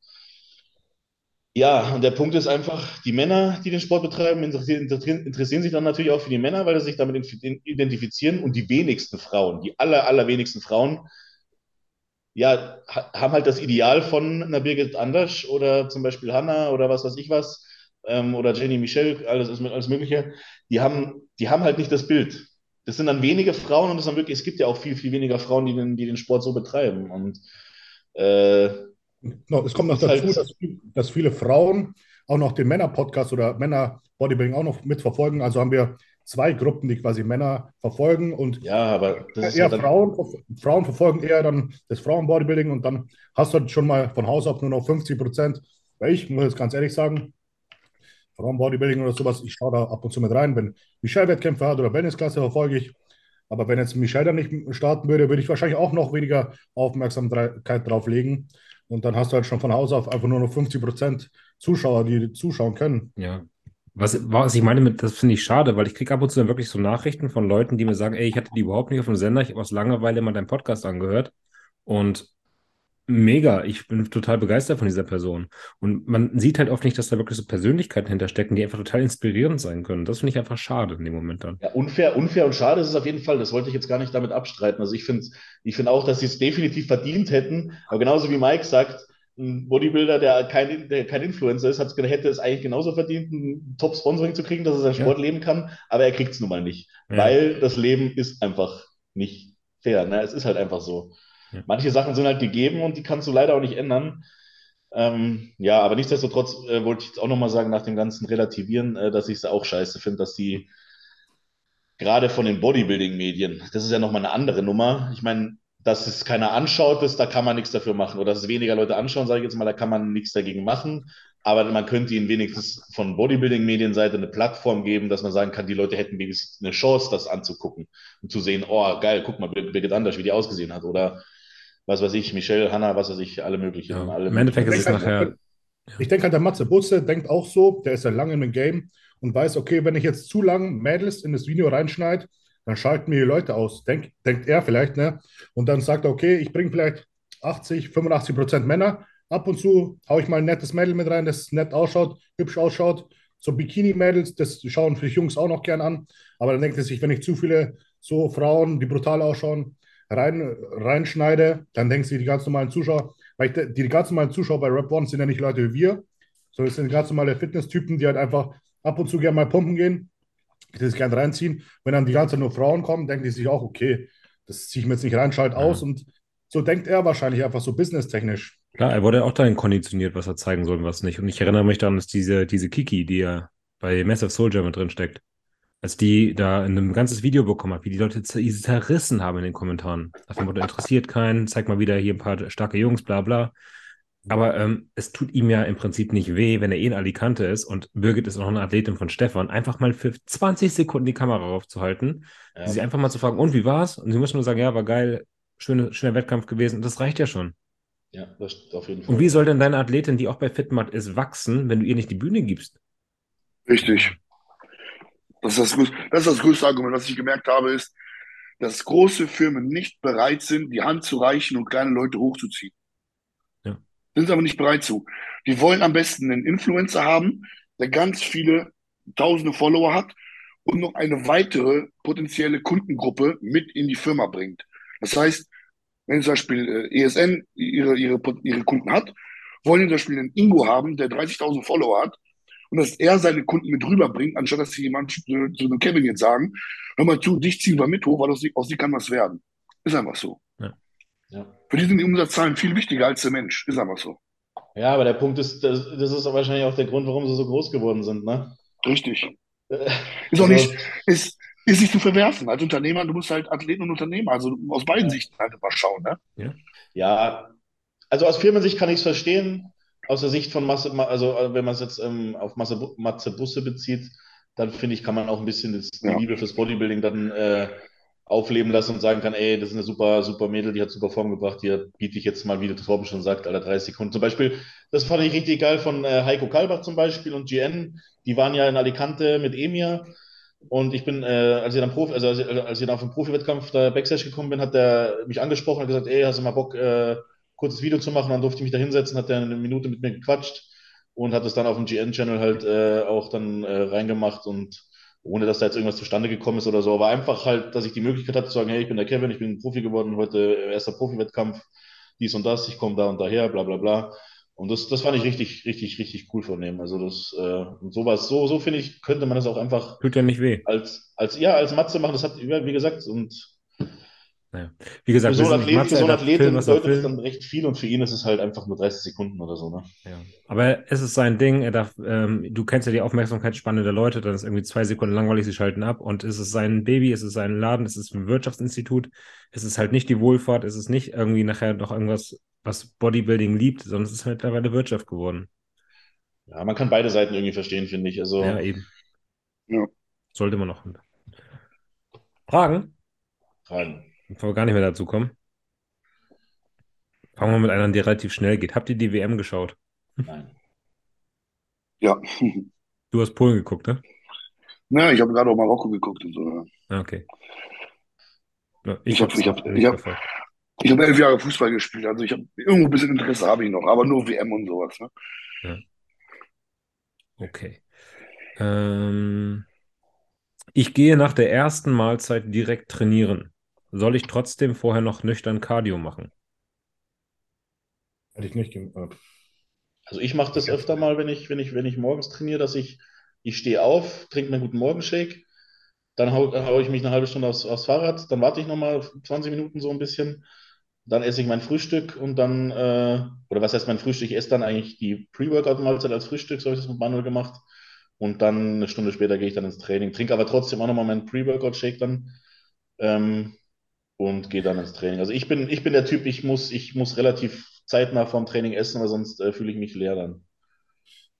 Ja, und der Punkt ist einfach, die Männer, die den Sport betreiben, interessieren, interessieren sich dann natürlich auch für die Männer, weil sie sich damit identifizieren. Und die wenigsten Frauen, die aller, allerwenigsten Frauen, ja, haben halt das Ideal von einer Birgit Anders oder zum Beispiel Hannah oder was weiß ich was, ähm, oder Jenny Michel, alles, alles Mögliche. Die haben, die haben halt nicht das Bild. Das sind dann wenige Frauen und es, wirklich, es gibt ja auch viel, viel weniger Frauen, die den, die den Sport so betreiben. Und äh, No, es kommt noch dazu, halt dass, dass, viele Frauen auch noch den Männer-Podcast oder Männer-Bodybuilding auch noch mitverfolgen. Also haben wir zwei Gruppen, die quasi Männer verfolgen und ja, aber das eher Frauen, Frauen verfolgen eher dann das Frauen-Bodybuilding und dann hast du halt schon mal von Haus aus nur noch 50 Prozent. Weil ich muss jetzt ganz ehrlich sagen, Frauen-Bodybuilding oder sowas, ich schaue da ab und zu mit rein. Wenn Michelle Wettkämpfe hat oder Wellnessklasse verfolge ich. Aber wenn jetzt Michelle dann nicht starten würde, würde ich wahrscheinlich auch noch weniger Aufmerksamkeit drauf legen. Und dann hast du halt schon von Haus auf einfach nur noch 50 Prozent Zuschauer, die zuschauen können. Ja. Was, was ich meine, das finde ich schade, weil ich kriege ab und zu dann wirklich so Nachrichten von Leuten, die mir sagen, ey, ich hatte die überhaupt nicht auf dem Sender, ich habe aus Langeweile mal deinen Podcast angehört. Und mega. Ich bin total begeistert von dieser Person. Und man sieht halt oft nicht, dass da wirklich so Persönlichkeiten hinterstecken, die einfach total inspirierend sein können. Das finde ich einfach schade in dem Moment dann. Ja, unfair, unfair und schade ist es auf jeden Fall. Das wollte ich jetzt gar nicht damit abstreiten. Also ich finde ich finde auch, dass sie es definitiv verdient hätten. Aber genauso wie Mike sagt, ein Bodybuilder, der kein, der kein Influencer ist, hat, hätte es eigentlich genauso verdient, ein Top-Sponsoring zu kriegen, dass er seinen Sport ja. leben kann. Aber er kriegt es nun mal nicht. Ja. Weil das Leben ist einfach nicht fair. Ne? Es ist halt einfach so. Ja. Manche Sachen sind halt gegeben und die kannst du leider auch nicht ändern. Ähm, ja, aber nichtsdestotrotz äh, wollte ich jetzt auch nochmal sagen, nach dem ganzen Relativieren, äh, dass ich es auch scheiße finde, dass die gerade von den Bodybuilding-Medien, das ist ja nochmal eine andere Nummer. Ich meine, dass es keiner anschaut, das, da kann man nichts dafür machen. Oder dass es weniger Leute anschauen, sage ich jetzt mal, da kann man nichts dagegen machen. Aber man könnte ihnen wenigstens von Bodybuilding-Medienseite eine Plattform geben, dass man sagen kann, die Leute hätten wenigstens eine Chance, das anzugucken und zu sehen, oh, geil, guck mal, Birgit Anders, wie die ausgesehen hat. Oder was weiß ich, Michelle, Hanna, was weiß ich, alle möglichen. Ja. Alle Im Endeffekt ist es halt, nachher. Ich denke halt, der Matze Butze denkt auch so, der ist ja lange im Game und weiß, okay, wenn ich jetzt zu lang Mädels in das Video reinschneide, dann schalten mir die Leute aus. Denk, denkt er vielleicht, ne? Und dann sagt er, okay, ich bringe vielleicht 80, 85 Prozent Männer. Ab und zu haue ich mal ein nettes Mädel mit rein, das nett ausschaut, hübsch ausschaut. So Bikini-Mädels, das schauen für Jungs auch noch gern an. Aber dann denkt er sich, wenn ich zu viele so Frauen, die brutal ausschauen, rein, reinschneide, dann denken sie, die ganz normalen Zuschauer, weil ich, die ganz normalen Zuschauer bei Rap One sind ja nicht Leute wie wir, sondern es sind ganz normale Fitness-Typen, die halt einfach ab und zu gerne mal pumpen gehen, die sich gerne reinziehen. Wenn dann die ganze Zeit nur Frauen kommen, denken die sich auch, okay, das ziehe ich mir jetzt nicht rein, schalt aus. Und so denkt er wahrscheinlich einfach so businesstechnisch. Klar, er wurde auch dahin konditioniert, was er zeigen soll und was nicht. Und ich erinnere mich daran, dass diese, diese Kiki, die ja bei Massive Soldier mit drin steckt, als die da in einem ganzes Video bekommen hat, wie die Leute zerrissen haben in den Kommentaren. Davon wurde interessiert keinen, zeig mal wieder hier ein paar starke Jungs, bla bla. Aber ähm, es tut ihm ja im Prinzip nicht weh, wenn er eh in Alicante ist und Birgit ist auch eine Athletin von Stefan, einfach mal für 20 Sekunden die Kamera raufzuhalten, ja. sie einfach mal zu fragen, und wie war's? Und sie muss nur sagen, ja, war geil, schöne, schöner Wettkampf gewesen. Und das reicht ja schon. Ja, das auf jeden Fall. Und wie soll denn deine Athletin, die auch bei Fitmat ist, wachsen, wenn du ihr nicht die Bühne gibst? Richtig. Das ist das, das ist das größte Argument, was ich gemerkt habe, ist, dass große Firmen nicht bereit sind, die Hand zu reichen und kleine Leute hochzuziehen. Ja. Sind sie aber nicht bereit zu. Die wollen am besten einen Influencer haben, der ganz viele tausende Follower hat und noch eine weitere potenzielle Kundengruppe mit in die Firma bringt. Das heißt, wenn zum Beispiel äh, ESN ihre, ihre, ihre Kunden hat, wollen zum Beispiel einen Ingo haben, der 30.000 Follower hat und dass er seine Kunden mit rüberbringt, anstatt dass sie jemand zu, zu einem Kevin jetzt sagen, hör mal zu, dich ziehen wir mit hoch, weil aus sie, aus sie kann was werden. Ist einfach so. Ja. Ja. Für die sind die Umsatzzahlen viel wichtiger als der Mensch. Ist einfach so. Ja, aber der Punkt ist, das, das ist wahrscheinlich auch der Grund, warum sie so groß geworden sind, ne? Richtig. ist auch nicht, ist, ist nicht zu verwerfen. Als Unternehmer, du musst halt Athleten und Unternehmer, also aus beiden ja. Sichten halt immer schauen, ne? Ja. ja, also aus Firmensicht kann ich es verstehen aus der Sicht von Masse, also äh, wenn man es jetzt ähm, auf Masse, Matze Busse bezieht, dann finde ich, kann man auch ein bisschen das, die Liebe fürs Bodybuilding dann äh, aufleben lassen und sagen kann, ey, das ist eine super, super Mädel, die hat super Form gebracht, die biete ich jetzt mal, wie der Torben schon sagt, alle 30 Sekunden. Zum Beispiel, das fand ich richtig geil von äh, Heiko Kalbach zum Beispiel und GN, die waren ja in Alicante mit Emir und ich bin, äh, als ich dann Profi, also als ich, als ich dann auf den Profi-Wettkampf da Backstage gekommen bin, hat der mich angesprochen und gesagt, ey, hast du mal Bock, äh, kurzes Video zu machen. Dann durfte ich mich da hinsetzen, hat er eine Minute mit mir gequatscht. und hat es dann auf dem GN-Channel halt äh, auch dann äh, reingemacht und ohne dass da jetzt irgendwas zustande gekommen ist oder so, aber einfach halt, dass ich die Möglichkeit hatte zu sagen, hey, ich bin der Kevin, ich bin Profi geworden, heute erster Profi-Wettkampf, dies und das, ich komme da und daher, bla bla bla. Und das, das fand ich richtig, richtig, richtig cool von dem. Also das, äh, und sowas, so, so finde ich, könnte man das auch einfach Tut ja nicht weh. als, als, ja, als Matze machen. Das hat, wie gesagt, und Naja. Wie gesagt, für so einen sind Athleten, für so einen Athleten bedeutet es dann recht viel und für ihn ist es halt einfach nur 30 Sekunden oder so, ne? Ja. Aber es ist sein Ding, er darf, ähm, du kennst ja die Aufmerksamkeitsspanne der Leute, dann ist irgendwie zwei Sekunden langweilig, sie schalten ab und es ist sein Baby, es ist sein Laden, es ist ein Wirtschaftsinstitut, es ist halt nicht die Wohlfahrt, es ist nicht irgendwie nachher noch irgendwas, was Bodybuilding liebt, sondern es ist halt mittlerweile Wirtschaft geworden. Ja, man kann beide Seiten irgendwie verstehen, finde ich. Also, Ja, eben. Ja. Sollte man noch. Fragen? Fragen. Bevor wir gar nicht mehr dazu kommen. Fangen wir mit einer, die relativ schnell geht. Habt ihr die WM geschaut? Nein. Ja. Du hast Polen geguckt, ne? Ja, ich habe gerade auch Marokko geguckt und so. Ja. Ah, okay. Ja, Ich hab- ich hab- ich hab-. Ich habe elf Jahre Fußball gespielt, also ich habe irgendwo ein bisschen Interesse habe ich noch, aber nur WM und sowas. Ne? Okay. Ähm, ich gehe nach der ersten Mahlzeit direkt trainieren. Soll ich trotzdem vorher noch nüchtern Cardio machen? Hätte ich nicht gemacht. Also ich mache das öfter mal, wenn ich, wenn ich, wenn ich morgens trainiere, dass ich, ich stehe auf, trinke mir einen guten Morgenshake, dann hau, hau ich mich eine halbe Stunde aufs, aufs Fahrrad, dann warte ich nochmal 20 Minuten so ein bisschen, dann esse ich mein Frühstück und dann, äh, oder was heißt mein Frühstück? Ich esse dann eigentlich die Pre-Workout-Mahlzeit als Frühstück, so habe ich das mit Manuel gemacht. Und dann eine Stunde später gehe ich dann ins Training, trinke aber trotzdem auch nochmal meinen Pre-Workout-Shake dann ähm, und gehe dann ins Training. Also ich bin, ich bin der Typ, ich muss, ich muss relativ zeitnah vorm Training essen, weil sonst äh, fühle ich mich leer dann.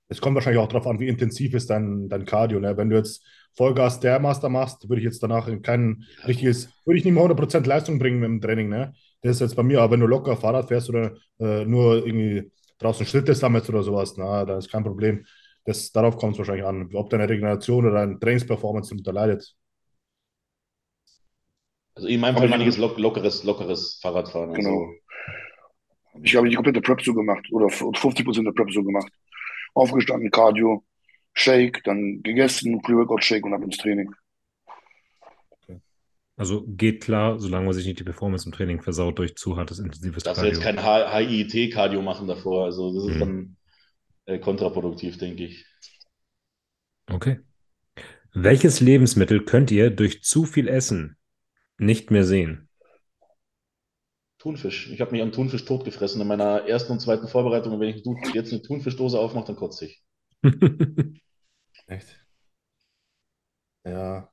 Es kommt wahrscheinlich auch darauf an, wie intensiv ist dein, dein Cardio. Ne? Wenn du jetzt Vollgas Stairmaster machst, würde ich jetzt danach in kein richtiges, würde ich nicht mehr 100% Leistung bringen mit dem Training. Ne? Das ist jetzt bei mir, aber wenn du locker Fahrrad fährst oder äh, nur irgendwie draußen Schritte sammelst oder sowas, na, da ist kein Problem. Das, darauf kommt es wahrscheinlich an, ob deine Regeneration oder deine Trainingsperformance darunter leidet. Also in meinem Fall meine ich ich- jetzt lock, lockeres, lockeres Fahrradfahren. Genau. Also, Ich habe die komplette Prep so gemacht oder 50% der Prep so gemacht. Aufgestanden, Cardio, Shake, dann gegessen, Pre-Workout-Shake und ab ins Training. Also geht klar, solange man sich nicht die Performance im Training versaut durch zu hartes, intensives darfst du jetzt Cardio. kein HIIT-Cardio machen davor. Also das ist Mhm. dann äh, kontraproduktiv, denke ich. Okay. Welches Lebensmittel könnt ihr durch zu viel Essen nicht mehr sehen? Thunfisch. Ich habe mich am Thunfisch totgefressen in meiner ersten und zweiten Vorbereitung. Und wenn ich jetzt eine Thunfischdose aufmache, dann kotze ich. [laughs] Echt? Ja.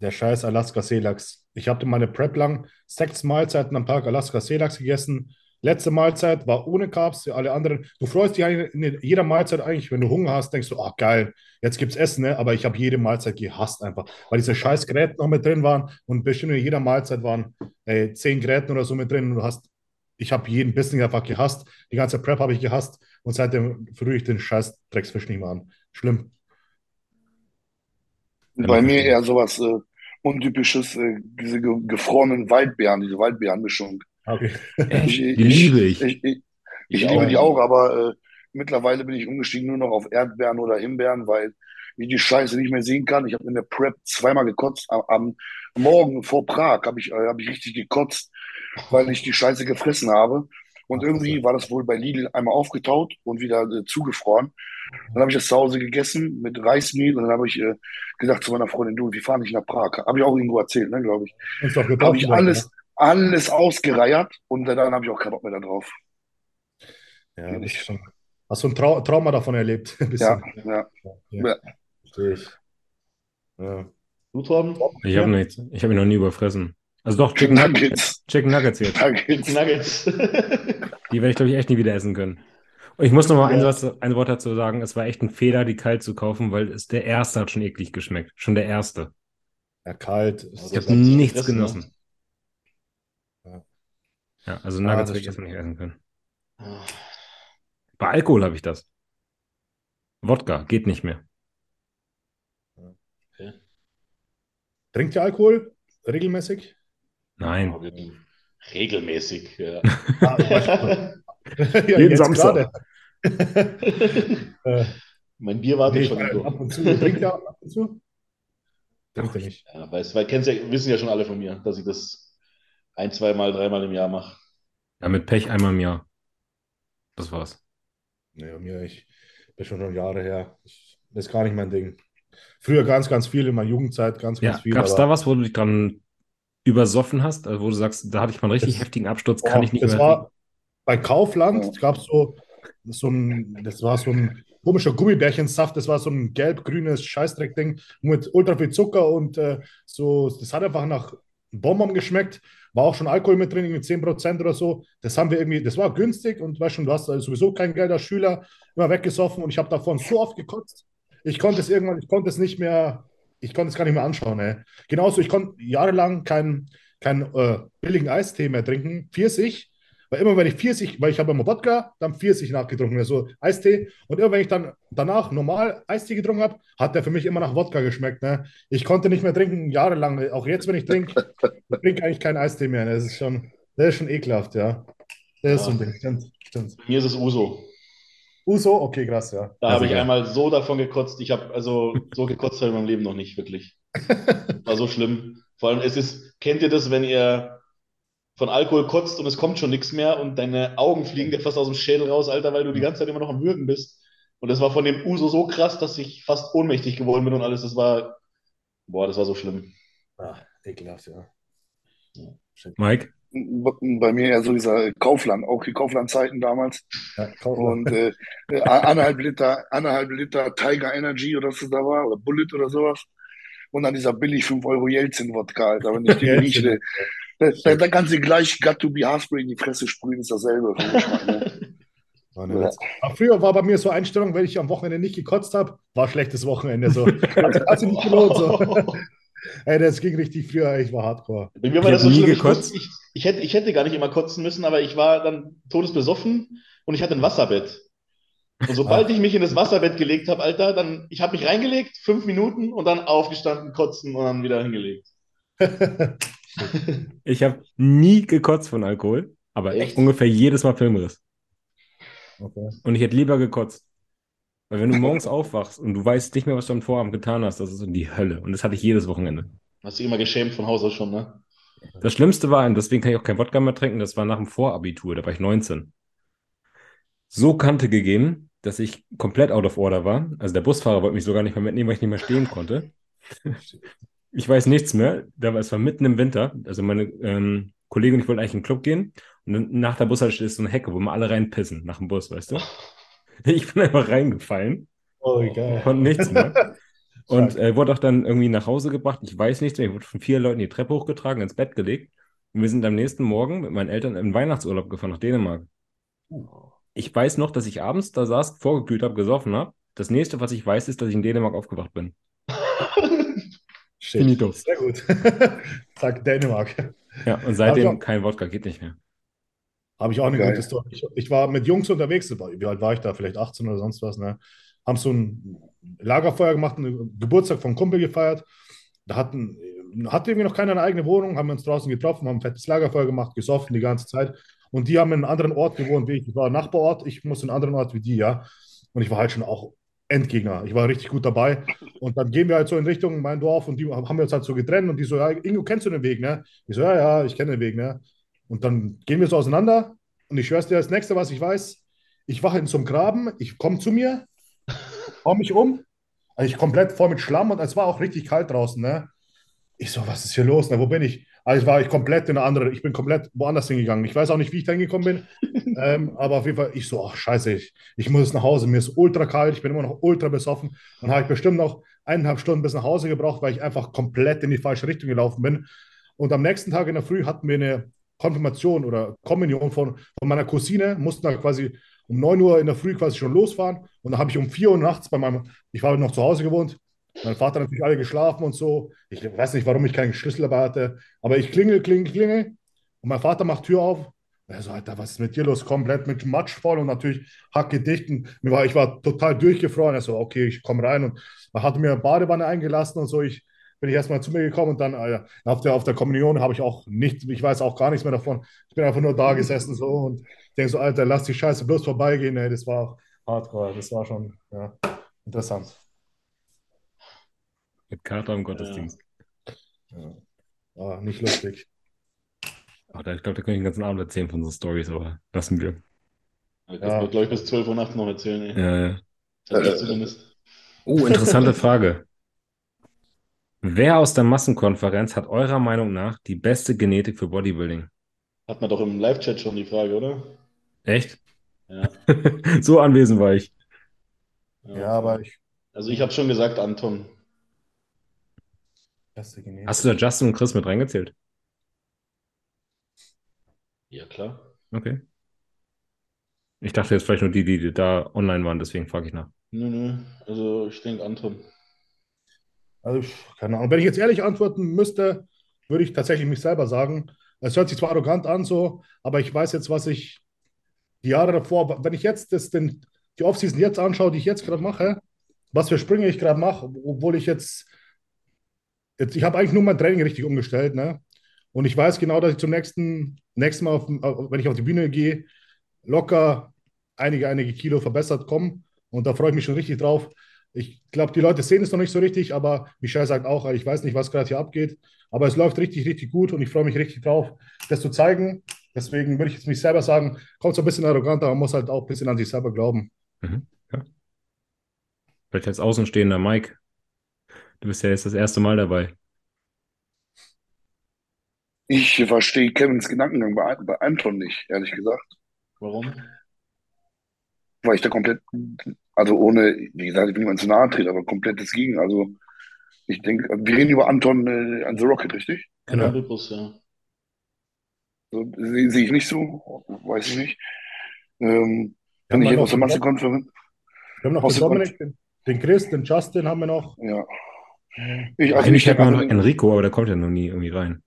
Der scheiß Alaska Seelachs. Ich hatte meine Prep lang sechs Mahlzeiten am Tag Alaska Seelachs gegessen. Letzte Mahlzeit war ohne Carbs, alle anderen. Du freust dich in jeder Mahlzeit eigentlich, wenn du Hunger hast, denkst du, ach geil, jetzt gibt's Essen, ne? Aber ich habe jede Mahlzeit gehasst einfach, weil diese scheiß Gräten noch mit drin waren und bestimmt in jeder Mahlzeit waren ey, zehn Gräten oder so mit drin. Und du hast, ich habe jeden Bissen einfach gehasst. Die ganze Prep habe ich gehasst und seitdem rühre ich den scheiß Drecksfisch nicht mehr an. Schlimm. Bei mir eher sowas äh, untypisches, äh, diese ge gefrorenen Waldbeeren, diese Waldbeerenmischung. Okay. Ich, Die liebe ich. Ich, ich, ich Ich liebe auch. die auch, aber äh, mittlerweile bin ich umgestiegen nur noch auf Erdbeeren oder Himbeeren, weil ich die Scheiße nicht mehr sehen kann. Ich habe in der Prep zweimal gekotzt. Am, am Morgen vor Prag habe ich, äh, hab ich richtig gekotzt, weil ich die Scheiße gefressen habe. Und irgendwie war das wohl bei Lidl einmal aufgetaut und wieder äh, zugefroren. Dann habe ich das zu Hause gegessen mit Reismehl und dann habe ich äh, gesagt zu meiner Freundin, du, wir fahren nicht nach Prag. Habe ich auch irgendwo erzählt, ne, glaube ich. Habe ich alles, alles ausgereiert und dann habe ich auch keinen Bock mehr da drauf. ne? Ja, das ist schon. Hast du ein Trau Trauma davon erlebt? [laughs] Ein Ja, ja. Ja, Ja. verstehe ich. Ja. Du, Torben? Ich habe nichts. Ich habe mich noch nie überfressen. Also doch, Chicken Nuggets. Nuggets. Chicken Nuggets jetzt. Nuggets. Nuggets. [laughs] Die werde ich, glaube ich, echt nie wieder essen können. Und ich muss noch mal ein, Ja. Satz, ein Wort dazu sagen. Es war echt ein Fehler, die kalt zu kaufen, weil es der erste hat schon eklig geschmeckt. Schon der erste. Ja, kalt. Also Ich habe nichts gefressen, ne? genossen. Ja. Ja, also Ah, Nuggets das werde ich erstmal nicht essen können. Ah, Bei Alkohol habe ich das. Wodka geht nicht mehr. okay. Trinkt ihr Alkohol regelmäßig? Nein. Aber Regelmäßig, ja. Ah, [laughs] ja, Jeden Samstag. [laughs] Mein Bier wartet nee, schon ab und zu. Trinkt er ab und zu? Trinkt er nicht. Ja, weißt, weil ja, wissen ja schon alle von mir, dass ich das ein, zweimal, dreimal im Jahr mache. Ja, mit Pech einmal im Jahr. Das war's. Nee, bei mir, ich bin schon schon Jahre her. Ich, das ist gar nicht mein Ding. Früher ganz, ganz viel in meiner Jugendzeit, ganz, ganz Ja, viel. gab's aber- da was, wo du dich dran übersoffen hast? Also wo du sagst, da hatte ich mal einen richtig Das- heftigen Absturz, kann Boah, ich nicht das mehr. war bei Kaufland, Ja. gab es so, so ein, das war so ein komischer Gummibärchensaft, das war so ein gelb-grünes Scheißdreck-Ding mit ultra viel Zucker und äh, so, das hat einfach nach Bonbon geschmeckt, war auch schon Alkohol mit drin, irgendwie 10% oder so. Das haben wir irgendwie, das war günstig und weißt schon, du hast also sowieso kein Geld als Schüler, immer weggesoffen und ich habe davon so oft gekotzt. Ich konnte es irgendwann, ich konnte es nicht mehr, ich konnte es gar nicht mehr anschauen, ey. Genauso, ich konnte jahrelang keinen kein, äh, billigen Eistee mehr trinken, Pfirsich, weil immer wenn ich Pfirsich, weil ich habe immer Wodka, dann Pfirsich nachgetrunken, also Eistee. Und immer wenn ich dann danach normal Eistee getrunken habe, hat der für mich immer nach Wodka geschmeckt. Ne? Ich konnte nicht mehr trinken, jahrelang. Auch jetzt, wenn ich trinke, ich [laughs] trinke eigentlich keinen Eistee mehr. Ne? Das ist schon, das ist schon ekelhaft, ja. Das ist so ein Ding, stimmt, stimmt. Bei mir ist es Uso. Uso, okay, krass, ja. Da Also habe ich geil. einmal so davon gekotzt. Ich habe also so gekotzt habe ich in meinem Leben noch nicht, wirklich. [laughs] War so schlimm. Vor allem, es ist, kennt ihr das, wenn ihr von Alkohol kotzt und es kommt schon nichts mehr und deine Augen fliegen dir fast aus dem Schädel raus, Alter, weil du die ganze Zeit immer noch am Würgen bist. Und das war von dem Uso so krass, dass ich fast ohnmächtig geworden bin und alles. Das war, boah, das war so schlimm. Ah, ekelhaft, ja. Mike? Bei mir eher so dieser Kaufland, auch die Kaufland-Zeiten damals. ja Kaufland. Und äh, äh, anderthalb Liter, anderthalb Liter Tiger Energy oder was das da war, oder Bullet oder sowas. Und dann dieser billig 5 Euro Jelzin-Wodka, Alter. Wenn ich den [laughs] Jelzin. rieche, da, da, kannst du gleich Got to be Haarspray in die Fresse sprühen, ist dasselbe. [laughs] Aber früher war bei mir so Einstellung, wenn ich am Wochenende nicht gekotzt habe, war schlechtes Wochenende. So. Also, hast du nicht gelohnt, so. [laughs] Ey, das ging richtig früher, ich war hardcore. Bei mir Ich war das so nie schlimm. Gekotzt. ich, ich, hätte, ich hätte gar nicht immer kotzen müssen, aber ich war dann todesbesoffen und ich hatte ein Wasserbett. Und sobald ich mich in das Wasserbett gelegt habe, Alter, dann, ich habe mich reingelegt, fünf Minuten und dann aufgestanden, kotzen und dann wieder hingelegt. [laughs] Ich habe nie gekotzt von Alkohol, aber Echt? ungefähr jedes Mal Filmriss. Okay. Und ich hätte lieber gekotzt. Weil wenn du morgens aufwachst und du weißt nicht mehr, was du am Vorabend getan hast, das ist in die Hölle. Und das hatte ich jedes Wochenende. Hast du immer geschämt von Haus aus schon, ne? Das Schlimmste war, und deswegen kann ich auch kein Wodka mehr trinken, das war nach dem Vorabitur, da war ich 19. So Kante gegeben, dass ich komplett out of order war. Also der Busfahrer wollte mich sogar nicht mehr mitnehmen, weil ich nicht mehr stehen konnte. [laughs] Ich weiß nichts mehr. Da war, es war mitten im Winter. Also meine ähm, Kollegin und ich wollten eigentlich in den Club gehen. Und dann nach der Bushaltestelle ist so eine Hecke, wo wir alle reinpissen, nach dem Bus, weißt du? [laughs] Ich bin einfach reingefallen, Oh, geil. konnte nichts mehr. [laughs] Und äh, wurde auch dann irgendwie nach Hause gebracht. Ich weiß nichts mehr. Ich wurde von vier Leuten die Treppe hochgetragen, ins Bett gelegt. Und wir sind am nächsten Morgen mit meinen Eltern in Weihnachtsurlaub gefahren nach Dänemark. Ich weiß noch, dass ich abends da saß, vorgekühlt habe, gesoffen habe. Das nächste, was ich weiß, ist, dass ich in Dänemark aufgewacht bin. [laughs] Shit. Finito. Sehr gut. [laughs] Zack, Dänemark. Ja, und seitdem auch- kein Wodka, geht nicht mehr. Habe ich auch eine Geil. gute Story. Ich, ich war mit Jungs unterwegs, wie alt war ich da? Vielleicht 18 oder sonst was, ne? Haben so ein Lagerfeuer gemacht, einen Geburtstag vom Kumpel gefeiert. Da hatten, hatte irgendwie noch keiner eine eigene Wohnung, haben wir uns draußen getroffen, haben ein fettes Lagerfeuer gemacht, gesoffen die ganze Zeit. Und die haben in einem anderen Ort gewohnt wie ich. Ich war ein Nachbarort, ich musste in einen anderen Ort wie die, ja. Und ich war halt schon auch Endgegner. Ich war richtig gut dabei. Und dann gehen wir halt so in Richtung mein Dorf und die haben wir uns halt so getrennt und die so, ja, Ingo, kennst du den Weg, ne? Ich so, ja, ja, ich kenne den Weg, ne? Und dann gehen wir so auseinander und ich schwör's dir, das nächste, was ich weiß, ich wache in so einem Graben, ich komme zu mir, hau mich um, also ich komplett voll mit Schlamm und es war auch richtig kalt draußen, ne? Ich so, was ist hier los? Ne? Wo bin ich? Also war ich komplett in eine andere, ich bin komplett woanders hingegangen. Ich weiß auch nicht, wie ich da hingekommen bin, [laughs] ähm, aber auf jeden Fall, ich so, ach scheiße, ich, ich muss jetzt nach Hause, mir ist ultra kalt, ich bin immer noch ultra besoffen. Dann habe ich bestimmt noch eineinhalb Stunden bis nach Hause gebraucht, weil ich einfach komplett in die falsche Richtung gelaufen bin. Und am nächsten Tag in der Früh hatten wir eine Konfirmation oder Kommunion von, von meiner Cousine, mussten da quasi um 9 Uhr in der Früh quasi schon losfahren. Und dann habe ich um 4 Uhr nachts bei meinem, ich war noch zu Hause gewohnt, mein Vater hat natürlich alle geschlafen und so. Ich weiß nicht, warum ich keinen Schlüssel dabei hatte, aber ich klingel, klingel, klingel und mein Vater macht Tür auf. Er so, Alter, was ist mit dir los? Komplett mit Matsch voll und natürlich hackedicht. Und mir war, ich war total durchgefroren. Er so, okay, ich komme rein und er hatte mir eine Badewanne eingelassen und so. Ich bin ich erstmal zu mir gekommen und dann äh, auf der, auf der Kommunion habe ich auch nichts, ich weiß auch gar nichts mehr davon. Ich bin einfach nur da gesessen so und denke so, Alter, lass die Scheiße bloß vorbeigehen. Ey. Das war, Hardcore, das war schon ja, interessant. Mit Kater im Gottesdienst. Ja. War nicht lustig. Ach, da, ich glaube, da kann ich den ganzen Abend erzählen von so Stories, aber lassen wir. Das Ja. wird, glaube ich, bis 12 Uhr nachts noch erzählen. Ey. Ja, ja. Das zumindest. Oh, interessante Frage. Wer aus der Massenkonferenz hat eurer Meinung nach die beste Genetik für Bodybuilding? Hat man doch im Live-Chat schon die Frage, oder? Echt? Ja. [laughs] So anwesend war ich. Ja, aber ich. Also ich habe schon gesagt, Anton. Hast du da Justin und Chris mit reingezählt? Ja, klar. Okay. Ich dachte jetzt vielleicht nur die, die da online waren, deswegen frage ich nach. Nö, nö. Also ich denke Anton. Also, ich- keine Ahnung. Wenn ich jetzt ehrlich antworten müsste, würde ich tatsächlich mich selber sagen. Es hört sich zwar arrogant an, so, aber ich weiß jetzt, was ich die Jahre davor, wenn ich jetzt das, den, die Offseason jetzt anschaue, die ich jetzt gerade mache, was für Sprünge ich gerade mache, obwohl ich jetzt, jetzt ich habe eigentlich nur mein Training richtig umgestellt, ne? Und ich weiß genau, dass ich zum nächsten, nächsten Mal, auf, wenn ich auf die Bühne gehe, locker einige, einige Kilo verbessert komme. Und da freue ich mich schon richtig drauf. Ich glaube, die Leute sehen es noch nicht so richtig, aber Michel sagt auch, ich weiß nicht, was gerade hier abgeht. Aber es läuft richtig, richtig gut und ich freue mich richtig drauf, das zu zeigen. Deswegen würde ich jetzt mich selber sagen, kommt so ein bisschen arrogant, aber man muss halt auch ein bisschen an sich selber glauben. Mhm. Ja. Vielleicht als Außenstehender Mike. Du bist ja jetzt das erste Mal dabei. Ich verstehe Kevins Gedankengang bei, bei Anton nicht, ehrlich gesagt. Warum? Weil ich da komplett, also ohne, wie gesagt, ich will niemand zu nahe treten, aber komplett das Gegen. Also ich denke, wir reden über Anton äh, an The Rocket, richtig? Genau. Bibrus, ja. So, sehe sehe ich nicht so, weiß ich nicht. Ähm, wenn ich aus der den, Massenkonferenz, wir haben noch den Dominik, den, den Chris, den Justin haben wir noch. ja. Ich, also Eigentlich ich hätte denke, man also, noch Enrico, aber der kommt ja noch nie irgendwie rein.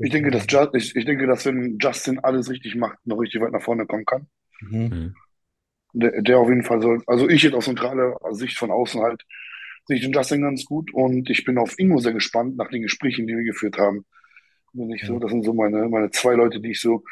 ich denke, dass Ju- ich, ich denke, dass wenn Justin alles richtig macht, noch richtig weit nach vorne kommen kann. Mhm. Mhm. Der, der auf jeden Fall soll, also ich jetzt aus neutraler Sicht von außen halt, sehe ich den Justin ganz gut und ich bin auf Ingo sehr gespannt nach den Gesprächen, die wir geführt haben. Bin ich so, das sind so meine, meine zwei Leute, die ich so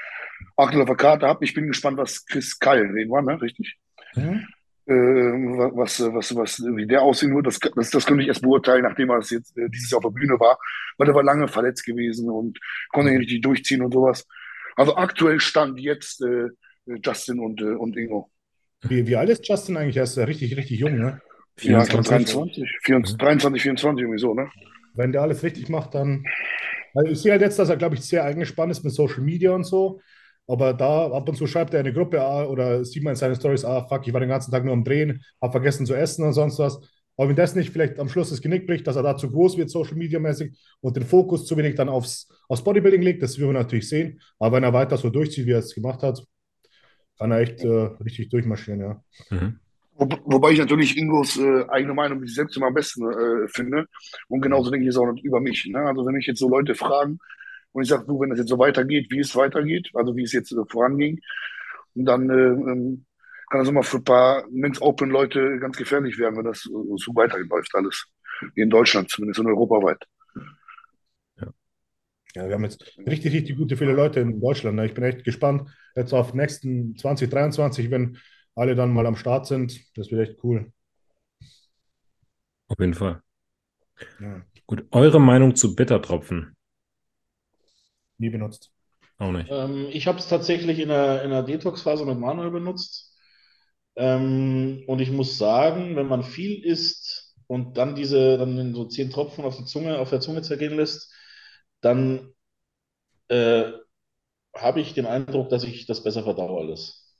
aktuell auf der Karte habe. Ich bin gespannt, was Chris Kyle reden war, ne? Richtig? Mhm. Äh, was, was, was, wie der aussehen wird, das, das, das könnte ich erst beurteilen, nachdem er das jetzt äh, dieses Jahr auf der Bühne war, weil er war lange verletzt gewesen und konnte nicht richtig durchziehen und sowas. Also aktuell stand jetzt äh, Justin und, äh, und Ingo. Wie, wie alt ist Justin eigentlich? Er ist ja richtig, richtig jung, ne? Ja, ich glaube 24. 23, 24, 23, 24, irgendwie so, ne? Wenn der alles richtig macht, dann. Also ich sehe halt jetzt, dass er, glaube ich, sehr eingespannt ist mit Social Media und so. Aber da ab und zu schreibt er eine Gruppe ah, oder sieht man in seinen Stories, ah, fuck, ich war den ganzen Tag nur am Drehen, habe vergessen zu essen und sonst was. Aber wenn das nicht vielleicht am Schluss das Genick bricht, dass er da zu groß wird, Social Media mäßig, und den Fokus zu wenig dann aufs, aufs Bodybuilding legt, das will man natürlich sehen. Aber wenn er weiter so durchzieht, wie er es gemacht hat, kann er echt äh, richtig durchmarschieren, ja. Mhm. Wo, wobei ich natürlich Ingos äh, eigene Meinung mit sich selbst immer am besten äh, finde. Und genauso denke ich es auch über mich. Ne? Also wenn mich jetzt so Leute fragen und ich sage, du, wenn das jetzt so weitergeht, wie es weitergeht, also wie es jetzt äh, voranging, und dann äh, ähm, kann das immer für ein paar Men's Open Leute ganz gefährlich werden, wenn das äh, so weiterläuft alles. In Deutschland zumindest und europaweit. Ja, wir haben jetzt richtig, richtig gute viele Leute in Deutschland. Ne? Ich bin echt gespannt jetzt auf nächsten 2023, wenn alle dann mal am Start sind. Das wird echt cool. Auf jeden Fall. Ja, Gut, eure Meinung zu Bittertropfen? Nie benutzt. Auch nicht. Ähm, ich habe es tatsächlich in einer, in einer Detox-Phase mit Manuel benutzt. Ähm, und ich muss sagen, wenn man viel isst und dann diese, dann in so zehn Tropfen auf die Zunge, auf der Zunge zergehen lässt, dann äh, habe ich den Eindruck, dass ich das besser verdaue alles.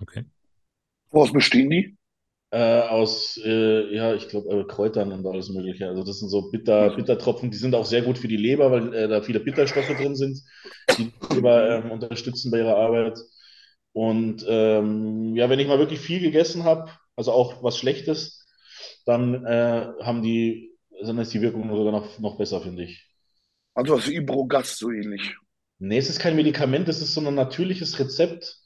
Okay. Woraus bestehen die? Äh, aus, äh, ja, ich glaube, äh, Kräutern und alles Mögliche. Also das sind so Bitter, Bittertropfen, die sind auch sehr gut für die Leber, weil äh, da viele Bitterstoffe drin sind, die die Leber ähm, unterstützen bei ihrer Arbeit. Und ähm, ja, wenn ich mal wirklich viel gegessen habe, also auch was Schlechtes, dann äh, haben die, dann ist die Wirkung sogar noch, noch besser, finde ich. Also was wie Ibrogast so ähnlich. Nee, es ist kein Medikament, es ist so ein natürliches Rezept.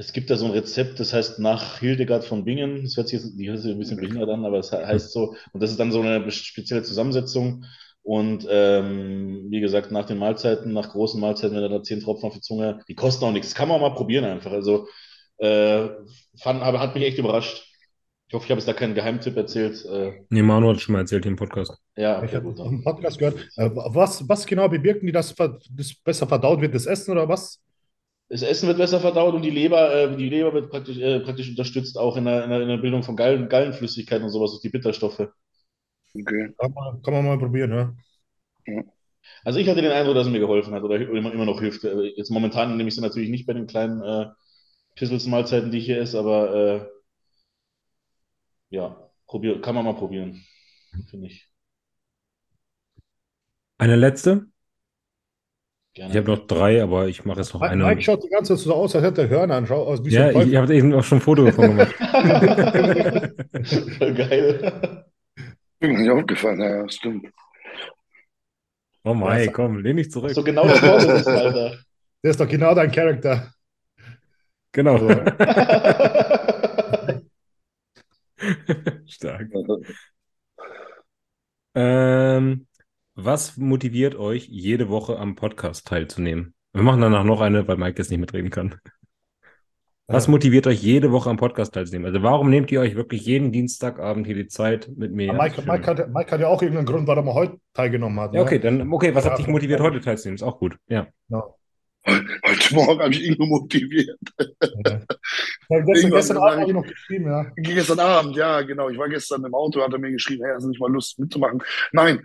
Es gibt da so ein Rezept, das heißt nach Hildegard von Bingen. Das hört sich jetzt, die hört sich ein bisschen behindert an, aber es heißt so. Und das ist dann so eine spezielle Zusammensetzung. Und ähm, wie gesagt, nach den Mahlzeiten, nach großen Mahlzeiten, wenn da zehn Tropfen auf die Zunge, die kosten auch nichts. Das kann man auch mal probieren einfach. Also Äh, fand, aber hat mich echt überrascht. Ich hoffe, ich habe es da keinen Geheimtipp erzählt. Äh, Nee, Manu hat es schon mal erzählt im Podcast. ja, Ich okay, habe gut. im Podcast gehört. Äh, was, was genau bewirken die, dass das besser verdaut wird, das Essen oder was? Das Essen wird besser verdaut und die Leber, äh, die Leber wird praktisch, äh, praktisch unterstützt, auch in der, in der, in der Bildung von Gallen, Gallenflüssigkeiten und sowas, durch die Bitterstoffe. Okay. Kann man, kann man mal probieren, ja. Also ich hatte den Eindruck, dass es mir geholfen hat oder immer, immer noch hilft. Äh, Jetzt momentan nehme ich sie natürlich nicht bei den kleinen äh, Pissels-Mahlzeiten, die ich hier esse, aber äh, ja, probier, kann man mal probieren, finde ich. Eine letzte? Gerne. Ich habe noch drei, aber ich mache jetzt noch Mike, eine. Mike schaut die ganze Zeit so aus, als hätte er Hörner an. Schau aus wie so Ja, ein ich, ich habe eben auch schon ein Foto davon gemacht. Voll geil. Mir nicht aufgefallen, ja, stimmt. Oh mein, komm, lehn dich zurück. So genau das Vorbild ist, Alter. [laughs] Der ist doch genau dein Charakter. Genau. Also, [laughs] Stark. Ähm, was motiviert euch, jede Woche am Podcast teilzunehmen? Wir machen danach noch eine, weil Mike jetzt nicht mitreden kann. Was motiviert euch, jede Woche am Podcast teilzunehmen? Also warum nehmt ihr euch wirklich jeden Dienstagabend hier die Zeit mit mir? Mike, Mike, hat, Mike hat ja auch irgendeinen Grund, warum er heute teilgenommen hat. Ja, ne? okay, dann, okay, was hat Ja, dich motiviert, heute teilzunehmen? Ist auch gut. Ja. Ja. Heute Morgen habe ich ihn nur motiviert. Ja. Ja, gestern, gestern Abend habe ich- noch geschrieben, ja. Gestern Abend, ja, genau. Ich war gestern im Auto, hat er mir geschrieben, hey, hast du nicht mal Lust mitzumachen? Nein,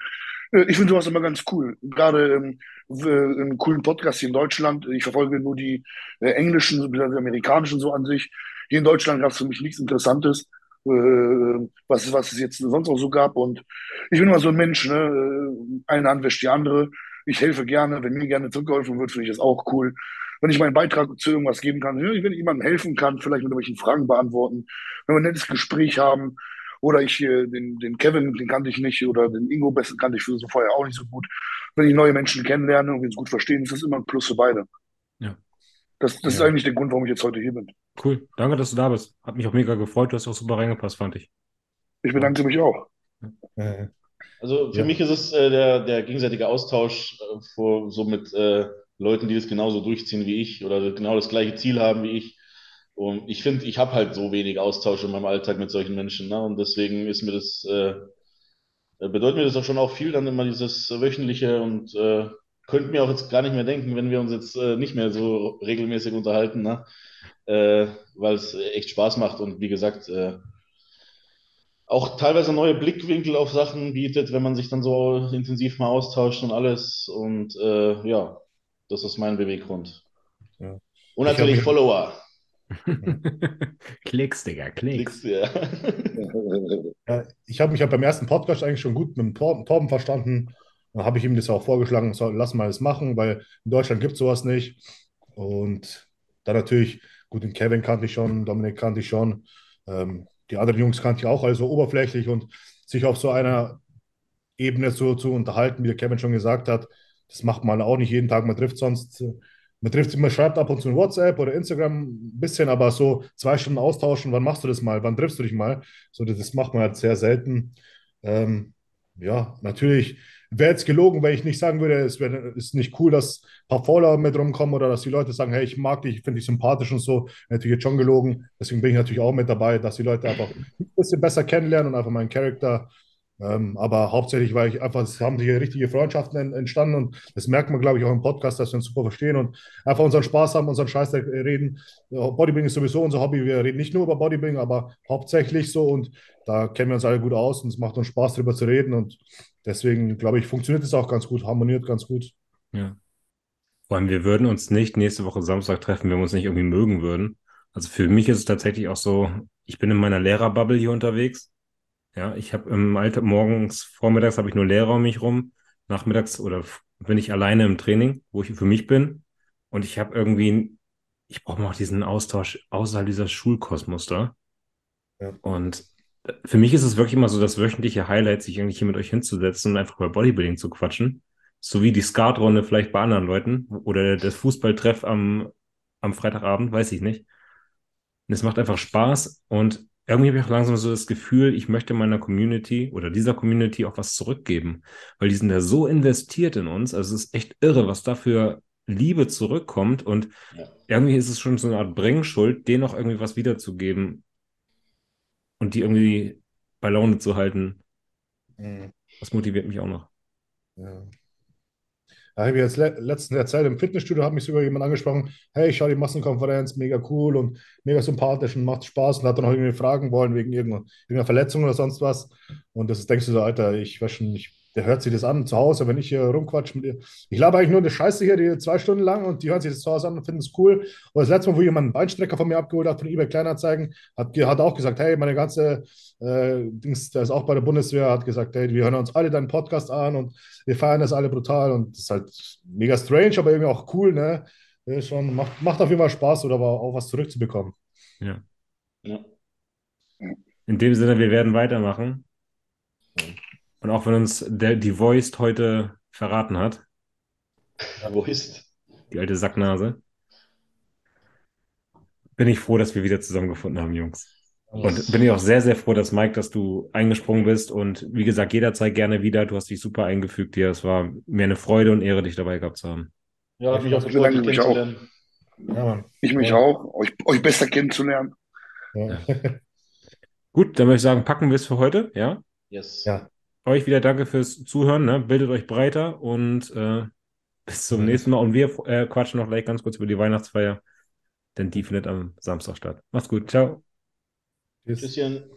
ich finde sowas immer ganz cool. Gerade ähm, einen coolen Podcast hier in Deutschland. Ich verfolge nur die äh, englischen, die amerikanischen so an sich. Hier in Deutschland gab es für mich nichts Interessantes, äh, was, was es jetzt sonst noch so gab. Und ich bin immer so ein Mensch, ne? Äh, Eine Hand wäscht die andere. Ich helfe gerne. Wenn mir gerne zurückgeholfen wird, finde ich das auch cool. Wenn ich meinen Beitrag zu irgendwas geben kann, wenn ich jemandem helfen kann, vielleicht mit irgendwelchen Fragen beantworten, wenn wir ein nettes Gespräch haben, oder ich äh, den, den Kevin, den kannte ich nicht, oder den Ingo Besten kannte ich für so vorher auch nicht so gut. Wenn ich neue Menschen kennenlerne und wir uns gut verstehen, ist das immer ein Plus für beide. Ja. Das, das ist Ja. eigentlich der Grund, warum ich jetzt heute hier bin. Cool. Danke, dass du da bist. Hat mich auch mega gefreut. Du hast auch super reingepasst, fand ich. Ich bedanke mich auch. Äh, Also für Ja. mich ist es äh, der, der gegenseitige Austausch äh, vor, so mit äh, Leuten, die das genauso durchziehen wie ich oder genau das gleiche Ziel haben wie ich. Und ich finde, ich habe halt so wenig Austausch in meinem Alltag mit solchen Menschen. Ne? Und deswegen ist mir das, äh, äh, bedeutet mir das auch schon auch viel, dann immer dieses wöchentliche und äh, könnte mir auch jetzt gar nicht mehr denken, wenn wir uns jetzt äh, nicht mehr so regelmäßig unterhalten, ne? Äh, weil es echt Spaß macht und wie gesagt, äh, auch teilweise neue Blickwinkel auf Sachen bietet, wenn man sich dann so intensiv mal austauscht und alles. Und äh, ja, das ist mein Beweggrund. Ja. Und natürlich Follower. [laughs] Klicks, Digga, Klicks. Klicks, ja. [laughs] Ja, ich habe mich ja beim ersten Podcast eigentlich schon gut mit dem Tor Torben verstanden. Dann habe ich ihm das auch vorgeschlagen, so, lass mal das machen, weil in Deutschland gibt es sowas nicht. Und dann natürlich, gut, den Kevin kannte ich schon, Dominik kannte ich schon, ähm, die anderen Jungs kannte ich auch, also oberflächlich und sich auf so einer Ebene so zu unterhalten, wie der Kevin schon gesagt hat, das macht man auch nicht jeden Tag. Man trifft sonst, äh, man trifft man schreibt ab und zu in WhatsApp oder Instagram ein bisschen, aber so zwei Stunden austauschen, wann machst du das mal? Wann triffst du dich mal? So, das das macht man halt sehr selten. Ähm, ja, natürlich wäre jetzt gelogen, wenn ich nicht sagen würde, es wär, ist nicht cool, dass ein paar Follower mit rumkommen oder dass die Leute sagen, hey, ich mag dich, ich finde dich sympathisch und so. Natürlich jetzt schon gelogen. Deswegen bin ich natürlich auch mit dabei, dass die Leute einfach ein bisschen besser kennenlernen und einfach meinen Charakter. Ähm, aber hauptsächlich, weil ich einfach, es haben sich richtige Freundschaften en- entstanden und das merkt man, glaube ich, auch im Podcast, dass wir uns super verstehen und einfach unseren Spaß haben, unseren Scheiß reden. Bodybuilding ist sowieso unser Hobby. Wir reden nicht nur über Bodybuilding, aber hauptsächlich so und da kennen wir uns alle gut aus und es macht uns Spaß, darüber zu reden und deswegen, glaube ich, funktioniert es auch ganz gut, harmoniert ganz gut. Ja. Vor allem, wir würden uns nicht nächste Woche Samstag treffen, wenn wir uns nicht irgendwie mögen würden. Also für mich ist es tatsächlich auch so, ich bin in meiner Lehrerbubble hier unterwegs. Ja, ich habe im Alter morgens, vormittags habe ich nur Lehrer um mich rum. Nachmittags oder bin ich alleine im Training, wo ich für mich bin. Und ich habe irgendwie, ich brauche mal auch diesen Austausch außerhalb dieser Schulkosmos da. Ja. Und äh, für mich ist es wirklich immer so das wöchentliche Highlight, sich eigentlich hier mit euch hinzusetzen und einfach über Bodybuilding zu quatschen. So wie die Skatrunde vielleicht bei anderen Leuten oder das Fußballtreff am, am Freitagabend, weiß ich nicht. Und es macht einfach Spaß und irgendwie habe ich auch langsam so das Gefühl, ich möchte meiner Community oder dieser Community auch was zurückgeben, weil die sind da so investiert in uns. Also es ist echt irre, was da für Liebe zurückkommt und Ja. irgendwie ist es schon so eine Art Bringschuld, denen noch irgendwie was wiederzugeben und die irgendwie bei Laune zu halten. Mhm. Das motiviert mich auch noch. Ja. Da habe ich jetzt le letzten der Zeit im Fitnessstudio hat mich sogar jemand angesprochen, hey, ich schaue die Massenkonferenz, mega cool und mega sympathisch und macht Spaß und hat dann auch irgendwie fragen wollen wegen irgendeiner, Verletzung oder sonst was. Und das ist, denkst du so, Alter, ich weiß schon nicht, der hört sich das an zu Hause, wenn ich hier rumquatsch mit ihr. Ich laber eigentlich nur eine Scheiße hier, die zwei Stunden lang und die hören sich das zu Hause an und finden es cool. Und das letzte Mal, wo jemand einen Beinstrecker von mir abgeholt hat, von eBay Kleinanzeigen, hat, hat auch gesagt, hey, meine ganze äh, Dings, der ist auch bei der Bundeswehr, hat gesagt, hey, wir hören uns alle deinen Podcast an und wir feiern das alle brutal und das ist halt mega strange, aber irgendwie auch cool, ne? Schon, macht, macht auf jeden Fall Spaß oder aber auch was zurückzubekommen. Ja. Ja. In dem Sinne, wir werden weitermachen. Und auch wenn uns der, die Voiced heute verraten hat, Wo ist? die alte Sacknase, bin ich froh, dass wir wieder zusammengefunden haben, Jungs. Und bin ich auch sehr, sehr froh, dass Mike, dass du eingesprungen bist. Und wie gesagt, jederzeit gerne wieder. Du hast dich super eingefügt hier. Es war mir eine Freude und Ehre, dich dabei gehabt zu haben. Ja, hat mich auch Ich gefreut, dich bedanke mich auch. kennenzulernen. Ja, Mann. Ich mich Ja. auch, euch, euch besser kennenzulernen. Ja. Gut, dann würde ich sagen, packen wir es für heute. Ja. Yes. Ja. Euch wieder danke fürs Zuhören. Ne? Bildet euch breiter und äh, bis zum nächsten Mal. Und wir äh, quatschen noch gleich ganz kurz über die Weihnachtsfeier, denn die findet am Samstag statt. Macht's gut. Ciao. Tschüss. Tschüsschen.